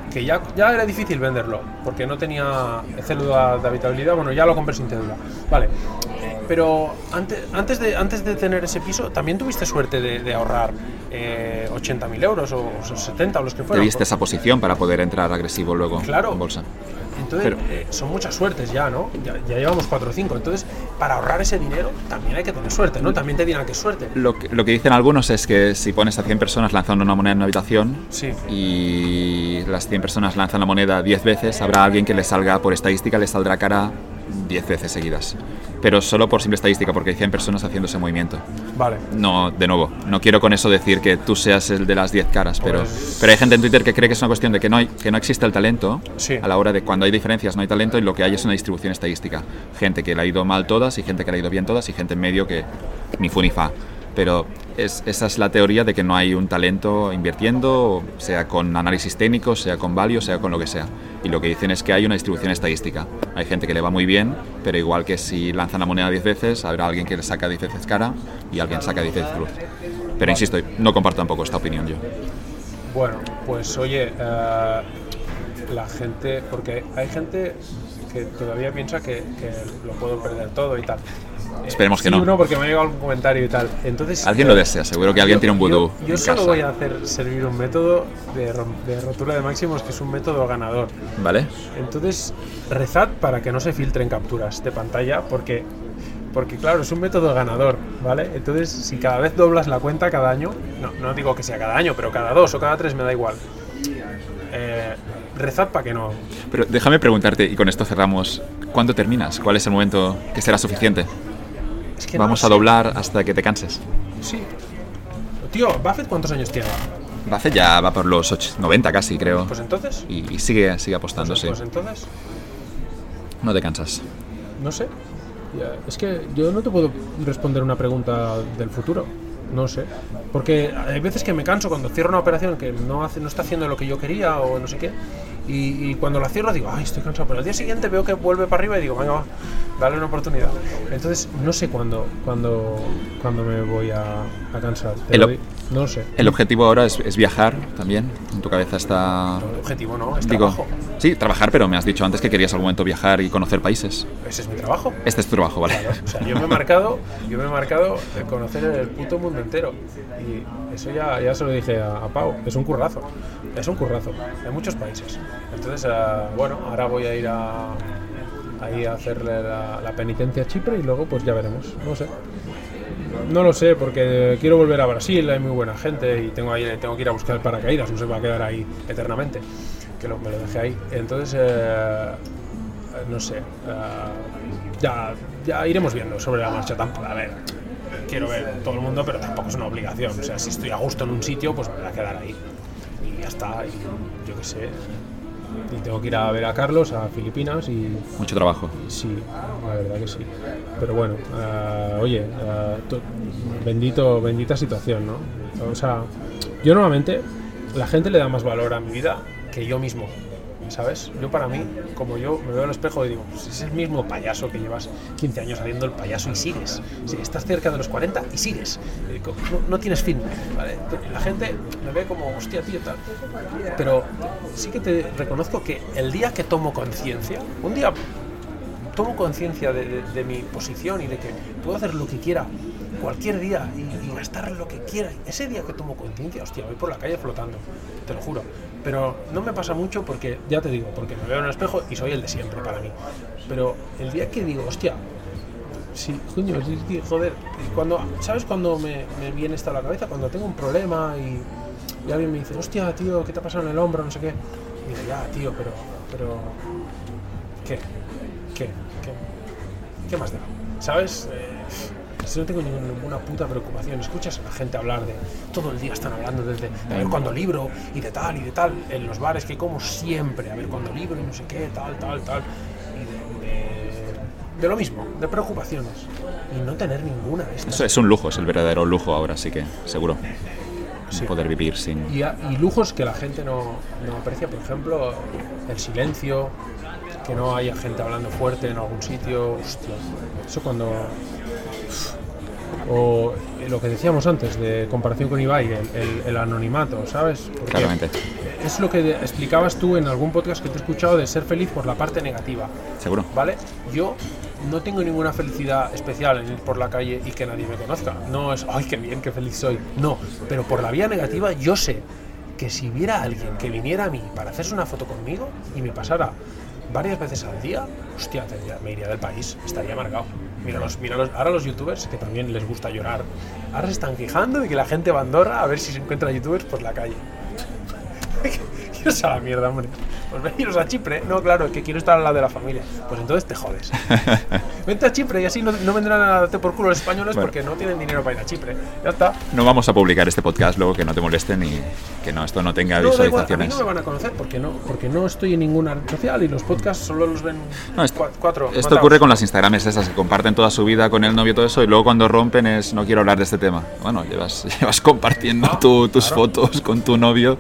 que ya, ya era difícil venderlo, porque no tenía cédula de habitabilidad, bueno, ya lo compré sin cédula. Vale, eh, pero antes, antes, de, antes de tener ese piso, también tuviste suerte de, de ahorrar eh, 80.000 euros o, o 70 o los que Te fueran. viste esa posición para poder entrar agresivo luego Claro. en bolsa. Entonces, Pero- eh, son muchas suertes ya, ¿no? Ya, ya llevamos 4 o 5. Entonces, para ahorrar ese dinero, también hay que tener suerte, ¿no? También te dirán que es suerte. Lo que, lo que dicen algunos es que si pones a 100 personas lanzando una moneda en una habitación Sí. y las 100 personas lanzan la moneda 10 veces, habrá alguien que le salga, por estadística, le saldrá cara 10 veces seguidas. Pero solo por simple estadística, porque hay 100 personas haciendo ese movimiento. Vale. No, de nuevo, no quiero con eso decir que tú seas el de las 10 caras, pero, Pues- pero hay gente en Twitter que cree que es una cuestión de que no, hay, que no existe el talento. Sí. A la hora de cuando hay diferencias no hay talento y lo que hay es una distribución estadística. Gente que le ha ido mal todas y gente que le ha ido bien todas y gente en medio que ni fu ni fa. Pero es- esa es la teoría de que no hay un talento invirtiendo, sea con análisis técnico, sea con value, sea con lo que sea. Y lo que dicen es que hay una distribución estadística. Hay gente que le va muy bien, pero igual que si lanzan la moneda 10 veces, habrá alguien que le saca 10 veces cara y alguien saca 10 veces cruz. Pero insisto, no comparto tampoco esta opinión yo. Bueno, pues oye, eh, la gente, porque hay gente que todavía piensa que, que lo puedo perder todo y tal. Esperemos que sí, no. porque me ha llegado algún comentario y tal. Entonces, Alguien eh, lo desea, seguro que alguien yo- tiene un vudú Yo, yo en solo casa. voy a hacer servir un método de, de rotura de máximos que es un método ganador. ¿Vale? Entonces, rezad para que no se filtren capturas de pantalla, porque, porque claro, es un método ganador, ¿vale? Entonces, si cada vez doblas la cuenta cada año, no, no digo que sea cada año, pero cada dos o cada tres me da igual. Eh, rezad para que no. Pero déjame preguntarte, y con esto cerramos, ¿cuándo terminas? ¿Cuál es el momento que será suficiente? Es que no Vamos a doblar hasta que te canses. Sí. Tío, Buffett, ¿cuántos años tiene? Buffett ya va por los och- 90 casi, creo. Pues entonces. Y, y sigue, sigue apostando, Pues, sí. pues entonces, No te cansas. no sé. Ya, Es que yo no te puedo responder una pregunta del futuro. No sé. Porque hay veces que me canso cuando cierro una operación que no, hace, no está haciendo lo que yo quería o no sé qué. Y, y cuando la cierro digo, ay, estoy cansado. Pero al día siguiente veo que vuelve para arriba y digo, venga, va, dale una oportunidad. Entonces, no sé cuándo, cuándo, cuándo me voy a, a cansar. El lo no lo sé. El objetivo ahora es, es viajar también. En tu cabeza está... El objetivo no, es Digo, trabajo. sí, trabajar, pero me has dicho antes que querías algún momento viajar y conocer países. Ese es mi trabajo. Este es tu trabajo, ¿vale? O sea, yo me he marcado, yo me he marcado conocer el puto mundo entero. Y eso ya, ya se lo dije a, a Pau. Es un currazo. Es un currazo. En muchos países. Entonces, ah, bueno, ahora voy a ir a, ahí a hacerle la, la penitencia a Chipre y luego pues ya veremos. No sé. No lo sé, porque quiero volver a Brasil, hay muy buena gente y tengo, ahí, tengo que ir a buscar el paracaídas, no se va a quedar ahí eternamente, que lo- me lo dejé ahí. Entonces, eh, no sé, eh, ya, ya iremos viendo sobre la marcha. Tampoco, a ver, quiero ver todo el mundo, pero tampoco es una obligación. O sea, si estoy a gusto en un sitio, pues me voy a quedar ahí. Y ya está, y yo qué sé. Y tengo que ir a ver a Carlos, a Filipinas y, Mucho trabajo. Sí, la verdad que sí. Pero bueno, ah, oye, to- bendito, bendita situación, ¿no? O sea, yo normalmente la gente le da más valor a mi vida que yo mismo, ¿sabes? Yo para mí, como yo me veo al espejo y digo, pues es el mismo payaso que llevas 15 años haciendo el payaso y sigues. Sí, estás cerca de los 40 y sigues. No, tienes fin. La gente me ve como, hostia, tío, tal. Pero sí que te reconozco que el día que tomo conciencia, un día tomo conciencia de mi posición y de que puedo hacer lo que quiera cualquier día y, gastar lo que quiera. Ese día que tomo conciencia, hostia, voy por la calle flotando, te lo juro. Pero no me pasa mucho porque, ya te digo, porque me veo en el espejo y soy el de siempre para mí. Pero el día que digo, hostia, sí, coño, joder, cuando, ¿sabes cuando me, me viene esto a la cabeza? Cuando tengo un problema y, y alguien me dice, hostia, tío, ¿qué te ha pasado en el hombro? No sé qué. Y digo, ya, tío, pero, pero, ¿qué? ¿Qué? ¿Qué? ¿Qué más da? ¿Sabes? Eh, si no tengo ninguna, ninguna puta preocupación. Escuchas a la gente hablar de. Todo el día están hablando desde. A ver cuándo libro y de tal y de tal. En los bares que como siempre. A ver cuándo libro y no sé qué, tal, tal, tal. Y de, de, de lo mismo, de preocupaciones. Y no tener ninguna de estas. Eso es un lujo, es el verdadero lujo ahora, sí que seguro. Sí. Poder vivir sin... Y, a- y lujos que la gente no, no aprecia, por ejemplo, el silencio, que no haya gente hablando fuerte en algún sitio. Hostia, eso cuando. O lo que decíamos antes de comparación con Ibai, el, el- el anonimato, ¿sabes? Porque Claramente. Es lo que explicabas tú en algún podcast que te he escuchado de ser feliz por la parte negativa. Seguro. ¿Vale? Yo no tengo ninguna felicidad especial en ir por la calle y que nadie me conozca. No es, ay, qué bien, qué feliz soy. No, pero por la vía negativa yo sé que si hubiera alguien que viniera a mí para hacerse una foto conmigo y me pasara varias veces al día, hostia, tendría- me iría del país, estaría marcado. Míralos, míralos. Ahora los youtubers, que también les gusta llorar, ahora se están quejando de que la gente va a Andorra a ver si se encuentra youtubers por la calle. Iros a la mierda, hombre. Pues veniros a Chipre. No, claro, que quiero estar al lado de la familia. Pues entonces te jodes. <laughs> Vente a Chipre y así no, no vendrán a darte por culo los españoles Bueno. porque no tienen dinero para ir a Chipre. Ya está. No vamos a publicar este podcast luego que no te molesten y que no, esto no tenga No, da igual, a mí visualizaciones. no me van a conocer porque no, porque no estoy en ninguna red social y los podcasts solo los ven No, esto- cua- cuatro. Esto ocurre con las Instagrames esas que comparten toda su vida con el novio todo eso y luego cuando rompen es no quiero hablar de este tema. Bueno, llevas, <laughs> llevas compartiendo Ah, tu- tus claro. fotos con tu novio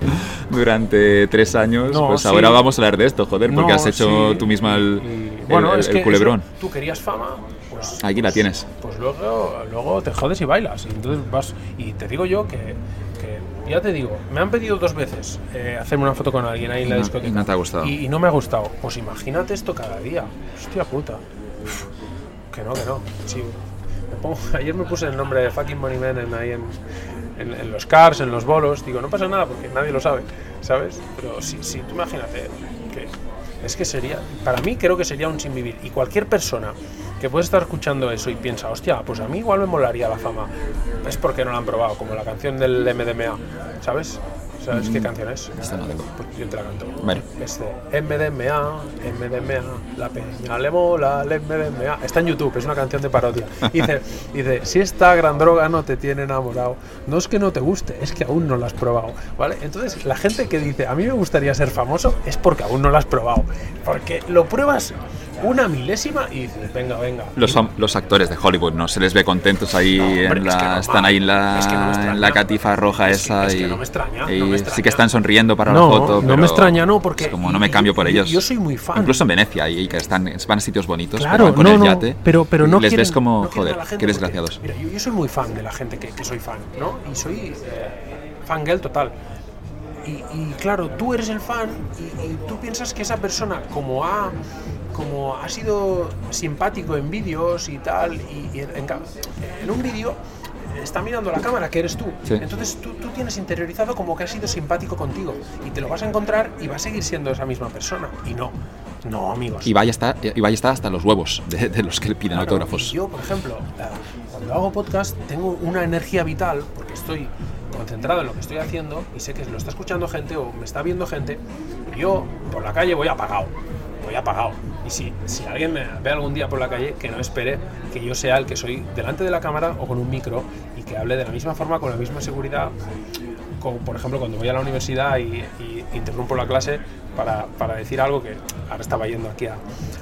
durante tres años. No, pues sí. ahora vamos a hablar de esto, joder, porque No, has hecho sí, tú misma el, y- bueno, el- es el que culebrón. eso, tú querías fama, pues Aquí la tienes. pues luego, luego te jodes y bailas. Y entonces vas. Y te digo yo que, que ya te digo, me han pedido dos veces eh, hacerme una foto con alguien ahí en la no- discoteca. y no te ha gustado. Y, y no me ha gustado. Pues imagínate esto cada día. Hostia puta. Uf, Que no, que no. Sí, me pongo- <laughs> ayer me puse el nombre de fucking Money Man en, ahí en, en- los cars, en los bolos. Digo, no pasa nada porque nadie lo sabe, ¿sabes? Pero sí, sí, tú imagínate que es que sería, para mí creo que sería un sin vivir. Y cualquier persona que puede estar escuchando eso y piensa, hostia, pues a mí igual me molaría la fama, es porque no la han probado, como la canción del MDMA, ¿sabes? ¿Sabes qué canción es? Esta no tengo. Pues yo te la canto. Bueno. Este, MDMA, MDMA, la peña le mola, el MDMA. Está en YouTube, es una canción de parodia. <laughs> Dice, dice, si esta gran droga no te tiene enamorado, no es que no te guste, es que aún no la has probado. ¿Vale? Entonces, la gente que dice, a mí me gustaría ser famoso, es porque aún no la has probado. Porque lo pruebas una milésima y dices, venga, venga. Los, los actores de Hollywood no se les ve contentos ahí, No, hombre, en es que no, están ahí en la, es que no extraña. en la catifa roja Es que- esa es que y, no me extraña, no y me sí extraña. que están sonriendo para No, la foto. no pero me extraña, no, porque- es como no me cambio por ellos. yo soy muy fan. Incluso en Venecia, y que están, van a sitios bonitos, pero Claro, van con no, el no, yate. pero, pero y no les quieren- ves como, no joder, qué desgraciados. Mira, yo, yo soy muy fan de la gente que, que soy fan, ¿no? Y soy eh, fangirl total. Y, y claro, tú eres el fan y, y tú piensas que esa persona, como ha, como ha sido simpático en vídeos y tal, y, y en, en un vídeo está mirando la cámara, que eres tú. Sí. Entonces tú, tú tienes interiorizado como que ha sido simpático contigo y te lo vas a encontrar y va a seguir siendo esa misma persona. Y no, no, amigos. Y vaya está, y vaya está hasta los huevos de, de los que le piden Claro, autógrafos. Yo, por ejemplo, cuando hago podcast tengo una energía vital porque estoy concentrado en lo que estoy haciendo y sé que lo está escuchando gente o me está viendo gente. Yo por la calle voy apagado, voy apagado. Y si, si alguien me ve algún día por la calle, que no espere que yo sea el que soy delante de la cámara o con un micro y que hable de la misma forma, con la misma seguridad, como por ejemplo cuando voy a la universidad y, y interrumpo la clase para, para decir algo que ahora estaba yendo aquí a,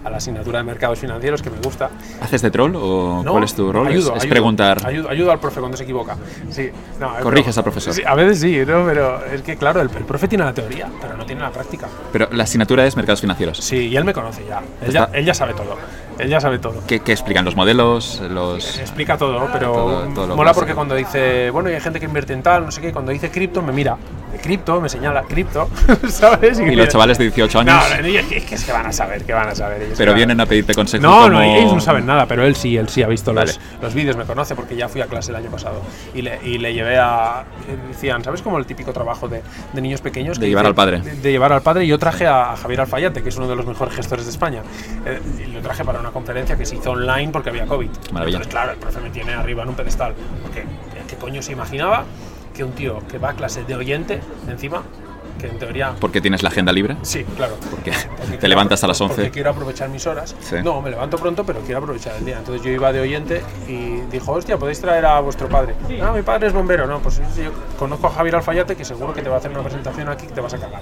a la asignatura de mercados financieros que me gusta ¿Haces de troll o no, cuál es tu rol? Es- Ayudo, es, ayudo, preguntar. Ayudo, ayudo al profe cuando se equivoca. Sí, no, es Corriges broma. al profesor. Sí, a veces sí, ¿no? pero es que claro, el, el profe tiene la teoría, pero no tiene la práctica. Pero la asignatura es mercados financieros. Sí, y él me conoce ya. Él, ya. Él ya sabe todo. Él ya sabe todo. ¿Qué, qué explican los modelos? Los... Explica todo, pero Todo- todo mola porque cuando dice, bueno, y hay gente que invierte en tal, no sé qué, cuando dice cripto me mira, de cripto, me señala cripto, <laughs> ¿sabes? Y los chavales de 18 No, años, no, es que es que van a saber, que van a saber ellos. pero vienen a pedirte consejo. No, como... no, ellos no saben nada, pero él sí, él sí ha visto Vale. los, los vídeos, me conoce porque ya fui a clase el año pasado y le, y le llevé a. Decían, ¿sabes como el típico trabajo de, de niños pequeños? De que llevar dice- al padre. De, de llevar al padre y yo traje a, Javier Alfayate, que es uno de los mejores gestores de España. Eh, y lo traje para una conferencia que se hizo online porque había COVID. Maravilla. Entonces, claro, el profe me tiene arriba en un pedestal. Porque, ¿qué coño se imaginaba que un tío que va a clase de oyente, encima, que en teoría Porque tienes la agenda libre. Sí, claro. Porque Porque te quiero levantas a las apro- 11. Porque quiero aprovechar mis horas. Sí. No, me levanto pronto, pero quiero aprovechar el día. Entonces yo iba de oyente y dijo, hostia, podéis traer a vuestro padre. No, mi padre es bombero. No, pues sí, yo conozco a Javier Alfayate que seguro que te va a hacer una presentación aquí que te vas a cagar.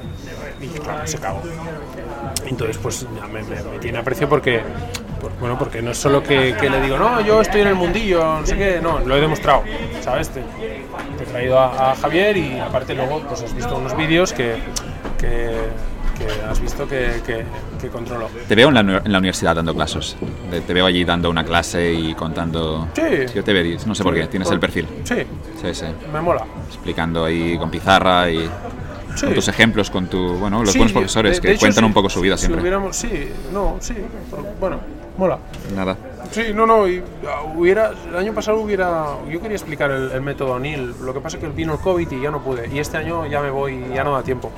Y dije, claro, se cagó. Entonces, pues me- me tiene aprecio porque, por- bueno, porque no es solo que, que le digo, no, yo estoy en el mundillo, no sé qué, no, lo he demostrado, ¿sabes? Te, te he traído a, a Javier y aparte luego pues has visto unos vídeos que, que, que has visto que, que, que controlo. Te veo en la, en la universidad dando clases. Te veo allí dando una clase y contando. Sí. Yo te veo, no sé por qué, tienes el perfil. Sí, Sí, sí. me mola. Explicando ahí con pizarra y Sí. con tus ejemplos, con tu. Bueno, los Sí, buenos profesores de- que de hecho, cuentan sí, un poco su vida si siempre. hubiéramos- sí, no, sí. Bueno, mola. Nada. Sí, no, no, y, ah, hubiera, el año pasado hubiera, yo quería explicar el, el método O'Neill, lo que pasa es que vino el COVID y ya no pude, y este año ya me voy y ya no da tiempo.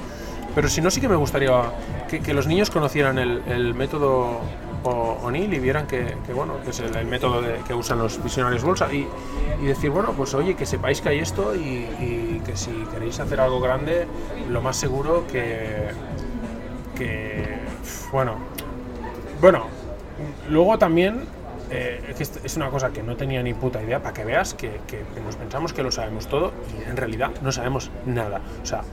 Pero si no, sí que me gustaría que, que los niños conocieran el, el método O'Neill y vieran que, que, bueno, que es el, el método de- que usan los visionarios bolsa y, y decir, bueno, pues oye, que sepáis que hay esto y, y que si queréis hacer algo grande, lo más seguro que, que bueno, bueno, luego también eh, es una cosa que no tenía ni puta idea, para que veas que, que nos pensamos que lo sabemos todo y en realidad no sabemos nada. O sea,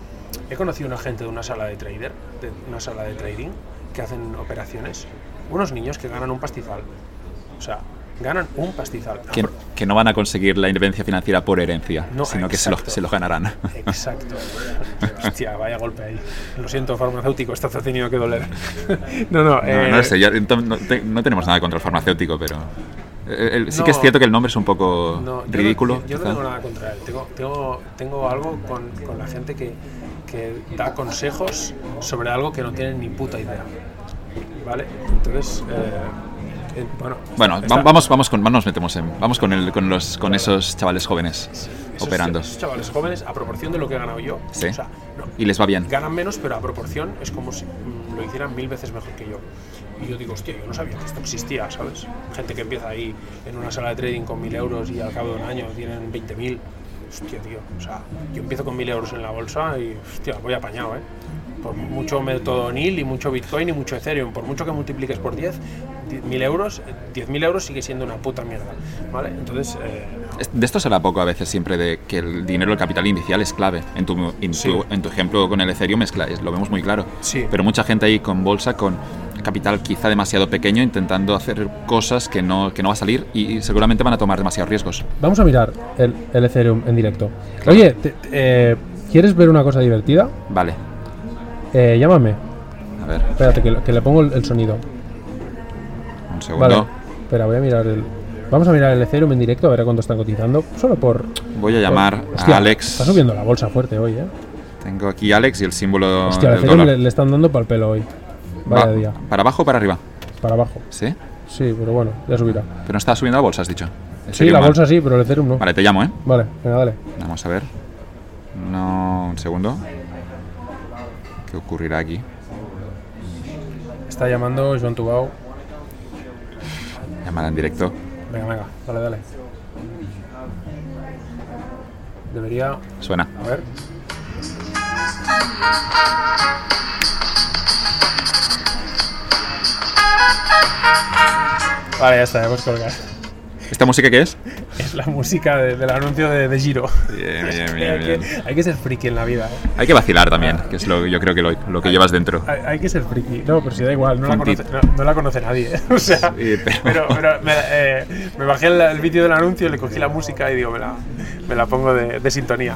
he conocido una gente de una sala de trader, de una sala de trading, que hacen operaciones, unos niños que ganan un pastizal. O sea, ganan un pastizal. Que, que no van a conseguir la independencia financiera por herencia, No, sino que se lo, exacto. se lo ganarán. Exacto. <laughs> Hostia, vaya golpe ahí. Lo siento, farmacéutico, esto te ha tenido que doler. <laughs> no, no, No, eh, no sé, ya- ento- no, te- no tenemos nada contra el farmacéutico, pero. eh, el- sí que es No. cierto que el nombre es un poco No, yo no- ridículo. yo, yo no tengo nada contra él. Tengo, tengo, tengo algo con, con la gente que, que da consejos sobre algo que no tienen ni puta idea. ¿Vale? Entonces, eh, eh, bueno. Bueno, está- vamos, vamos con, nos metemos en, vamos con, el, con, los, con esos chavales jóvenes esos operando. esos chavales jóvenes, a proporción de lo que he ganado yo. Sí. O sea, no, Y les va bien. ganan menos, pero a proporción es como si mm, lo hicieran mil veces mejor que yo. Y yo digo, hostia, yo no sabía que esto existía, ¿sabes? Gente que empieza ahí en una sala de trading con mil euros y al cabo de un año tienen 20.000. Hostia, tío. O sea, yo empiezo con mil euros en la bolsa y, hostia, voy apañado, ¿eh? Por mucho método NIL y mucho Bitcoin y mucho Ethereum, por mucho que multipliques por 10, 10.000 euros, eh, 10.000 euros sigue siendo una puta mierda, ¿vale? Entonces, eh, De esto se habla poco a veces siempre, de que el dinero, el capital inicial es clave. En tu, en Sí. tu, en tu ejemplo con el Ethereum es lo vemos muy claro. Sí. Pero mucha gente ahí con bolsa, con capital quizá demasiado pequeño, intentando hacer cosas que no, que no va a salir y seguramente van a tomar demasiados riesgos. Vamos a mirar el, el Ethereum en directo. Oye, te- te- eh, ¿quieres ver una cosa divertida? Vale, Eh, llámame. a ver, Espérate, que, le- que le pongo el, el sonido. un segundo. Vale. Espera, voy a mirar el. Vamos a mirar el Ethereum en directo a ver cuánto están cotizando. Solo por. Voy a llamar Hostia, a Alex. Está subiendo la bolsa fuerte hoy, ¿eh? Tengo aquí Alex y el símbolo Hostia, del Ethereum dólar. le, le están dando para el pelo hoy. Vaya Va- día. ¿Para abajo o para arriba? Para abajo. ¿Sí? Sí, pero bueno, ya subirá. Pero no está subiendo la bolsa, has dicho. ¿En Sí, la mal? bolsa sí, pero el Ethereum no. Vale, te llamo, ¿eh? Vale, venga, dale. Vamos a ver. No, un segundo. ¿Qué ocurrirá aquí? está llamando Joan Tubao. Llamada en directo. Venga, venga, dale, dale. Debería. Suena. A ver. Vale, ya está, ya puedes colgar. ¿Esta música qué es? Es la música de- del anuncio de, de Giro. Bien, bien, <laughs> hay, bien. Que, hay que ser friki en la vida. ¿eh? Hay que vacilar también, que es lo yo creo que lo, lo que llevas dentro. Hay, hay que ser friki. No, pero si da igual, no, la conoce, no, no la conoce nadie. ¿eh? <laughs> O sea, Sí, pero- pero, pero me, eh, me bajé el, el vídeo del anuncio, le cogí la música y digo, me la, me la pongo de, de sintonía.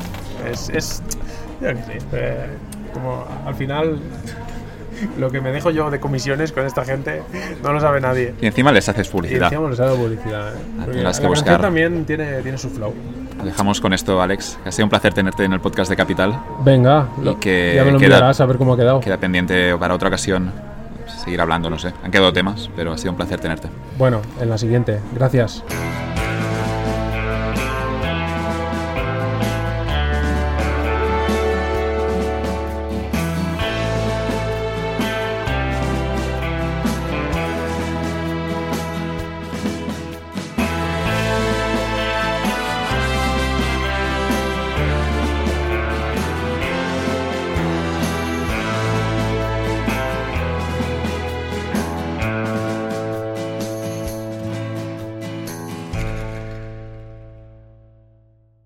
Es, es yo qué sé, como al final lo que me dejo yo de comisiones con esta gente no lo sabe nadie. Y encima les haces Y publicidad. encima les hago publicidad. ¿eh? Tendrás que la buscar. también tiene, tiene su flow. Lo Dejamos con esto, Alex. Ha sido un placer tenerte en el podcast de Capital. Venga, lo- que ya me lo queda- a ver cómo ha quedado. Queda pendiente para otra ocasión seguir hablando, no sé. Han quedado temas, pero ha sido un placer tenerte. Bueno, en la siguiente. Gracias.